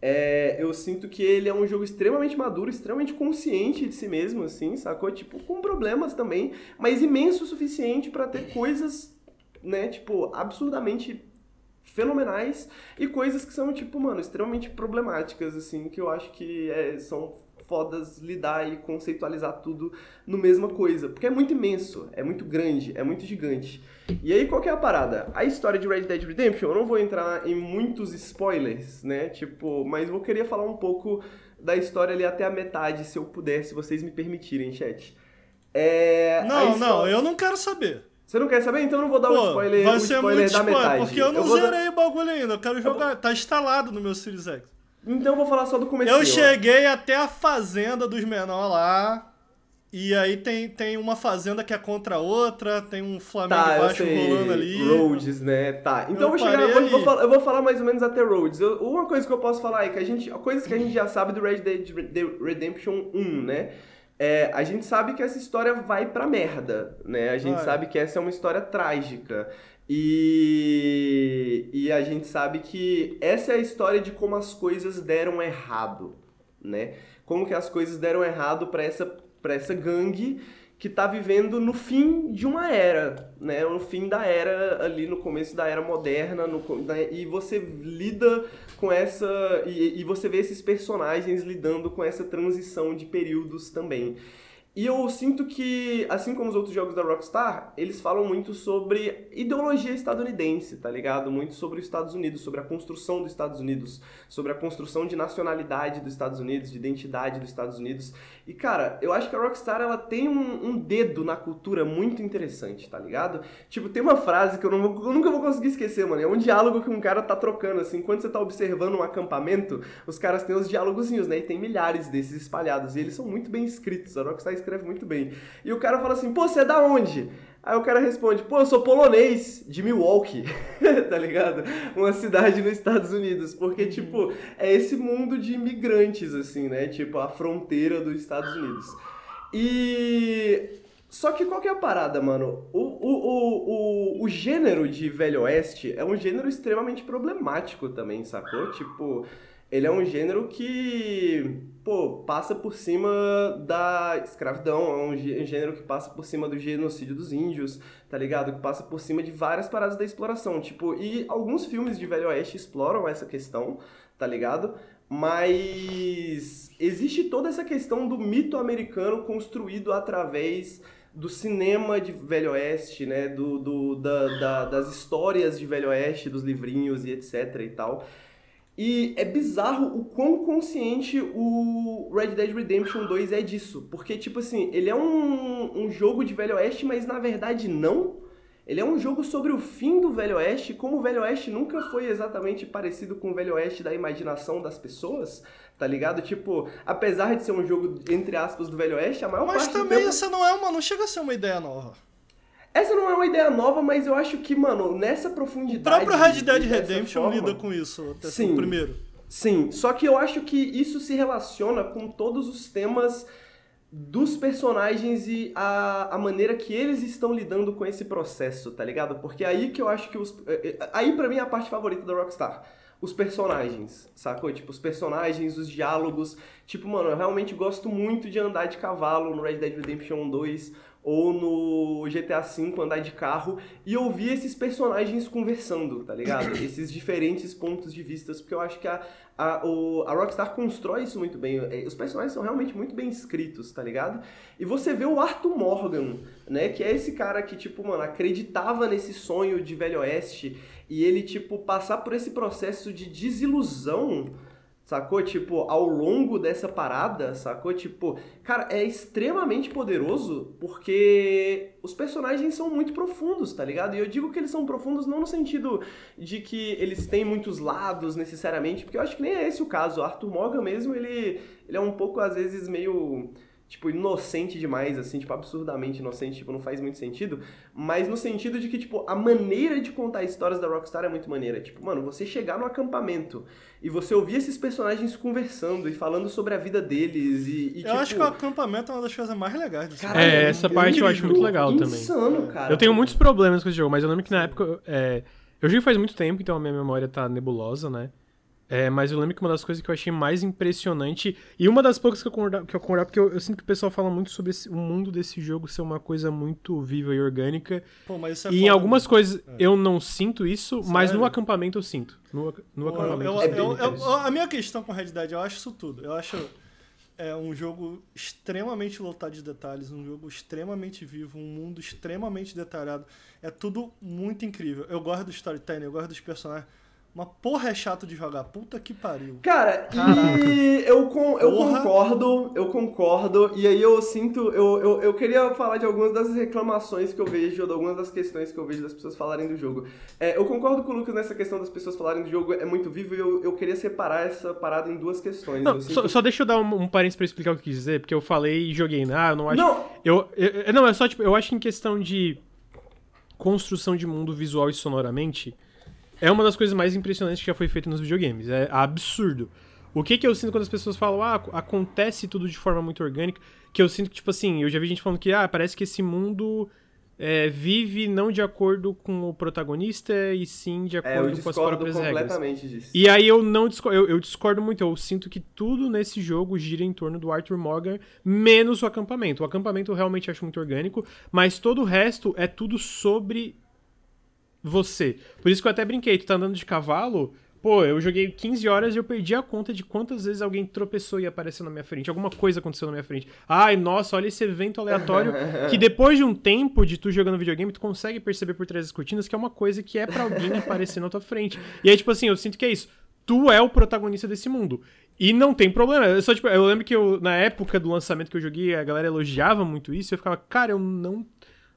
É, eu sinto que ele é um jogo extremamente maduro, extremamente consciente de si mesmo, assim, sacou? Tipo, com problemas também, mas imenso o suficiente pra ter coisas, né, tipo, absurdamente fenomenais e coisas que são, tipo, mano, extremamente problemáticas, assim, que eu acho que é, são fodas lidar e conceitualizar tudo no mesma coisa, porque é muito imenso, é muito grande, é muito gigante. E aí, qual que é a parada? A história de Red Dead Redemption, eu não vou entrar em muitos spoilers, né? Tipo, mas vou querer falar um pouco da história ali até a metade, se eu puder, se vocês me permitirem, chat. É, Não, não, história- eu não quero saber. Você não quer saber? Então eu não vou dar Pô, spoiler, vai o ser spoiler muito da spoiler, metade. porque eu não dar- zerei o bagulho ainda. Eu quero jogar. Tá instalado no meu Series X. Então eu vou falar só do começo. Eu cheguei até a fazenda dos menores lá. E aí tem, tem uma fazenda que é contra a outra, tem um Flamengo Tá, Vasco rolando ali. Rhodes, né? Tá. Então Eu vou chegar. vou, falar, eu vou falar mais ou menos até Rhodes. Eu- uma coisa que eu posso falar é que a gente. Coisas que a gente já sabe do Red Dead Red- Redemption 1, né? É, a gente sabe que essa história vai pra merda, né? A gente Vai. sabe que essa é uma história trágica. E, e a gente sabe que essa é a história de como as coisas deram errado, né? Como que as coisas deram errado pra essa, essa gangue que tá vivendo no fim de uma era, né? No fim da era, ali no começo da era moderna, no, né? e você lida com essa. E, e você vê esses personagens lidando com essa transição de períodos também. E eu sinto que, assim como os outros jogos da Rockstar, eles falam muito sobre ideologia estadunidense, tá ligado? Muito sobre os Estados Unidos, sobre a construção dos Estados Unidos, sobre a construção de nacionalidade dos Estados Unidos, de identidade dos Estados Unidos. E, cara, eu acho que a Rockstar, ela tem um, um dedo na cultura muito interessante, tá ligado? Tipo, tem uma frase que eu, não eu nunca vou conseguir esquecer, mano. É um diálogo que um cara tá trocando, assim. Enquanto você tá observando um acampamento, os caras têm os diálogozinhos, né? E tem milhares desses espalhados. E eles são muito bem escritos. A Rockstar escreve muito bem. E o cara fala assim, pô, você é da onde? Aí o cara responde, pô, eu sou polonês, de Milwaukee, tá ligado? Uma cidade nos Estados Unidos. Porque, Uhum. tipo, é esse mundo de imigrantes, assim, né? Tipo, a fronteira dos Estados Unidos. E. Só que qual que é a parada, mano? O, o, o, o, o gênero de Velho Oeste é um gênero extremamente problemático também, sacou? Tipo, ele é um gênero que, pô, passa por cima da escravidão, é um gê- gênero que passa por cima do genocídio dos índios, tá ligado? Que passa por cima de várias paradas da exploração, tipo, e alguns filmes de Velho Oeste exploram essa questão, tá ligado? Mas existe toda essa questão do mito americano construído através do cinema de Velho Oeste, né? Do, do, da, da- das histórias de Velho Oeste, dos livrinhos e etc e tal. E é bizarro o quão consciente o Red Dead Redemption 2 é disso. Porque, tipo assim, ele é um, um jogo de Velho Oeste, mas na verdade não. Ele é um jogo sobre o fim do Velho Oeste, como o Velho Oeste nunca foi exatamente parecido com o Velho Oeste da imaginação das pessoas, tá ligado? Tipo, apesar de ser um jogo, entre aspas, do Velho Oeste, a maior Mas parte do também tempo... essa não é uma. Não chega a ser uma ideia nova. Essa não é uma ideia nova, mas eu acho que, mano, nessa O profundidade... próprio Red Dead Redemption forma- lida com isso, até Sim. o primeiro. Sim, só que eu acho que isso se relaciona com todos os temas dos personagens e a, a maneira que eles estão lidando com esse processo, tá ligado? Porque aí que eu acho que os. eh, eh, Aí pra mim é a parte favorita da Rockstar. Os personagens, sacou? Tipo, os personagens, os diálogos. Tipo, mano, eu realmente gosto muito de andar de cavalo no Red Dead Redemption 2 ou no GTA V andar de carro e ouvir esses personagens conversando, tá ligado? Esses diferentes pontos de vista, porque eu acho que a, a, o, a Rockstar constrói isso muito bem. É, Os personagens são realmente muito bem escritos, tá ligado? E você vê o Arthur Morgan, né? Que é esse cara que, tipo, mano, acreditava nesse sonho de Velho Oeste e ele, tipo, passar por esse processo de desilusão Sacou? Tipo, ao longo dessa parada, sacou? Tipo, cara, é extremamente poderoso porque os personagens são muito profundos, tá ligado? E eu digo que eles são profundos não no sentido de que eles têm muitos lados necessariamente, porque eu acho que nem é esse o caso. O Arthur Morgan mesmo, ele, ele é um pouco, às vezes, meio tipo, inocente demais, assim, tipo, absurdamente inocente, tipo, não faz muito sentido, mas no sentido de que, tipo, a maneira de contar histórias da Rockstar é muito maneira. Tipo, mano, você chegar no acampamento e você ouvir esses personagens conversando e falando sobre a vida deles e, e, Eu tipo, acho que o acampamento é uma das coisas mais legais desse caralho, É, essa parte eu acho muito legal também. Insano, cara. Eu tenho muitos problemas com esse jogo, mas eu lembro que na época. É, eu joguei faz muito tempo, então a minha memória tá nebulosa, né? É, mas eu lembro que uma das coisas que eu achei mais impressionante, e uma das poucas que eu concordava, que eu concordava porque eu, eu sinto que o pessoal fala muito sobre esse- o mundo desse jogo ser uma coisa muito viva e orgânica. Pô, mas isso é e em foda, algumas né? coisas eu não sinto isso, mas Sério? no acampamento eu sinto. No, no Pô, acampamento eu- eu eu- a minha questão com Red Dead, eu acho isso tudo. Eu acho é um jogo extremamente lotado de detalhes, um jogo extremamente vivo, um mundo extremamente detalhado. É tudo muito incrível. Eu gosto do storytelling, eu gosto dos personagens. Uma porra é chato de jogar. Puta que pariu. Cara, e eu, con eu Porra. concordo, eu concordo, e aí eu sinto, eu, eu, eu queria falar de algumas das reclamações que eu vejo, de algumas das questões que eu vejo das pessoas falarem do jogo. É, eu concordo com o Lucas nessa questão das pessoas falarem do jogo, é muito vivo, e eu, eu queria separar essa parada em duas questões. Não, Eu só, sinto- só deixa eu dar um, um parênteses pra explicar o que eu quis dizer, porque eu falei e joguei, né? Ah, eu não acho. Não, Eu, eu- eu- não, é só tipo, eu acho que em questão de construção de mundo visual e sonoramente, é uma das coisas mais impressionantes que já foi feita nos videogames. É absurdo. O que que eu sinto quando as pessoas falam, ah, ac- acontece tudo de forma muito orgânica, que eu sinto que, tipo assim, eu já vi gente falando que, ah, parece que esse mundo é, vive não de acordo com o protagonista, e sim de é, acordo com as próprias regras. completamente disso. E aí eu não discordo, eu, eu discordo muito, eu sinto que tudo nesse jogo gira em torno do Arthur Morgan, menos o acampamento. O acampamento eu realmente acho muito orgânico, mas todo o resto é tudo sobre você. Por isso que eu até brinquei, tu tá andando de cavalo, pô, eu joguei 15 horas e eu perdi a conta de quantas vezes alguém tropeçou e apareceu na minha frente. Alguma coisa aconteceu na minha frente. Ai, nossa, olha esse evento aleatório. que depois de um tempo de tu jogando videogame, tu consegue perceber por trás das cortinas que é uma coisa que é pra alguém aparecer na tua frente. E aí, tipo assim, eu sinto que é isso. Tu é o protagonista desse mundo. E não tem problema. Eu, só, tipo, eu lembro que eu, na época do lançamento que eu joguei, a galera elogiava muito isso. E eu ficava, cara, eu não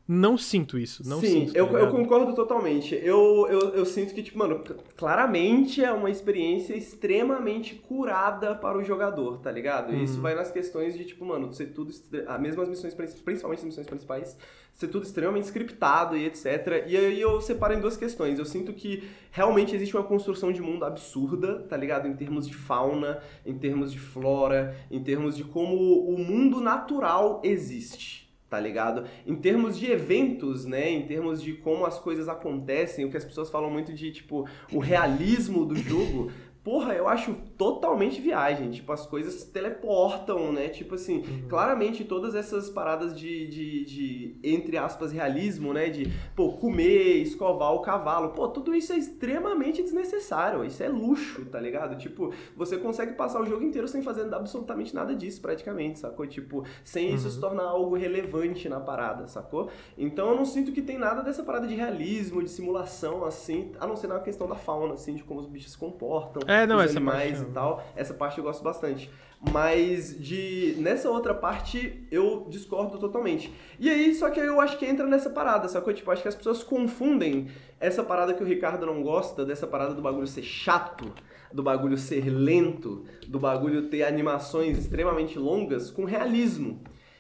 não sinto isso. Não Sim, sinto, tá eu, eu concordo totalmente. Eu, eu, eu sinto que, tipo, mano, claramente é uma experiência extremamente curada para o jogador, tá ligado? E isso Uhum. vai nas questões de, tipo, mano, ser tudo. estre- As missões, prin- principalmente as missões principais, ser tudo extremamente scriptado e etc. E aí eu separo em duas questões. Eu sinto que realmente existe uma construção de mundo absurda, tá ligado? Em termos de fauna, em termos de flora, em termos de como o mundo natural existe tá ligado? Em termos de eventos, né, em termos de como as coisas acontecem, o que as pessoas falam muito de, tipo, o realismo do jogo, porra, eu acho totalmente viagem, tipo, as coisas se teleportam, né, tipo assim, claramente todas essas paradas de, de, de, entre aspas, realismo, né, de, pô, comer, escovar o cavalo, pô, tudo isso é extremamente desnecessário, isso é luxo, tá ligado? Tipo, você consegue passar o jogo inteiro sem fazer absolutamente nada disso, praticamente, sacou? Tipo, sem isso se tornar algo relevante na parada, sacou? Então eu não sinto que tem nada dessa parada de realismo, de simulação, assim, a não ser na questão da fauna, assim, de como os bichos se comportam, É, não, os essa animais parte e tal. Essa parte eu gosto bastante. Mas de nessa outra parte eu discordo totalmente. E aí, só que eu acho que entra nessa parada, sacou? Tipo, acho que as pessoas confundem essa parada que o Ricardo não gosta, dessa parada do bagulho ser chato, do bagulho ser lento, do bagulho ter animações extremamente longas com realismo.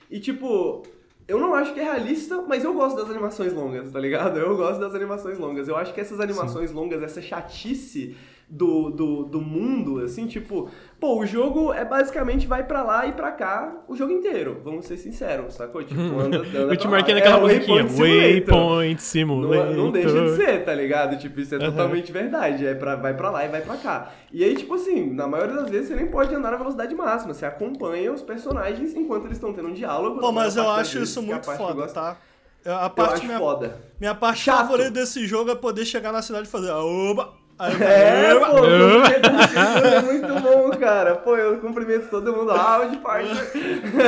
E tipo, eu não acho que é realista, mas eu gosto das animações longas, tá ligado? Eu gosto das animações longas. Eu acho que essas animações longas, essa chatice do, do, do mundo, assim, tipo, pô, o jogo é basicamente vai pra lá e pra cá o jogo inteiro, vamos ser sinceros, sacou? Tipo, anda, anda Eu te marquei naquela É, musiquinha. Waypoint Simulator. Waypoint Não, Simulator. não deixa de ser, tá ligado? Tipo, isso é totalmente verdade. É pra, vai pra lá e vai pra cá. E aí, tipo assim, na maioria das vezes você nem pode andar na velocidade máxima. Você acompanha os personagens enquanto eles estão tendo um diálogo. Pô, mas eu acho vezes, isso muito foda, gosto. tá? A Eu parte acho minha, foda. minha parte Chato. favorita desse jogo é poder chegar na cidade e fazer oba! É, pô, cumprimento é muito bom, cara. Pô, eu cumprimento todo mundo. Loud partner.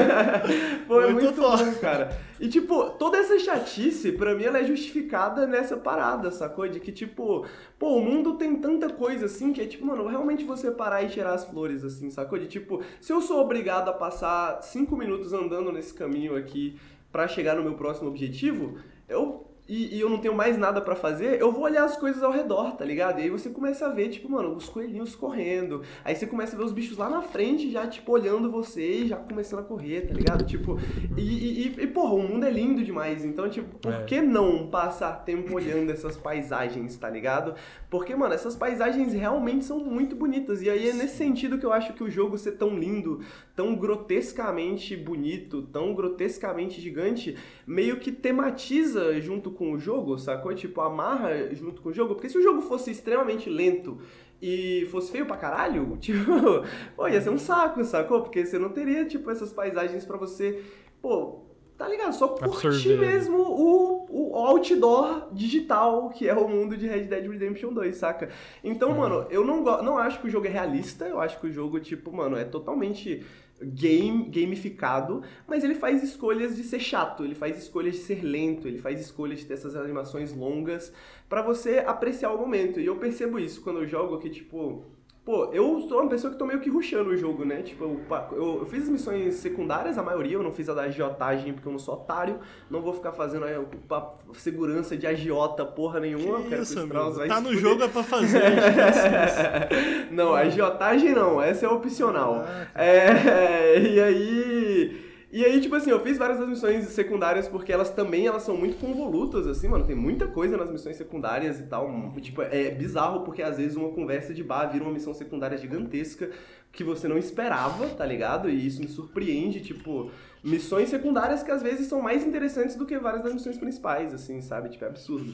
Pô, é Muito muito bom, cara. E, tipo, toda essa chatice, pra mim, ela é justificada nessa parada, sacou? De que, tipo, pô, o mundo tem tanta coisa assim que é, tipo, mano, realmente você parar e tirar as flores, assim, sacou? De, tipo, se eu sou obrigado a passar cinco minutos andando nesse caminho aqui pra chegar no meu próximo objetivo, eu e, e eu não tenho mais nada pra fazer, eu vou olhar as coisas ao redor, tá ligado? E aí você começa a ver, tipo, mano, os coelhinhos correndo. Aí você começa a ver os bichos lá na frente, já, tipo, olhando você e já começando a correr, tá ligado? Tipo, e, e, e, e, porra, o mundo é lindo demais. Então, tipo, por É. que não passar tempo olhando essas paisagens, tá ligado? Porque, mano, essas paisagens realmente são muito bonitas. E aí é nesse sentido que eu acho que o jogo ser tão lindo, tão grotescamente bonito, tão grotescamente gigante, meio que tematiza junto com o jogo, sacou? Tipo, amarra junto com o jogo. Porque se o jogo fosse extremamente lento e fosse feio pra caralho, tipo, pô, ia ser um saco, sacou? Porque você não teria, tipo, essas paisagens pra você, pô, tá ligado? Só curtir Absorver. mesmo o, o outdoor digital, que é o mundo de Red Dead Redemption 2, saca? Então, mano, eu não, não acho que o jogo é realista, eu acho que o jogo, tipo, mano, é totalmente game, gamificado, mas ele faz escolhas de ser chato, ele faz escolhas de ser lento, ele faz escolhas de ter essas animações longas pra você apreciar o momento. E eu percebo isso quando eu jogo que, tipo, Pô, eu sou uma pessoa que tô meio que rushando o jogo, né? Tipo, eu, eu, eu fiz as missões secundárias, a maioria, eu não fiz a da agiotagem porque eu não sou otário, não vou ficar fazendo aí, pa- segurança de agiota porra nenhuma, Que quero isso, que Strauss vai Tá no jogo é pra fazer. esquece isso. não, agiotagem não, essa é opcional. Ah, É, e aí. E aí, tipo assim, eu fiz várias das missões secundárias porque elas também elas são muito convolutas, assim, mano. Tem muita coisa nas missões secundárias e tal. Tipo, é bizarro porque às vezes uma conversa de bar vira uma missão secundária gigantesca que você não esperava, tá ligado? E isso me surpreende, tipo, missões secundárias que às vezes são mais interessantes do que várias das missões principais, assim, sabe? Tipo, é absurdo.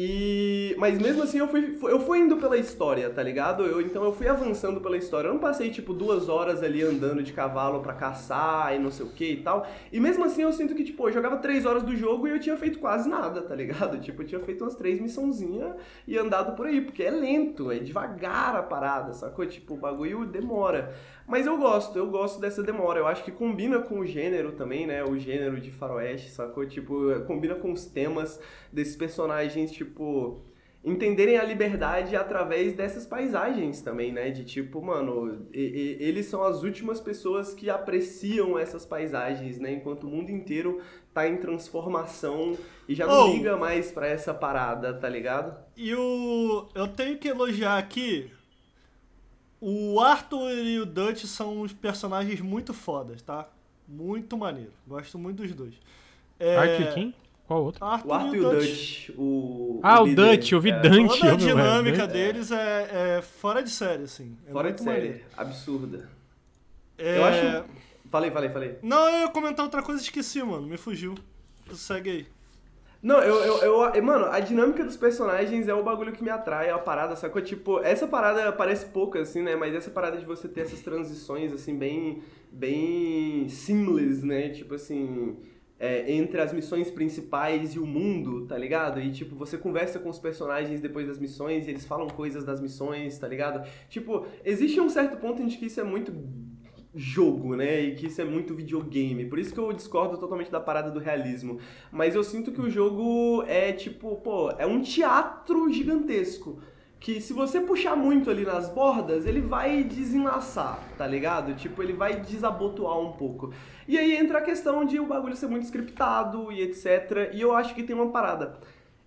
E, mas mesmo assim eu fui, eu fui indo pela história, tá ligado? Eu, então eu fui avançando pela história. Eu não passei tipo duas horas ali andando de cavalo pra caçar e não sei o que e tal. E mesmo assim eu sinto que, tipo, eu jogava três horas do jogo e eu tinha feito quase nada, tá ligado? Tipo, eu tinha feito umas três missãozinhas e andado por aí, porque é lento, é devagar a parada, sacou? Tipo, o bagulho demora. Mas eu gosto, eu gosto dessa demora. Eu acho que combina com o gênero também, né? O gênero de faroeste, sacou? Tipo, combina com os temas desses personagens, tipo, entenderem a liberdade através dessas paisagens também, né? De tipo, mano, e, e, eles são as últimas pessoas que apreciam essas paisagens, né? Enquanto o mundo inteiro tá em transformação e já não Oh. liga mais pra essa parada, tá ligado? E o. Eu tenho que elogiar aqui. O Arthur e o Dutch são uns personagens muito fodas, tá? Muito maneiro. Gosto muito dos dois. É, Arthur e quem? Qual outro? Arthur, O Arthur e o Dutch, o. Ah, o líder, Dutch, eu vi é, Dante. Toda a dinâmica é, deles é, é fora de série, assim. É Fora de série. maneiro. Absurda. É... Eu acho- Falei, falei, falei. Não, eu ia comentar outra coisa e esqueci, mano. Me fugiu. Segue aí. Não, eu, eu, eu- Mano, a dinâmica dos personagens é o bagulho que me atrai, é a parada, sacou? Tipo, essa parada parece pouca, assim, né? Mas essa parada de você ter essas transições, assim, bem. bem. seamless, né? Tipo assim. É, entre as missões principais e o mundo, tá ligado? E, tipo, você conversa com os personagens depois das missões e eles falam coisas das missões, tá ligado? Tipo, existe um certo ponto em que isso é muito jogo, né? E que isso é muito videogame. Por isso que eu discordo totalmente da parada do realismo. Mas eu sinto que o jogo é tipo, pô, é um teatro gigantesco. Que se você puxar muito ali nas bordas, ele vai desenlaçar, tá ligado? Tipo, ele vai desabotoar um pouco. E aí entra a questão de o bagulho ser muito scriptado e etc. E eu acho que tem uma parada.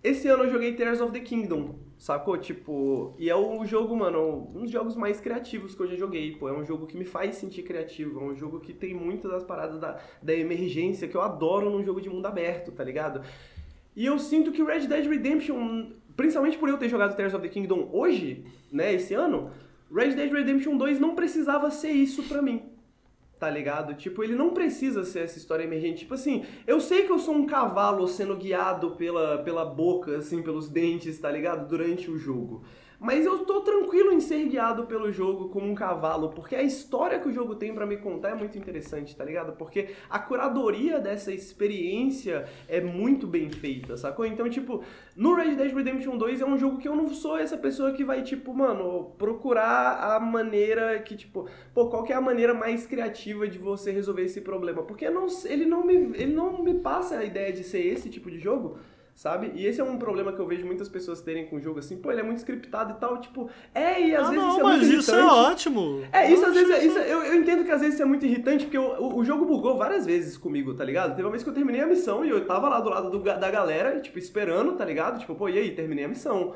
Esse ano eu joguei Tears of the Kingdom, sacou? Tipo, e é um jogo, mano, um dos jogos mais criativos que eu já joguei, pô. É um jogo que me faz sentir criativo, é um jogo que tem muitas das paradas da, da emergência que eu adoro num jogo de mundo aberto, tá ligado? E eu sinto que Red Dead Redemption, principalmente por eu ter jogado Tears of the Kingdom hoje, né, esse ano, Red Dead Redemption 2 não precisava ser isso pra mim. Tá ligado? Tipo, ele não precisa ser essa história emergente. Tipo assim, eu sei que eu sou um cavalo sendo guiado pela, pela boca, assim, pelos dentes, tá ligado? Durante o jogo. Mas eu tô tranquilo em ser guiado pelo jogo como um cavalo, porque a história que o jogo tem pra me contar é muito interessante, tá ligado? Porque a curadoria dessa experiência é muito bem feita, sacou? Então, tipo, no Red Dead Redemption 2 é um jogo que eu não sou essa pessoa que vai, tipo, mano, procurar a maneira que, tipo, pô, qual que é a maneira mais criativa de você resolver esse problema? Porque não, ele, não me, ele não me passa a ideia de ser esse tipo de jogo, sabe? E esse é um problema que eu vejo muitas pessoas terem com o jogo, assim, pô, ele é muito scriptado e tal, tipo, é, e às ah, vezes não, isso é mas muito isso é ótimo. É, isso às Eu vezes, é- isso, é- eu, eu entendo que às vezes isso é muito irritante, porque o, o, o jogo bugou várias vezes comigo, tá ligado? Teve uma vez que eu terminei a missão e eu tava lá do lado do da galera, tipo, esperando, tá ligado? Tipo, pô, e aí, terminei a missão.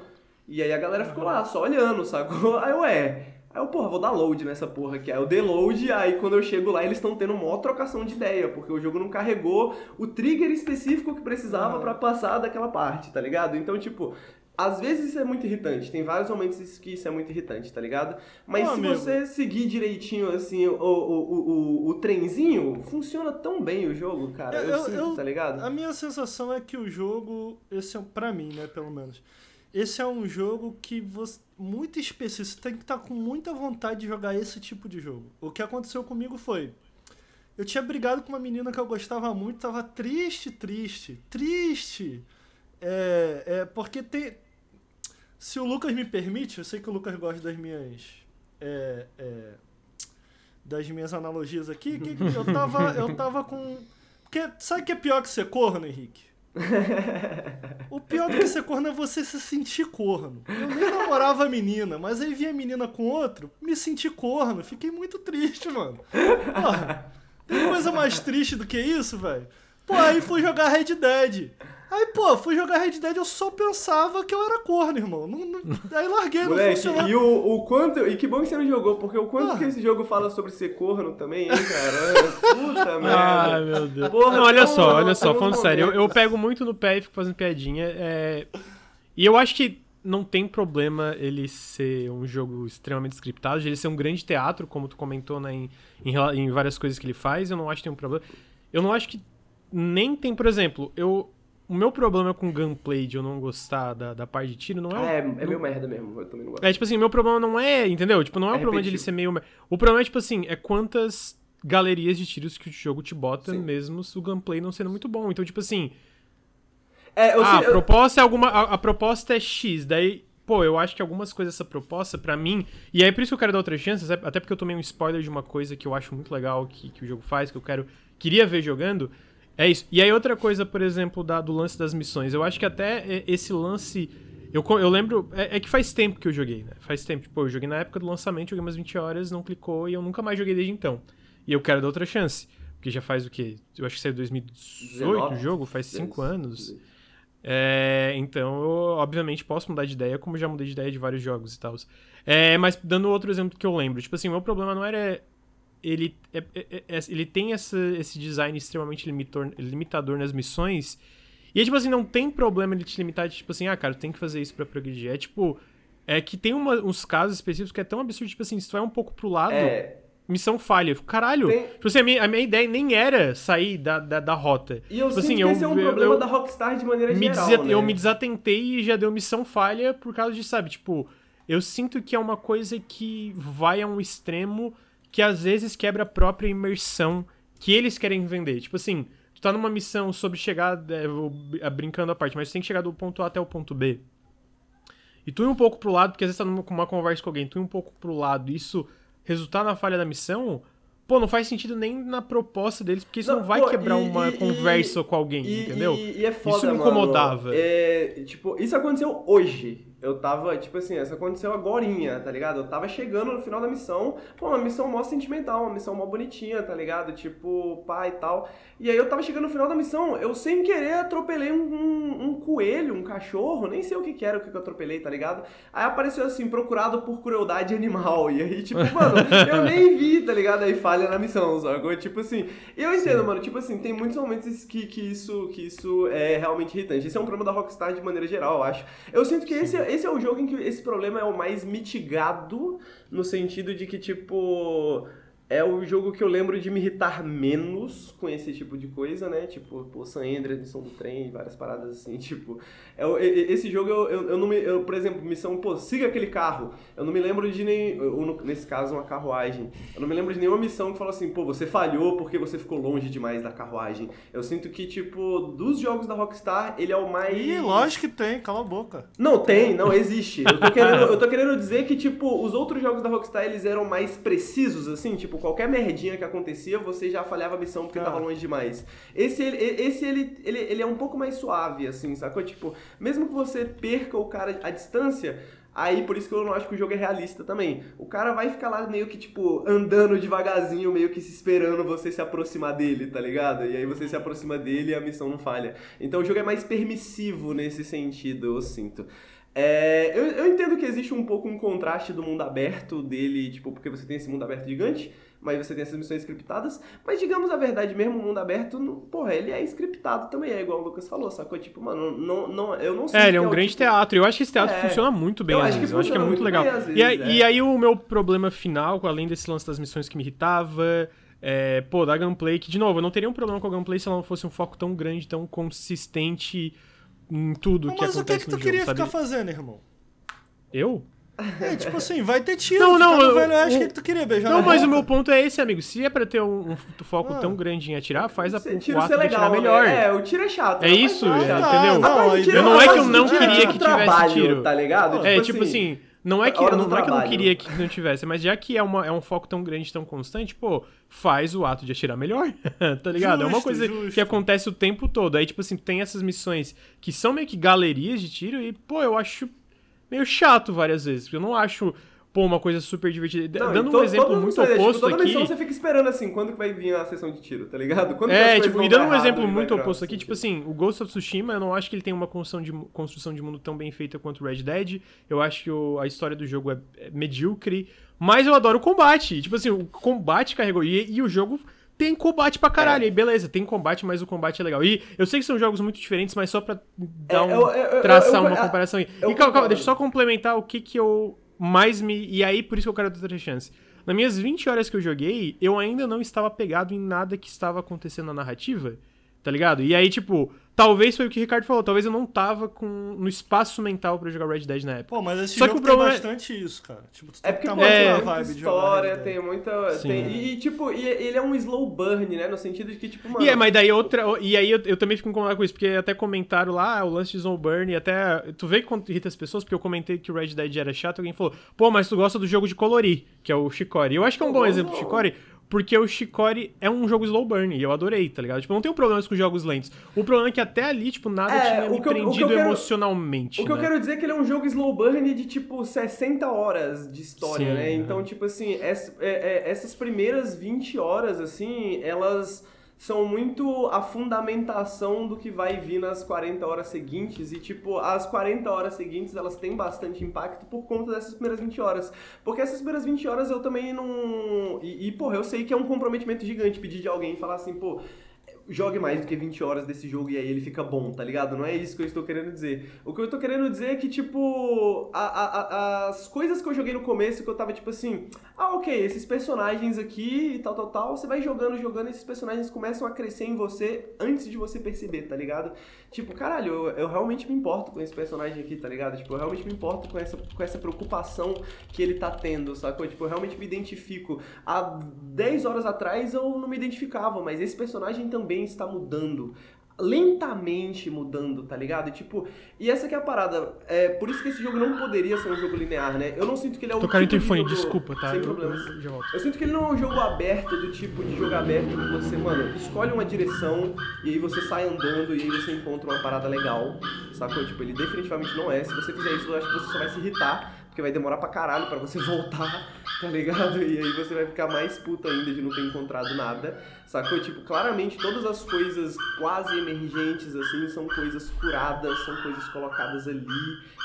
E aí a galera ficou lá, só olhando, sacou? Aí eu, é... Aí eu, porra, vou dar load nessa porra aqui. Aí eu dei load, aí quando eu chego lá, eles estão tendo maior trocação de ideia, porque o jogo não carregou o trigger específico que precisava pra passar daquela parte, tá ligado? Então, tipo, às vezes isso é muito irritante. Tem vários momentos que isso é muito irritante, tá ligado? Mas Ô, se amigo. você seguir direitinho, assim, o, o, o, o, o trenzinho, funciona tão bem o jogo, cara. Eu, Eu- sinto, eu- tá ligado? A minha sensação é que o jogo, esse é pra mim, né, pelo menos. Esse é um jogo que você muito específico, você tem que estar com muita vontade de jogar esse tipo de jogo. O que aconteceu comigo foi eu tinha brigado com uma menina que eu gostava muito, tava triste, triste, triste. É, é porque tem se o Lucas me permite, eu sei que o Lucas gosta das minhas é, é, das minhas analogias aqui, que eu tava eu tava com porque sabe o que é pior que ser corno, Henrique? O pior do que ser corno é você se sentir corno. Eu nem namorava a menina, mas aí vi a menina com outro, me senti corno. Fiquei muito triste, mano. Porra, tem coisa mais triste do que isso, velho? Pô, aí fui jogar Red Dead. Aí, pô, fui jogar Red Dead, eu só pensava que eu era corno, irmão. Não, não- aí larguei, não Moleque, funcionou. e o, o quanto. E que bom que você não jogou, porque o quanto Ah. que esse jogo fala sobre ser corno também, hein, cara? Puta Ai, merda. meu Deus. Porra, não, olha só, olha só, falando sério, eu, eu pego muito no pé e fico fazendo piadinha. é, E eu acho que não tem problema ele ser um jogo extremamente scriptado, de ele ser um grande teatro, como tu comentou né, em, em, em várias coisas que ele faz, eu não acho que tem um problema. Eu não acho que nem tem, por exemplo, eu o meu problema com gameplay de eu não gostar da, da parte de tiro não Ah, é. é, é não- meio merda mesmo, eu também não gosto. É, tipo assim, meu problema não é, entendeu? Tipo, não é, É o problema de ele ser meio. O problema é, tipo assim, é quantas galerias de tiros que o jogo te bota, Sim. mesmo se o gameplay não sendo muito bom. Então, tipo assim, É, eu ah, a proposta é alguma. A, a proposta é X, daí. Pô, eu acho que algumas coisas dessa proposta, pra mim. E aí, por isso que eu quero dar outras chances, é- até porque eu tomei um spoiler de uma coisa que eu acho muito legal que, que o jogo faz, que eu quero. Queria ver jogando. É isso. E aí, outra coisa, por exemplo, da, do lance das missões. Eu acho que até esse lance. Eu, eu lembro. É, é que faz tempo que eu joguei, né? Faz tempo. Tipo, eu joguei na época do lançamento, joguei umas 20 horas, não clicou e eu nunca mais joguei desde então. E eu quero dar outra chance. Porque já faz o quê? Eu acho que saiu em 2018 o 19, jogo, faz 5 10, anos. É, então, eu, obviamente, posso mudar de ideia, como já mudei de ideia de vários jogos e tal. É, mas dando outro exemplo que eu lembro, tipo assim, o meu problema não era. Ele, é- é- é- ele tem essa, esse design extremamente limitor, limitador nas missões. E é tipo assim, não tem problema ele te limitar de tipo assim, ah, cara, tem que fazer isso pra progredir. É tipo. É que tem uma- uns casos específicos que é tão absurdo, tipo assim, se tu vai um pouco pro lado, É, missão falha. Eu fico, Caralho! Tem- Tipo assim, a minha, a minha ideia nem era sair da, da, da rota. e eu Tipo sinto assim, eu- esse é um eu- problema eu- da Rockstar de maneira me geral, né? Eu me desatentei e já deu missão falha por causa de, sabe, tipo, eu sinto que é uma coisa que vai a um extremo que às vezes quebra a própria imersão que eles querem vender. Tipo assim, tu tá numa missão sobre chegar, é, é, brincando a parte, mas tu tem que chegar do ponto A até o ponto B. E tu ir um pouco pro lado, porque às vezes tá numa uma conversa com alguém, tu ir um pouco pro lado, e isso resultar na falha da missão, pô, não faz sentido nem na proposta deles, porque isso não, vai pô, quebrar e- uma e- conversa e- com alguém, entendeu? E, é foda, Isso me mano. incomodava. É, tipo, isso aconteceu hoje. Eu tava, tipo assim, isso aconteceu agorinha, tá ligado? Eu tava chegando no final da missão, pô, uma missão mó sentimental, uma missão mó bonitinha, tá ligado? Tipo, pai e tal. E aí eu tava chegando no final da missão, eu sem querer atropelei um, um, um coelho, um cachorro, nem sei o que que era o que que eu atropelei, tá ligado? Aí apareceu assim, procurado por crueldade animal. E aí, tipo, mano, eu nem vi, tá ligado? Aí falha na missão, sacou? Tipo assim, eu entendo, mano, tipo assim, tem muitos momentos que, que, isso, que isso é realmente irritante. Esse é um problema da Rockstar de maneira geral, eu acho. Eu sinto que esse, esse é o jogo em que esse problema é o mais mitigado, no sentido de que, tipo. É o jogo que eu lembro de me irritar menos com esse tipo de coisa, né? Tipo, pô, San Andreas, missão do trem, várias paradas assim, tipo... É, esse jogo, eu, eu, eu não me... Eu, por exemplo, missão, pô, siga aquele carro. Eu não me lembro de nem... Ou nesse caso, uma carruagem. Eu não me lembro de nenhuma missão que falou assim, pô, você falhou porque você ficou longe demais da carruagem. Eu sinto que, tipo, dos jogos da Rockstar, ele é o mais... Ih, lógico que tem, cala a boca. Não, tem, não, existe. Eu tô, querendo, eu tô querendo dizer que, tipo, os outros jogos da Rockstar, eles eram mais precisos, assim, tipo, qualquer merdinha que acontecia, você já falhava a missão porque Ah. tava longe demais. Esse, ele, esse ele, ele, ele é um pouco mais suave, assim, sacou? Tipo, mesmo que você perca o cara à distância, aí por isso que eu não acho que o jogo é realista também. O cara vai ficar lá meio que, tipo, andando devagarzinho, meio que se esperando você se aproximar dele, tá ligado? E aí você se aproxima dele e a missão não falha. Então o jogo é mais permissivo nesse sentido, eu sinto. É, eu, eu entendo que existe um pouco um contraste do mundo aberto dele, tipo, porque você tem esse mundo aberto gigante, mas você tem essas missões scriptadas, mas digamos a verdade mesmo, o mundo aberto, não- porra, ele é scriptado também, é igual o Lucas falou, sacou? Tipo, mano, não, não, eu não sei É, ele é um o grande tipo- teatro. Eu acho que esse teatro É. funciona muito bem Eu às acho que vezes. Eu acho que é muito muito legal. bem às e, aí, vezes, é. e aí o meu problema final, além desse lance das missões que me irritava, é, pô, da gameplay, que de novo, eu não teria um problema com a gameplay se ela não fosse um foco tão grande, tão consistente em tudo Não, que mas o que, acontece que tu no jogo, queria sabe? ficar fazendo, irmão? Eu? É, tipo assim, vai ter tiro. Não, não, tá eu- Velho Oeste, o- o que, que tu queria beijar Não, mas o boca? meu ponto é esse, amigo. Se é pra ter um, um foco Ah. tão grande em atirar, faz a, o tiro ser legal, melhor. né? É, o tiro é chato. É isso, é é, chata. entendeu? Não, A parte aí de tiro- não a é que parte eu de não é queria tipo que tivesse trabalho, tiro. Tá ligado? É, tipo assim, não é que, não, não é que eu não queria que não tivesse, mas já que é, uma, é um foco tão grande, tão constante, pô, faz o ato de atirar melhor, tá ligado? é uma Justo, coisa justo. que acontece o tempo todo. Aí, tipo assim, tem essas missões que são meio que galerias de tiro e, pô, eu acho meio chato várias vezes. porque Eu não acho, pô, uma coisa super divertida. Não, Dando um exemplo todo muito oposto tipo, toda aqui... missão você fica esperando assim, quando que vai vir a sessão de tiro, tá ligado? Quando É, tipo, e dando um errado exemplo muito oposto aqui, tipo assim, o Ghost of Tsushima, eu não acho que ele tem uma construção de, construção de mundo tão bem feita quanto o Red Dead. Eu acho que o- a história do jogo é, é medíocre, mas eu adoro o combate. Tipo assim, o combate carregou. E, e o jogo tem combate pra caralho. É. Aí beleza, tem combate, mas o combate é legal. E eu sei que são jogos muito diferentes, mas só pra dar É, um, eu- eu- eu- traçar uma comparação aí. eu E calma, calma, deixa eu só complementar o que que eu mais me... E aí, por isso que eu quero dar outra chance. Nas minhas 20 horas que eu joguei, eu ainda não estava pegado em nada que estava acontecendo na narrativa, tá ligado? E aí, tipo, talvez foi o que o Ricardo falou, talvez eu não tava com, no espaço mental pra jogar Red Dead na época. Pô, mas esse Só que jogo o tem problema é- bastante isso, cara. Tipo, tu É porque que tá É. muito na muita vibe de história, Dead. tem muita. Sim. tem- e, tipo, e, ele é um slow burn, né? No sentido de que, tipo, mano. E é, mas daí outra. E aí eu, eu também fico incomodado com isso, porque até comentaram lá o lance de Snowburn, e até. Tu vê quanto irrita as pessoas, porque eu comentei que o Red Dead era chato, alguém falou, pô, mas tu gosta do jogo de colorir, que é o Shikori. Eu acho que é um bom bom, exemplo do bom. Porque o Shikori é um jogo slow burn, e eu adorei, tá ligado? Tipo, não tenho problemas com jogos lentos. O problema é que até ali, tipo, nada É, tinha me que eu- o que eu prendido quero- emocionalmente. O que eu né? quero dizer é que ele é um jogo slow burn de tipo 60 horas de história, Sim, né? é. Então, tipo assim, ess- é- é- essas primeiras 20 horas, assim, elas são muito a fundamentação do que vai vir nas 40 horas seguintes. E, tipo, as 40 horas seguintes, elas têm bastante impacto por conta dessas primeiras 20 horas. Porque essas primeiras 20 horas eu também não... E, e porra, eu sei que é um comprometimento gigante pedir de alguém e falar assim, pô jogue mais do que 20 horas desse jogo e aí ele fica bom, tá ligado? Não é isso que eu estou querendo dizer. O que eu tô querendo dizer é que, tipo, a- a- a- as coisas que eu joguei no começo, que eu tava tipo assim, ah, ok, esses personagens aqui e tal, tal, tal, você vai jogando, jogando, esses personagens começam a crescer em você antes de você perceber, tá ligado? Tipo, caralho, eu, eu realmente me importo com esse personagem aqui, tá ligado? Tipo, eu realmente me importo com essa, com essa preocupação que ele tá tendo, sacou? Tipo, eu realmente me identifico. Há 10 horas atrás eu não me identificava, mas esse personagem também está mudando. Lentamente mudando, tá ligado? E, tipo, e essa que é a parada. É por isso que esse jogo não poderia ser um jogo linear, né? Eu não sinto que ele é o Tocar tipo de interfone, jogo- desculpa, tá? Sem Eu- problemas. eu volto. Eu sinto que ele não é um jogo aberto, do tipo de jogo aberto que você, mano, escolhe uma direção e aí você sai andando e aí você encontra uma parada legal, sacou? Tipo, ele definitivamente não é. Se você fizer isso, eu acho que você só vai se irritar, porque vai demorar pra caralho pra você voltar, tá ligado? E aí você vai ficar mais puto ainda de não ter encontrado nada, sacou? Tipo, claramente todas as coisas quase emergentes, assim, são coisas curadas, são coisas colocadas ali,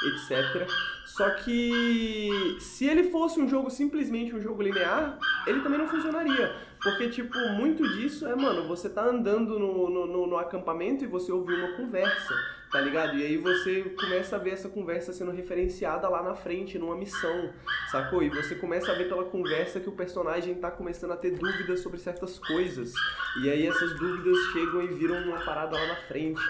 etc. Só que se ele fosse um jogo simplesmente um jogo linear, ele também não funcionaria. Porque, tipo, muito disso é, mano, você tá andando no, no, no- no acampamento e você ouviu uma conversa, tá ligado? E aí você começa a ver essa conversa sendo referenciada lá na frente, numa missão, sacou? E você começa a ver pela conversa que o personagem tá começando a ter dúvidas sobre certas coisas. E aí essas dúvidas chegam e viram uma parada lá na frente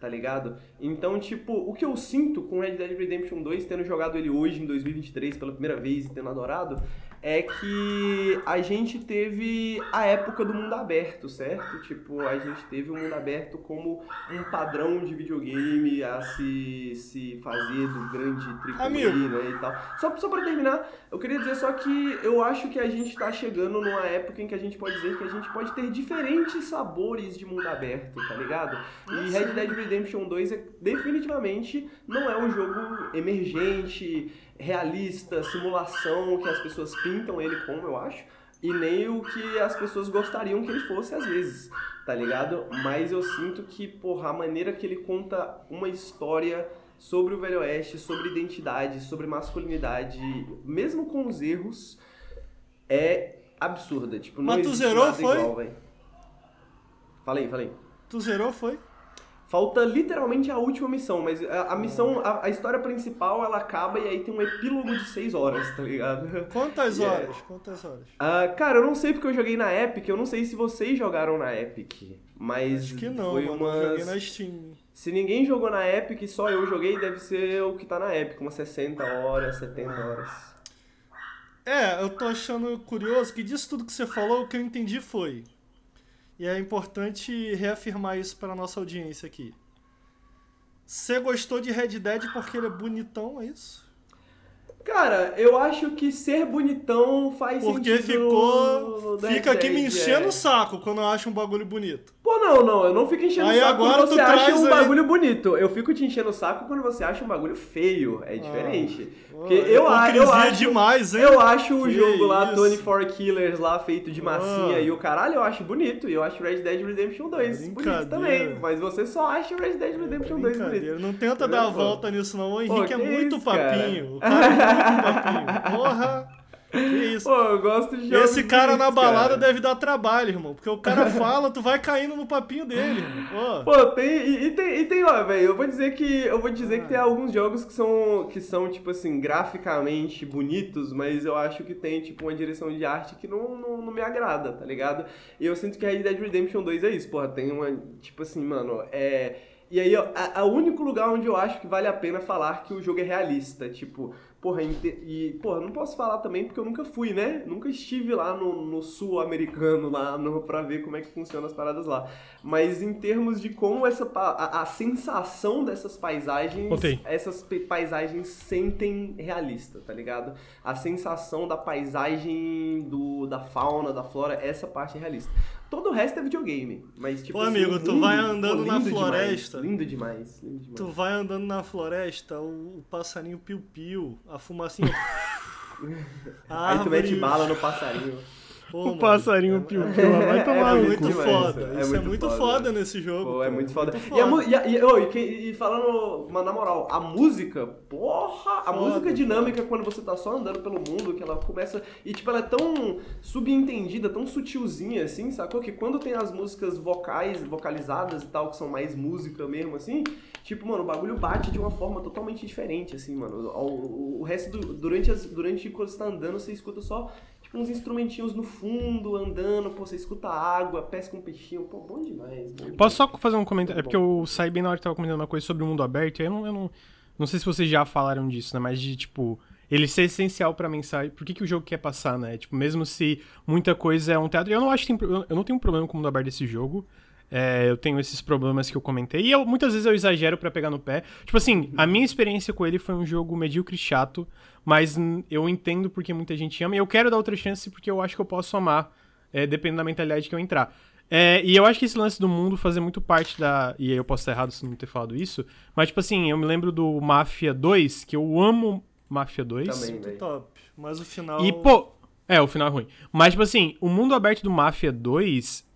tá ligado? Então, tipo, o que eu sinto com Red Dead Redemption 2, tendo jogado ele hoje em 2023 pela primeira vez e tendo adorado, é que a gente teve a época do mundo aberto, certo? Tipo, a gente teve o mundo aberto como um padrão de videogame a se, se fazer do grande Amigo. né, e tal. Só, só pra terminar, eu queria dizer só que eu acho que a gente tá chegando numa época em que a gente pode dizer que a gente pode ter diferentes sabores de mundo aberto, tá ligado? E Red Dead Redemption 2 é, definitivamente não é um jogo emergente, realista, simulação que as pessoas pintam ele como, eu acho. E nem o que as pessoas gostariam que ele fosse às vezes, tá ligado? Mas eu sinto que, porra, a maneira que ele conta uma história sobre o Velho Oeste, sobre identidade, sobre masculinidade, mesmo com os erros, é absurda. Tipo, não Mas tu zerou, foi? igual, velho. Falei, falei. Tu zerou, foi? Falta literalmente a última missão, mas a, a missão, a, a história principal, ela acaba e aí tem um epílogo de seis horas, tá ligado? Quantas Yeah. horas? Quantas horas? Ah, cara, eu não sei porque eu joguei na Epic, eu não sei se vocês jogaram na Epic, mas Acho que não, foi mano. umas... Eu joguei na Steam. Se ninguém jogou na Epic, só eu joguei, deve ser o que tá na Epic, umas 60 horas, 70 horas. É, eu tô achando curioso que disso tudo que você falou, o que eu entendi foi. E é importante reafirmar isso pra nossa audiência aqui. Você gostou de Red Dead porque ele é bonitão, é isso? Cara, eu acho que ser bonitão faz Porque sentido ficou. no- no Fica aqui me enchendo é. o saco quando eu acho um bagulho bonito. Pô, não, não, eu não fico enchendo Aí o saco quando você acha um aí- bagulho bonito. Eu fico te enchendo o saco quando você acha um bagulho feio. É diferente. Porque Ó, eu, a- eu acho. demais, hein? Eu acho o Que jogo lá, isso. 24 Killers lá, feito de massinha Ah. e o caralho, eu acho bonito. E eu acho Red Dead Redemption 2 bonito Brincadeira. também. Mas você só acha Red Dead Redemption 2 bonito. Não tenta Tá dar a pô? volta nisso, não. O Henrique que é muito isso, cara? papinho. O cara é muito papinho. Porra! Que isso? Pô, eu gosto de Esse cara na balada cara. deve dar trabalho, irmão. Porque o cara fala, tu vai caindo no papinho dele. Pô. Pô, tem. E, e tem, e tem, ó, velho, eu vou dizer que. Eu vou dizer que tem alguns jogos que são, que são, tipo assim, graficamente bonitos, mas eu acho que tem, tipo, uma direção de arte que não, não, não me agrada, tá ligado? E eu sinto que Red Dead Redemption 2 é isso, porra, tem uma. Tipo assim, mano, é. E aí, ó, o único lugar onde eu acho que vale a pena falar que o jogo é realista. Tipo, porra, e, porra, não posso falar também porque eu nunca fui, né? Nunca estive lá no, no sul americano, lá no, pra ver como é que funcionam as paradas lá. Mas em termos de como essa a, a sensação dessas paisagens, Botei. essas paisagens sentem realista, tá ligado? A sensação da paisagem, do, da fauna, da flora, essa parte é realista. Todo o resto é videogame, mas tipo Pô, assim, amigo, o tu vai andando pô, na lindo floresta. Demais, lindo demais, lindo demais. Tu vai andando na floresta, o, o passarinho piu-piu, a fumacinha. a Aí tu mete bala no passarinho. Pô, O mano, passarinho é- piu piu vai É tomar muito cu. muito foda. é Isso é muito muito foda. foda nesse jogo. Pô, é muito foda. Muito E, a mu- e, a- e, e que- e falando, mas na moral, a música, porra, a Foda, música dinâmica quando você tá só andando pelo mundo, que ela começa. E tipo, ela é tão subentendida, tão sutilzinha assim, sacou? Que quando tem as músicas vocais, vocalizadas e tal, que são mais música mesmo, assim, tipo, mano, o bagulho bate de uma forma totalmente diferente, assim, mano. O, o- o resto do, durante, as, durante quando você tá andando, você escuta só. Tipo, uns instrumentinhos no fundo, andando, pô, você escuta água, pesca um peixinho, pô, bom demais. Bom demais. Posso só fazer um comentário? É Muito porque eu saí bem na hora que tava comentando uma coisa sobre o mundo aberto, e eu não, eu não. Não sei se vocês já falaram disso, né? Mas de, tipo, ele ser essencial pra mensagem. Por que, que o jogo quer passar, né? Tipo, mesmo se muita coisa é um teatro. Eu não acho que tem, eu não tenho um problema com o mundo aberto desse jogo. É, eu tenho esses problemas que eu comentei. E eu, muitas vezes eu exagero pra pegar no pé. Tipo assim, a minha experiência com ele foi um jogo medíocre e chato. Mas eu entendo porque muita gente ama. E eu quero dar outra chance porque eu acho que eu posso amar. É, dependendo da mentalidade que eu entrar. É, e eu acho que esse lance do mundo fazer muito parte da. E aí eu posso estar errado se não ter falado isso. Mas, tipo assim, eu me lembro do Mafia 2, que eu amo Mafia 2. Também, Muito top. Mas o final. E, pô. É, o final é ruim. Mas, tipo assim, o mundo aberto do Mafia 2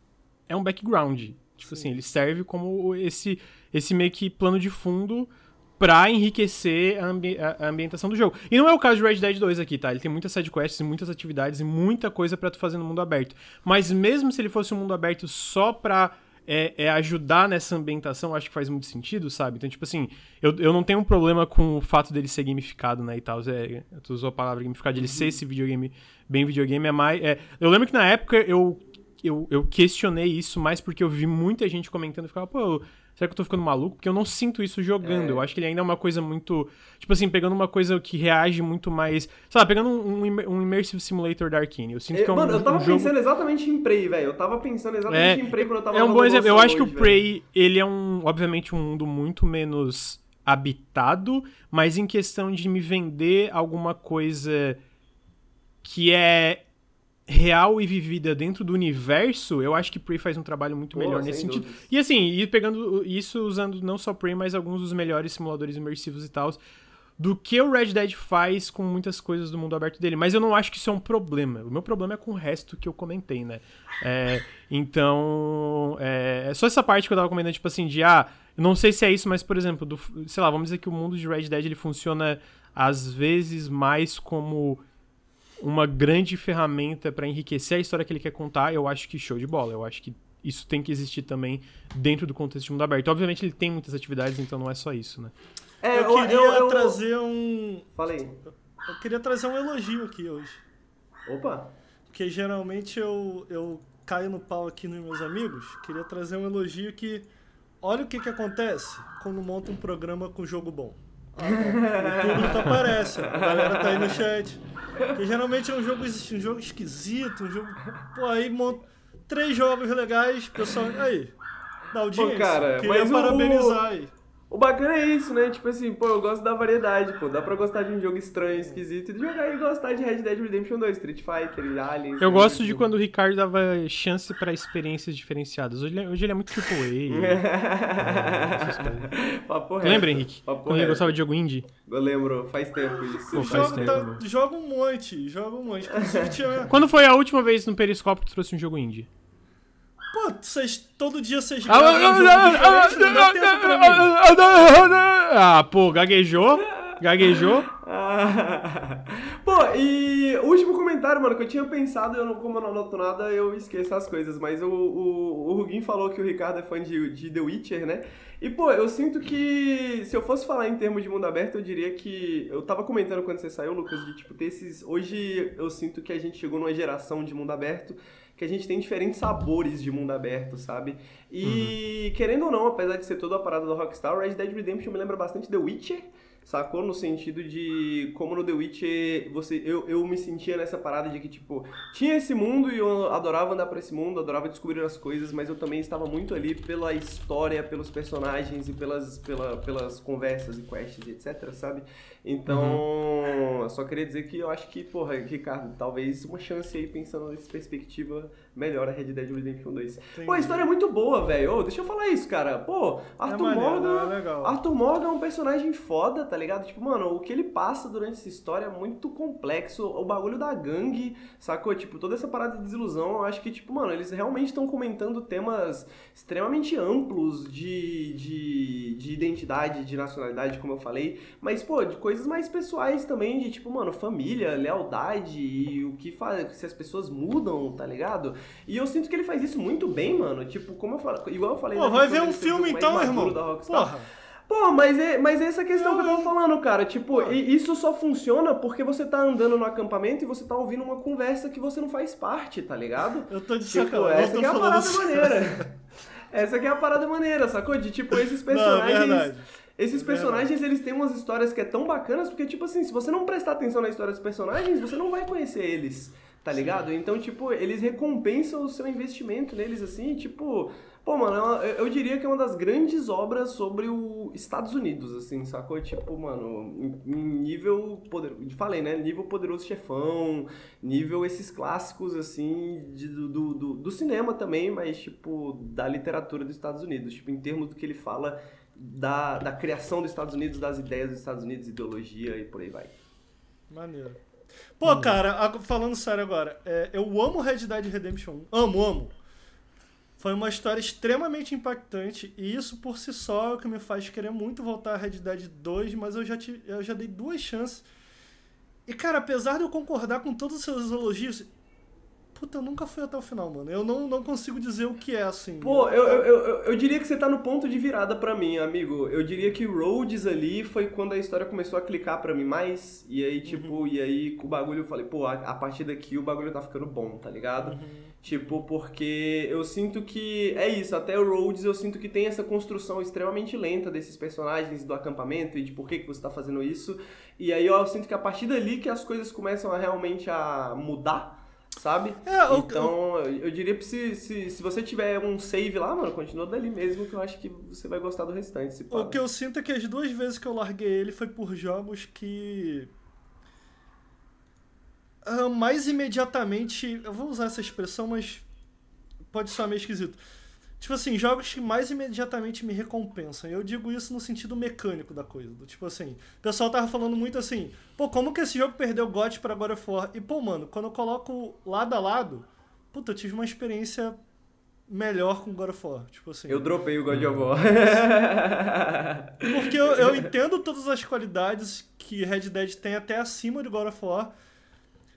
é um background. Tipo assim, ele serve como esse, esse meio que plano de fundo pra enriquecer a, ambi- a- ambientação do jogo. E não é o caso de Red Dead 2 aqui, tá? Ele tem muitas sidequests, e muitas atividades e muita coisa pra tu fazer no mundo aberto. Mas mesmo se ele fosse um mundo aberto só pra é, é ajudar nessa ambientação, acho que faz muito sentido, sabe? Então, tipo assim, eu, eu não tenho um problema com o fato dele ser gamificado, né, e tal. É, tu usou a palavra gamificado, ele ser esse videogame bem videogame é mais... é- eu lembro que na época eu, eu, eu questionei isso mais porque eu vi muita gente comentando e ficava, pô, será que eu tô ficando maluco? Porque eu não sinto isso jogando. É. Eu acho que ele ainda é uma coisa muito... Tipo assim, pegando uma coisa que reage muito mais... Sei lá, pegando um, um um Immersive Simulator da Arkane. Eu sinto É, que é um, Mano, eu tava um jogo... pensando exatamente em Prey, velho. Eu tava pensando exatamente É, em Prey quando eu tava É um bom exemplo. Eu acho que o hoje, Prey, ele é um, obviamente, um mundo muito menos habitado, mas em questão de me vender alguma coisa que é real e vivida dentro do universo, eu acho que Prey faz um trabalho muito Pô, melhor sem nesse sentido. dúvidas. E assim, e pegando isso usando não só Prey, mas alguns dos melhores simuladores imersivos e tal, do que o Red Dead faz com muitas coisas do mundo aberto dele. Mas eu não acho que isso é um problema. O meu problema é com o resto que eu comentei, né? É, então, é, é só essa parte que eu tava comentando, tipo assim, de ah, não sei se é isso, mas por exemplo, do, sei lá, vamos dizer que o mundo de Red Dead ele funciona às vezes mais como uma grande ferramenta pra enriquecer a história que ele quer contar. Eu acho que show de bola. Eu acho que isso tem que existir também dentro do contexto de mundo aberto. Obviamente ele tem muitas atividades, então não é só isso, né? É, eu queria eu- eu- trazer um. Falei. Eu queria trazer um elogio aqui hoje. Opa. Porque geralmente eu, eu caio no pau aqui nos meus amigos. Queria trazer um elogio que. Olha o que, que acontece quando monta um programa com jogo bom. Ah. O público aparece, a galera tá aí no chat. Porque geralmente é um jogo, um jogo esquisito, um jogo. Pô, aí monta três jogos legais, pessoal. Aí, da audiência. cara, queria mas o- parabenizar aí. O bacana é isso, né? Tipo assim, pô, eu gosto da variedade, pô. Dá pra gostar de um jogo estranho, esquisito, e jogar e gostar de Red Dead Redemption 2, Street Fighter, Aliens. Eu né? gosto de quando o Ricardo dava chance pra experiências diferenciadas. Hoje ele, é- hoje ele é muito triple A. coisas. Papo reto. lembra, Henrique? Papo Quando ele reto. gostava de jogo indie? Eu lembro, faz tempo isso. Pô, faz Joga, tempo, tá- né? joga um monte, joga um monte. Quando foi a última vez no Periscópio que tu trouxe um jogo indie? Pô, vocês, todo dia vocês gravam um pra mim. Ah, pô, gaguejou? Gaguejou? Ah. Pô, e o último comentário, mano, que eu tinha pensado, eu não, como eu não anoto nada, eu esqueço as coisas, mas o, o, o Rugin falou que o Ricardo é fã de, de The Witcher, né? E, pô, eu sinto que se eu fosse falar em termos de mundo aberto, eu diria que. Eu tava comentando quando você saiu, Lucas, de tipo, ter esses. Hoje eu sinto que a gente chegou numa geração de mundo aberto que a gente tem diferentes sabores de mundo aberto, sabe? E querendo ou não, apesar de ser toda a parada do Rockstar, Red Dead Redemption me lembra bastante The Witcher. Sacou? No sentido de como no The Witcher você, eu, eu me sentia nessa parada de que, tipo, tinha esse mundo e eu adorava andar por esse mundo, adorava descobrir as coisas, mas eu também estava muito ali pela história, pelos personagens e pelas, pela, pelas conversas e quests, etc, sabe? Então, eu só queria dizer que eu acho que, porra, Ricardo, talvez uma chance aí pensando nessa perspectiva melhor a Red Dead Redemption 2. Pô, a história é muito boa, velho. Ô, deixa eu falar isso, cara. Pô, Arthur maneiro, Morgan. é. Arthur Morgan é um personagem foda, tá ligado? Tipo, mano, o que ele passa durante essa história é muito complexo. O bagulho da gangue, sacou? Tipo, toda essa parada de desilusão, eu acho que, tipo, mano, eles realmente estão comentando temas extremamente amplos de, de, de identidade, de nacionalidade, como eu falei. Mas, pô, de coisas mais pessoais também, de tipo, mano, família, lealdade e o que faz, se as pessoas mudam, tá ligado? E eu sinto que ele faz isso muito bem, mano. Tipo, como eu falei, igual eu falei Pô, na vai ver um filme então, irmão. da Rockstar. Porra. Pô, mas é, mas é essa questão que eu tava falando, cara. Tipo, isso só funciona porque você tá andando no acampamento e você tá ouvindo uma conversa que você não faz parte, tá ligado? Eu tô de Tipo, sacanagem. essa que é a parada sério. maneira. Essa que é a parada maneira, sacou? De tipo, esses Não, é personagens. verdade. esses É personagens, eles têm umas histórias que é tão bacanas, porque, tipo assim, se você não prestar atenção na história dos personagens, você não vai conhecer eles, tá ligado? Então, tipo, eles recompensam o seu investimento neles, assim, tipo. Pô, mano, é eu eu diria que é uma das grandes obras sobre o Estados Unidos, assim, sacou? Tipo, mano, nível. Poder, falei, né? Nível Poderoso Chefão, nível esses clássicos, assim, de- do, do, do, do cinema também, mas, tipo, da literatura dos Estados Unidos. Tipo, em termos do que ele fala da, da criação dos Estados Unidos, das ideias dos Estados Unidos, ideologia e por aí vai. Maneiro. Pô, cara, ag- falando sério agora, é, eu amo Red Dead Redemption 1. Amo, amo. Foi uma história extremamente impactante e isso por si só é o que me faz querer muito voltar a Red Dead 2, mas eu já, tive, eu já dei duas chances. E, cara, apesar de eu concordar com todos os seus elogios, puta, eu nunca fui até o final, mano. Eu não, não consigo dizer o que é, assim. Pô, eu, eu, eu, eu- diria que você tá no ponto de virada pra mim, amigo. Eu diria que Rhodes ali foi quando a história começou a clicar pra mim mais. E aí, tipo, e aí o bagulho eu falei, pô, a, a partir daqui o bagulho tá ficando bom, tá ligado? Tipo, porque eu sinto que. É isso, até o Rhodes eu sinto que tem essa construção extremamente lenta desses personagens do acampamento e de por que, que você tá fazendo isso. E aí eu sinto que a partir dali que as coisas começam a realmente a mudar, sabe? É, então, eu, eu diria que se, se, se você tiver um save lá, mano, continua dali mesmo, que eu acho que você vai gostar do restante. O que eu sinto é que as duas vezes que eu larguei ele foi por jogos que. ah, mais imediatamente. Eu vou usar essa expressão, mas pode soar meio esquisito. Tipo assim, jogos que mais imediatamente me recompensam. Eu digo isso no sentido mecânico da coisa. Do tipo assim, o pessoal tava falando muito assim, pô, como que esse jogo perdeu GOT pra God of War? E pô, mano, quando eu coloco lado a lado, puta, eu tive uma experiência melhor com God of War. Tipo assim. Eu dropei o God of War. Porque eu, eu entendo todas as qualidades que Red Dead tem até acima de God of War.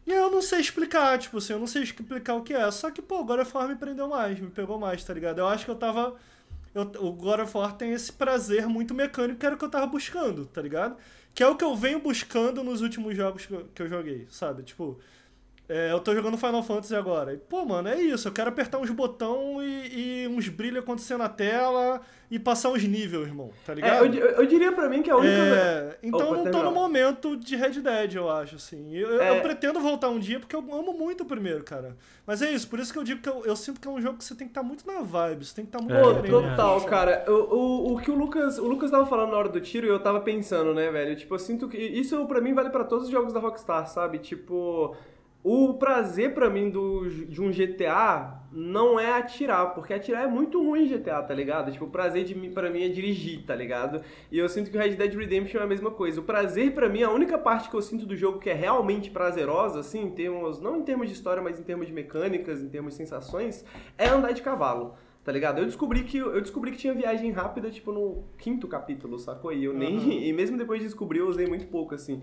E eu não sei explicar, tipo assim, eu não sei explicar o que é. Só que, pô, God of War me prendeu mais, me pegou mais, tá ligado? Eu acho que eu tava. eu- o God of War tem esse prazer muito mecânico que era o que eu tava buscando, tá ligado? Que é o que eu venho buscando nos últimos jogos que eu, que eu joguei, sabe? Tipo, é, eu tô jogando Final Fantasy agora. E, pô, mano, é isso. Eu quero apertar uns botão e, e uns brilhos acontecer na tela e passar uns níveis, irmão. Tá É, ligado? eu, di- eu diria pra mim que a única. É, então Opa, eu não tô terminou. no momento de Red Dead, eu acho, assim. Eu, eu- É. eu pretendo voltar um dia porque eu amo muito o primeiro, cara. Mas é isso, por isso que eu digo que eu, eu sinto que é um jogo que você tem que estar muito na vibe, você tem que estar muito É, total, cara. O, o, o que o Lucas, o Lucas tava falando na hora do tiro e eu tava pensando, né, velho? Tipo, eu sinto que isso pra mim vale pra todos os jogos da Rockstar, sabe? Tipo, o prazer pra mim do, de um GTA não é atirar, porque atirar é muito ruim em GTA, tá ligado? Tipo, o prazer de mim para mim é dirigir, tá ligado? E eu sinto que o Red Dead Redemption é a mesma coisa. O prazer pra mim, a única parte que eu sinto do jogo que é realmente prazerosa, assim, em termos, não em termos de história, mas em termos de mecânicas, em termos de sensações, é andar de cavalo. Tá ligado? Eu descobri que eu descobri que tinha viagem rápida, tipo, no quinto capítulo, sacou? E eu nem. Aham. E mesmo depois de descobrir, eu usei muito pouco, assim.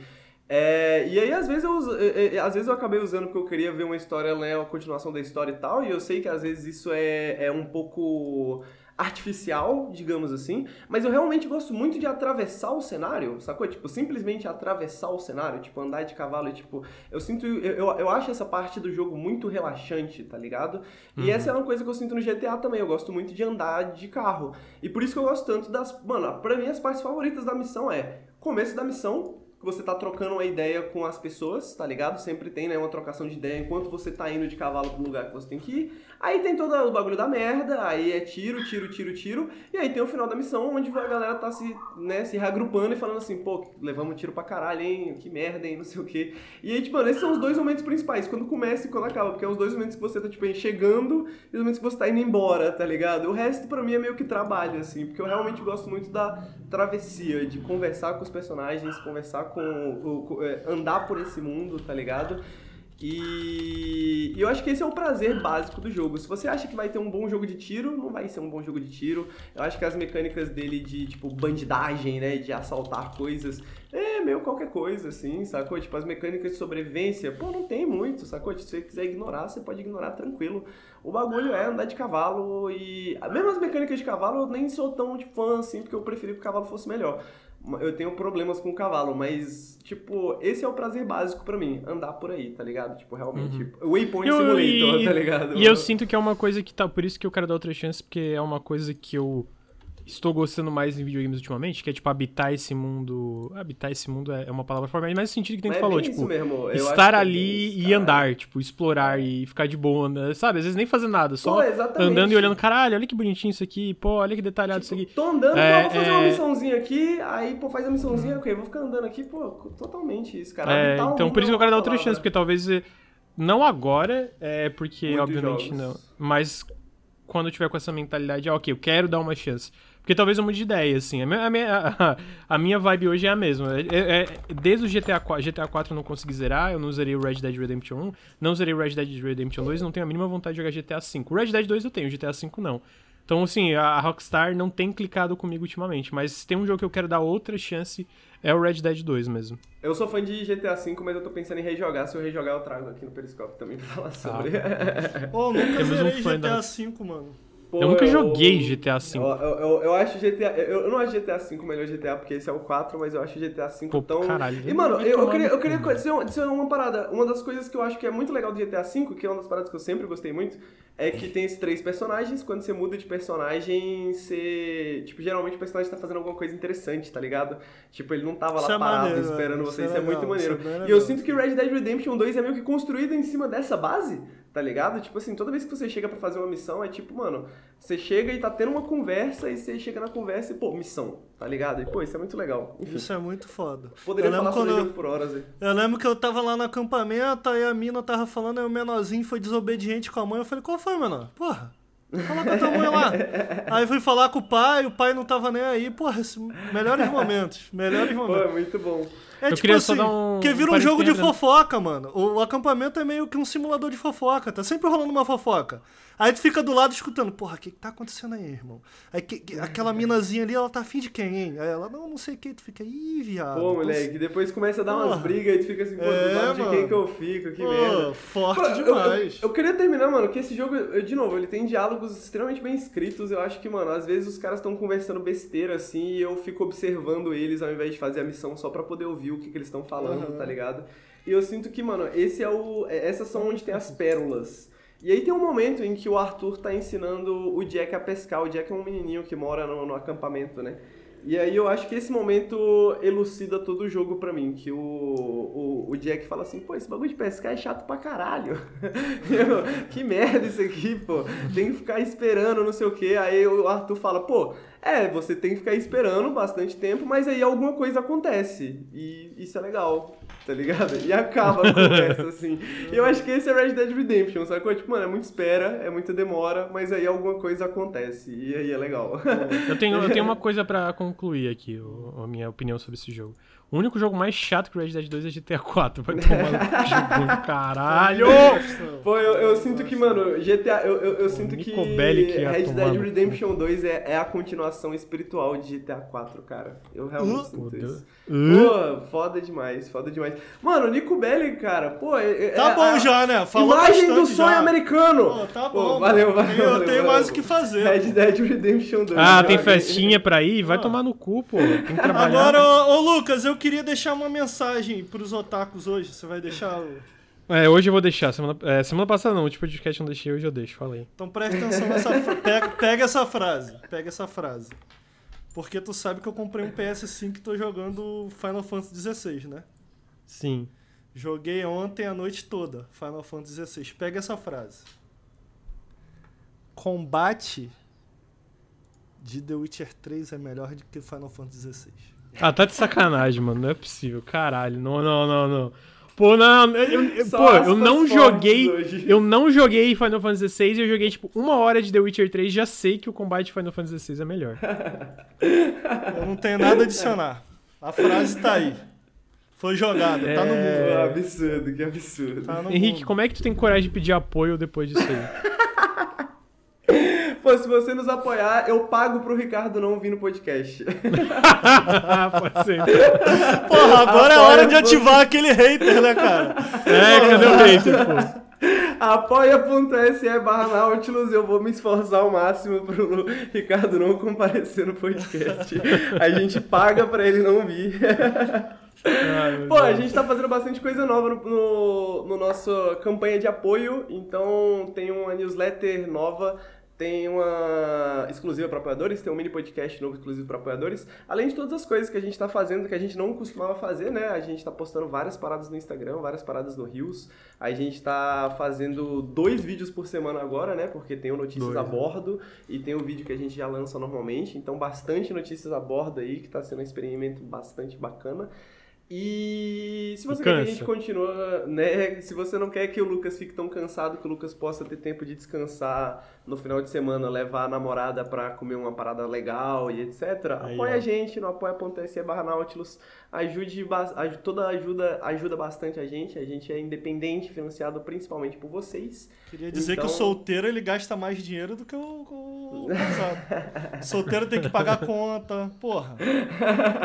É, e aí, às vezes, eu é, é, às vezes eu acabei usando porque eu queria ver uma história, né, a continuação da história e tal, e eu sei que às vezes isso é, é um pouco artificial, digamos assim, mas eu realmente gosto muito de atravessar o cenário, sacou? Tipo, simplesmente atravessar o cenário, tipo, andar de cavalo e, tipo, eu sinto, eu, eu, acho essa parte do jogo muito relaxante, tá ligado? E essa é uma coisa que eu sinto no GTA também, eu gosto muito de andar de carro. E por isso que eu gosto tanto das, mano, pra mim as partes favoritas da missão é começo da missão, que você tá trocando uma ideia com as pessoas, tá ligado? Sempre tem, né, uma trocação de ideia enquanto você tá indo de cavalo pro lugar que você tem que ir. Aí tem todo o bagulho da merda, aí é tiro, tiro, tiro, tiro. E aí tem o final da missão, onde a galera tá se, né, se reagrupando e falando assim, pô, levamos tiro pra caralho, hein? Que merda, hein? Não sei o quê. E aí, tipo, mano, esses são os dois momentos principais, quando começa e quando acaba, porque é os dois momentos que você tá, tipo, chegando e os momentos que você tá indo embora, tá ligado? O resto, pra mim, é meio que trabalho, assim, porque eu realmente gosto muito da travessia, de conversar com os personagens, conversar com. com- é, andar por esse mundo, tá ligado? E, eu acho que esse é o prazer básico do jogo. Se você acha que vai ter um bom jogo de tiro, não vai ser um bom jogo de tiro. Eu acho que as mecânicas dele de, tipo, bandidagem, né, de assaltar coisas, é meio qualquer coisa, assim, sacou? Tipo, as mecânicas de sobrevivência, pô, não tem muito, sacou? Se você quiser ignorar, você pode ignorar tranquilo. O bagulho é andar de cavalo e... Mesmo as mecânicas de cavalo, eu nem sou tão tipo, fã, assim, porque eu preferi que o cavalo fosse melhor. Eu tenho problemas com o cavalo, mas, tipo, esse é o prazer básico pra mim, andar por aí, tá ligado? Tipo, realmente, Waypoint Eu- Simulator, e- tá ligado? E eu sinto que é uma coisa que tá. Por isso que eu quero dar outra chance, porque é uma coisa que eu estou gostando mais em videogames ultimamente, que é tipo habitar esse mundo. Habitar esse mundo é é uma palavra forte, mas no sentido que tem que é falou, tipo. isso mesmo, eu acho Estar que é ali bem isso, e andar, tipo, explorar e ficar de boa, sabe? Às vezes nem fazer nada, só Pô, andando e olhando, caralho, olha que bonitinho isso aqui, pô, olha que detalhado isso aqui. Tô andando, É, pô, vou fazer uma é. missãozinha aqui, aí, pô, faz a missãozinha, ok, vou ficar andando aqui, pô, totalmente isso, cara. É, então por isso que eu é quero dar outra chance, porque talvez. eh, Não agora, é porque, Muitos obviamente, jogos. não. Mas quando eu tiver com essa mentalidade, ah, ok, eu quero dar uma chance. Porque talvez eu mude de ideia, assim. A minha, a minha, a, minha vibe hoje é a mesma. É- é- é- desde o GTA 4, GTA 4 eu não consegui zerar, eu não zerei o Red Dead Redemption 1, não zerei o Red Dead Redemption 2, não tenho a mínima vontade de jogar GTA 5. O Red Dead 2 eu tenho, o GTA 5 não. Então, assim, a Rockstar não tem clicado comigo ultimamente, mas se tem um jogo que eu quero dar outra chance, é o Red Dead 2 mesmo. Eu sou fã de GTA V, mas eu tô pensando em rejogar. Se eu rejogar, eu trago aqui no Periscope também pra falar sobre. Pô, nunca Temos um zerei fã GTA da- V, mano. Pô, eu nunca joguei GTA V. Eu, eu, eu, eu acho GTA. Eu, eu não acho GTA V o melhor GTA, porque esse é o 4, mas eu acho GTA V Pô, tão. caralho, E, mano, eu, eu queria, eu queria dizer uma, dizer uma parada. Uma das coisas que eu acho que é muito legal do GTA V, que é uma das paradas que eu sempre gostei muito, é que tem esses três personagens. Quando você muda de personagem, você. Tipo, geralmente o personagem tá fazendo alguma coisa interessante, tá ligado? Tipo, ele não tava Isso lá é parado maneiro, esperando isso você. é Isso é muito legal, maneiro. isso é e eu legal. sinto que Red Dead Redemption 2 é meio que construído em cima dessa base, tá ligado? Tipo assim, toda vez que você chega pra fazer uma missão, é tipo, mano, você chega e tá tendo uma conversa e você chega na conversa e, pô, missão, tá ligado? E, pô, isso é muito legal. Enfim, Isso é muito foda. poderia eu falar sobre jogo por horas aí. Eu lembro que eu tava lá no acampamento, aí a mina tava falando, aí o menorzinho foi desobediente com a mãe. Eu falei, qual foi, menor? Porra, fala com a tua mãe lá. aí fui falar com o pai, o pai não tava nem aí. Porra, melhores momentos, melhores Pô, momentos. é muito bom. É Eu tipo queria só assim, dar um- que vira um jogo de lembra- fofoca, mano. O, o acampamento é meio que um simulador de fofoca, tá sempre rolando uma fofoca. Aí tu fica do lado escutando, porra, o que, que tá acontecendo aí, irmão? Aí que- que- aquela minazinha ali, ela tá afim de quem, hein? Aí ela, não, não sei o que, tu fica, ih, viado. Pô, moleque, depois começa a dar umas brigas e tu fica assim, pô, do É, lado de quem que eu fico, que Pô, merda. forte Pô, eu- eu- demais. Eu, queria terminar, mano, que esse jogo, eu- de novo, ele tem diálogos extremamente bem escritos. Eu acho que, mano, às vezes os caras estão conversando besteira assim e eu fico observando eles ao invés de fazer a missão só pra poder ouvir o que, que eles estão falando, Aham. tá ligado? E eu sinto que, mano, esse é o. é- Essas são onde tem as pérolas. E aí tem um momento em que o Arthur tá ensinando o Jack a pescar. O Jack é um menininho que mora no, no acampamento, né? E aí eu acho que esse momento elucida todo o jogo pra mim, que o, o, o Jack fala assim, pô, esse bagulho de pescar é chato pra caralho. Eu, que merda isso aqui, pô. Tem que ficar esperando, não sei o quê. Aí o Arthur fala, pô, é, você tem que ficar esperando bastante tempo, mas aí alguma coisa acontece. E isso é legal, tá ligado? E acaba a conversa, assim. E eu acho que esse é Red Dead Redemption, sacou? Tipo, mano, é muita espera, é muita demora, mas aí alguma coisa acontece. E aí é legal. Eu tenho, eu tenho uma coisa pra concluir aqui, o- a minha opinião sobre esse jogo. O único jogo mais chato que o Red Dead 2 é GTA 4. Vai tomar no do caralho! Pô, eu, eu sinto que, mano, GTA, eu, eu, eu sinto que Bellic Red Dead. Redemption 2 é, é a continuação espiritual de GTA 4, cara. Eu realmente Uh. sinto isso. Uh. Pô, foda demais, foda demais. Mano, o Nico Belli, cara, pô... É, Tá é- bom a- já, né? Falou Imagem do sonho já. americano! Pô, tá Pô, bom. valeu, mano. valeu, Eu valeu, tenho valeu. mais o que fazer. Red Dead Redemption 2. Ah, tem festinha pra ir? Vai Ah. tomar no cu, pô. Tem que trabalhar. Agora, ô, ô, Lucas, eu queria deixar uma mensagem pros otakus hoje. Você vai deixar? o- É, hoje eu vou deixar. Semana, é, semana passada não, o tipo podcast eu não deixei, hoje eu deixo, falei. Então presta atenção nessa pega, pega essa frase. Pega essa frase. Porque tu sabe que eu comprei um PS5 e tô jogando Final Fantasy XVI, né? Sim. Joguei ontem a noite toda Final Fantasy XVI. Pega essa frase. Combate de The Witcher 3 é melhor do que Final Fantasy XVI. Ah, tá de sacanagem, mano. Não é possível. Caralho. Não, não, não, não. Pô, não. Eu, eu- pô, eu não joguei. hoje. Eu não joguei Final Fantasy XVI eu joguei, tipo, uma hora de The Witcher 3 já sei que o combate de Final Fantasy XVI é melhor. Eu não tenho nada a adicionar. A frase tá aí. Foi jogada, tá no Pô, mundo. absurdo, que absurdo. Tá Henrique, mundo. como é que tu tem coragem de pedir apoio depois disso aí? Pô, se você nos apoiar, eu pago pro Ricardo não vir no podcast. Pode ser. Porra, agora é Apoia hora de ativar aquele hater, né, cara? É, cadê o hater, pô? Apoia.se barra Nautilus, eu vou me esforçar ao máximo pro Ricardo não comparecer no podcast. A gente paga pra ele não vir. Ai, Pô, a gente tá fazendo bastante coisa nova no, no, no nosso campanha de apoio, então tem uma newsletter nova, tem uma exclusiva para apoiadores, tem um mini podcast novo exclusivo para apoiadores, além de todas as coisas que a gente tá fazendo que a gente não costumava fazer, né? A gente tá postando várias paradas no Instagram, várias paradas no Rios, a gente tá fazendo dois vídeos por semana agora, né? Porque tem o Notícias Dois, a né? Bordo e tem o vídeo que a gente já lança normalmente, então bastante notícias a bordo aí, que tá sendo um experimento bastante bacana. E se você quer que a gente continue, né? Se você não quer que o Lucas fique tão cansado, que o Lucas possa ter tempo de descansar no final de semana, levar a namorada pra comer uma parada legal e etc. Aí, apoia ó. a gente no apoia.se barra Nautilus. Ajude, toda ajuda ajuda bastante a gente. A gente é independente, financiado principalmente por vocês. Queria dizer Então- que o solteiro ele gasta mais dinheiro do que o, o casado. solteiro tem que pagar conta. Porra.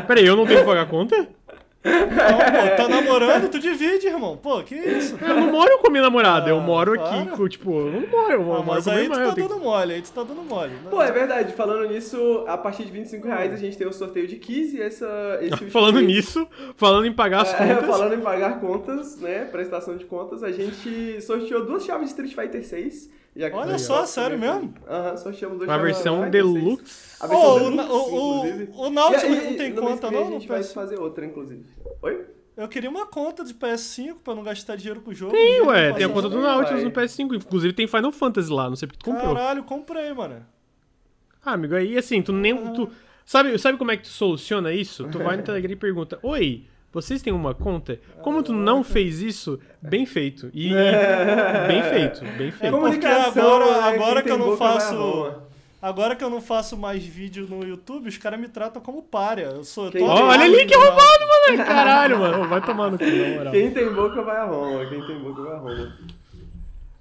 Peraí, eu não tenho que pagar conta? Não, pô, tá namorando, tu divide, irmão. Pô, que isso? Eu não moro com minha namorada, eu Ah, moro para. aqui, com, tipo, eu não moro, eu Ah, moro mas com minha aí tu eu tá tenho dando mole, aí tu tá dando mole. né? Pô, é verdade. Falando nisso, a partir de 25 reais a gente tem o sorteio de 15 e essa, esse Falando nisso, falando em pagar as É, contas. falando em pagar contas, né? Prestação de contas, a gente sorteou duas chaves de Street Fighter 6. Já que Olha só, sério mesmo? Aham, sorteamos duas A chaves de versão Street Fighter 6. deluxe. A versão Ô, o, deluxe, o, inclusive. o, o Nautilus não tem conta, não? A no gente vai PS5? fazer outra, inclusive. Oi? Eu queria uma conta de PS5 pra não gastar dinheiro com o jogo. Tem, ué, tem a conta do. Nautilus no PS5. Inclusive tem Final Fantasy lá, não sei porque tu comprou. Caralho, comprei, mano. Ah, amigo, aí assim, tu nem. Tu, sabe, sabe como é que tu soluciona isso? Tu vai no Telegram e pergunta: Oi, vocês têm uma conta? Como tu não fez isso, bem feito. E. Bem feito, bem É feito. porque Comunicação, agora, né? agora que eu não faço. Agora que eu não faço mais vídeo no YouTube, os caras me tratam como párea. Eu sou Quem tem- Ó, olha ali que errado. roubado, moleque. Caralho, mano. Vai tomar no cu, na moral. Quem tem boca vai a Roma. Quem tem boca vai a Roma.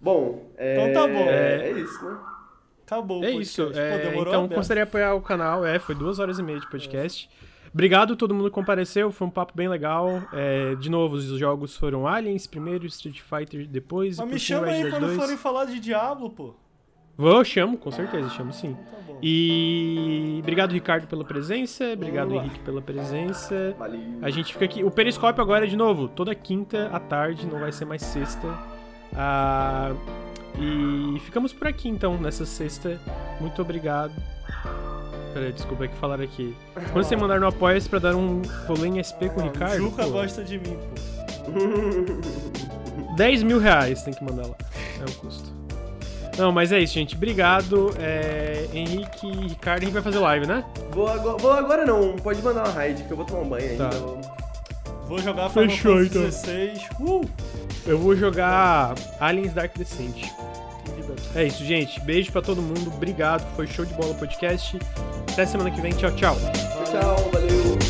Bom, é... Então tá bom. É, isso, né? Acabou o É podcast. isso. Pô, é, então, a beça. considere apoiar o canal. É, foi duas horas e meia de podcast. Obrigado a todo mundo que compareceu. Foi um papo bem legal. É, de novo, os jogos foram Aliens primeiro, Street Fighter depois. e Mas me chama Red aí Dead quando 2. forem falar de Diablo, pô. Vou, chamo, com certeza, chamo sim. Tá bom. E obrigado, Ricardo, pela presença. Obrigado. Henrique, pela presença. Valeu. A gente fica aqui. O Periscópio agora é de novo, toda quinta à tarde, não vai ser mais sexta. Ah, e ficamos por aqui então, nessa sexta. Muito obrigado. Peraí, desculpa é que falaram aqui. Quando você mandar no Apoia-se pra dar um rolê em SP com o Ricardo, Juca pô, gosta de mim, pô. 10 mil reais tem que mandar lá. É o custo. Não, mas é isso, gente. Obrigado. É, Henrique e Ricardo, a gente vai fazer live, né? Vou agora, vou agora não, pode mandar uma raid, que eu vou tomar um banho ainda. Tá. vou- Vou jogar Final Fechou, Fantasy então. 16. Uh! Eu vou jogar Aliens Dark Descent. É isso, gente. Beijo pra todo mundo. Obrigado. Foi show de bola podcast. Até semana que vem. Tchau, tchau. Tchau, valeu.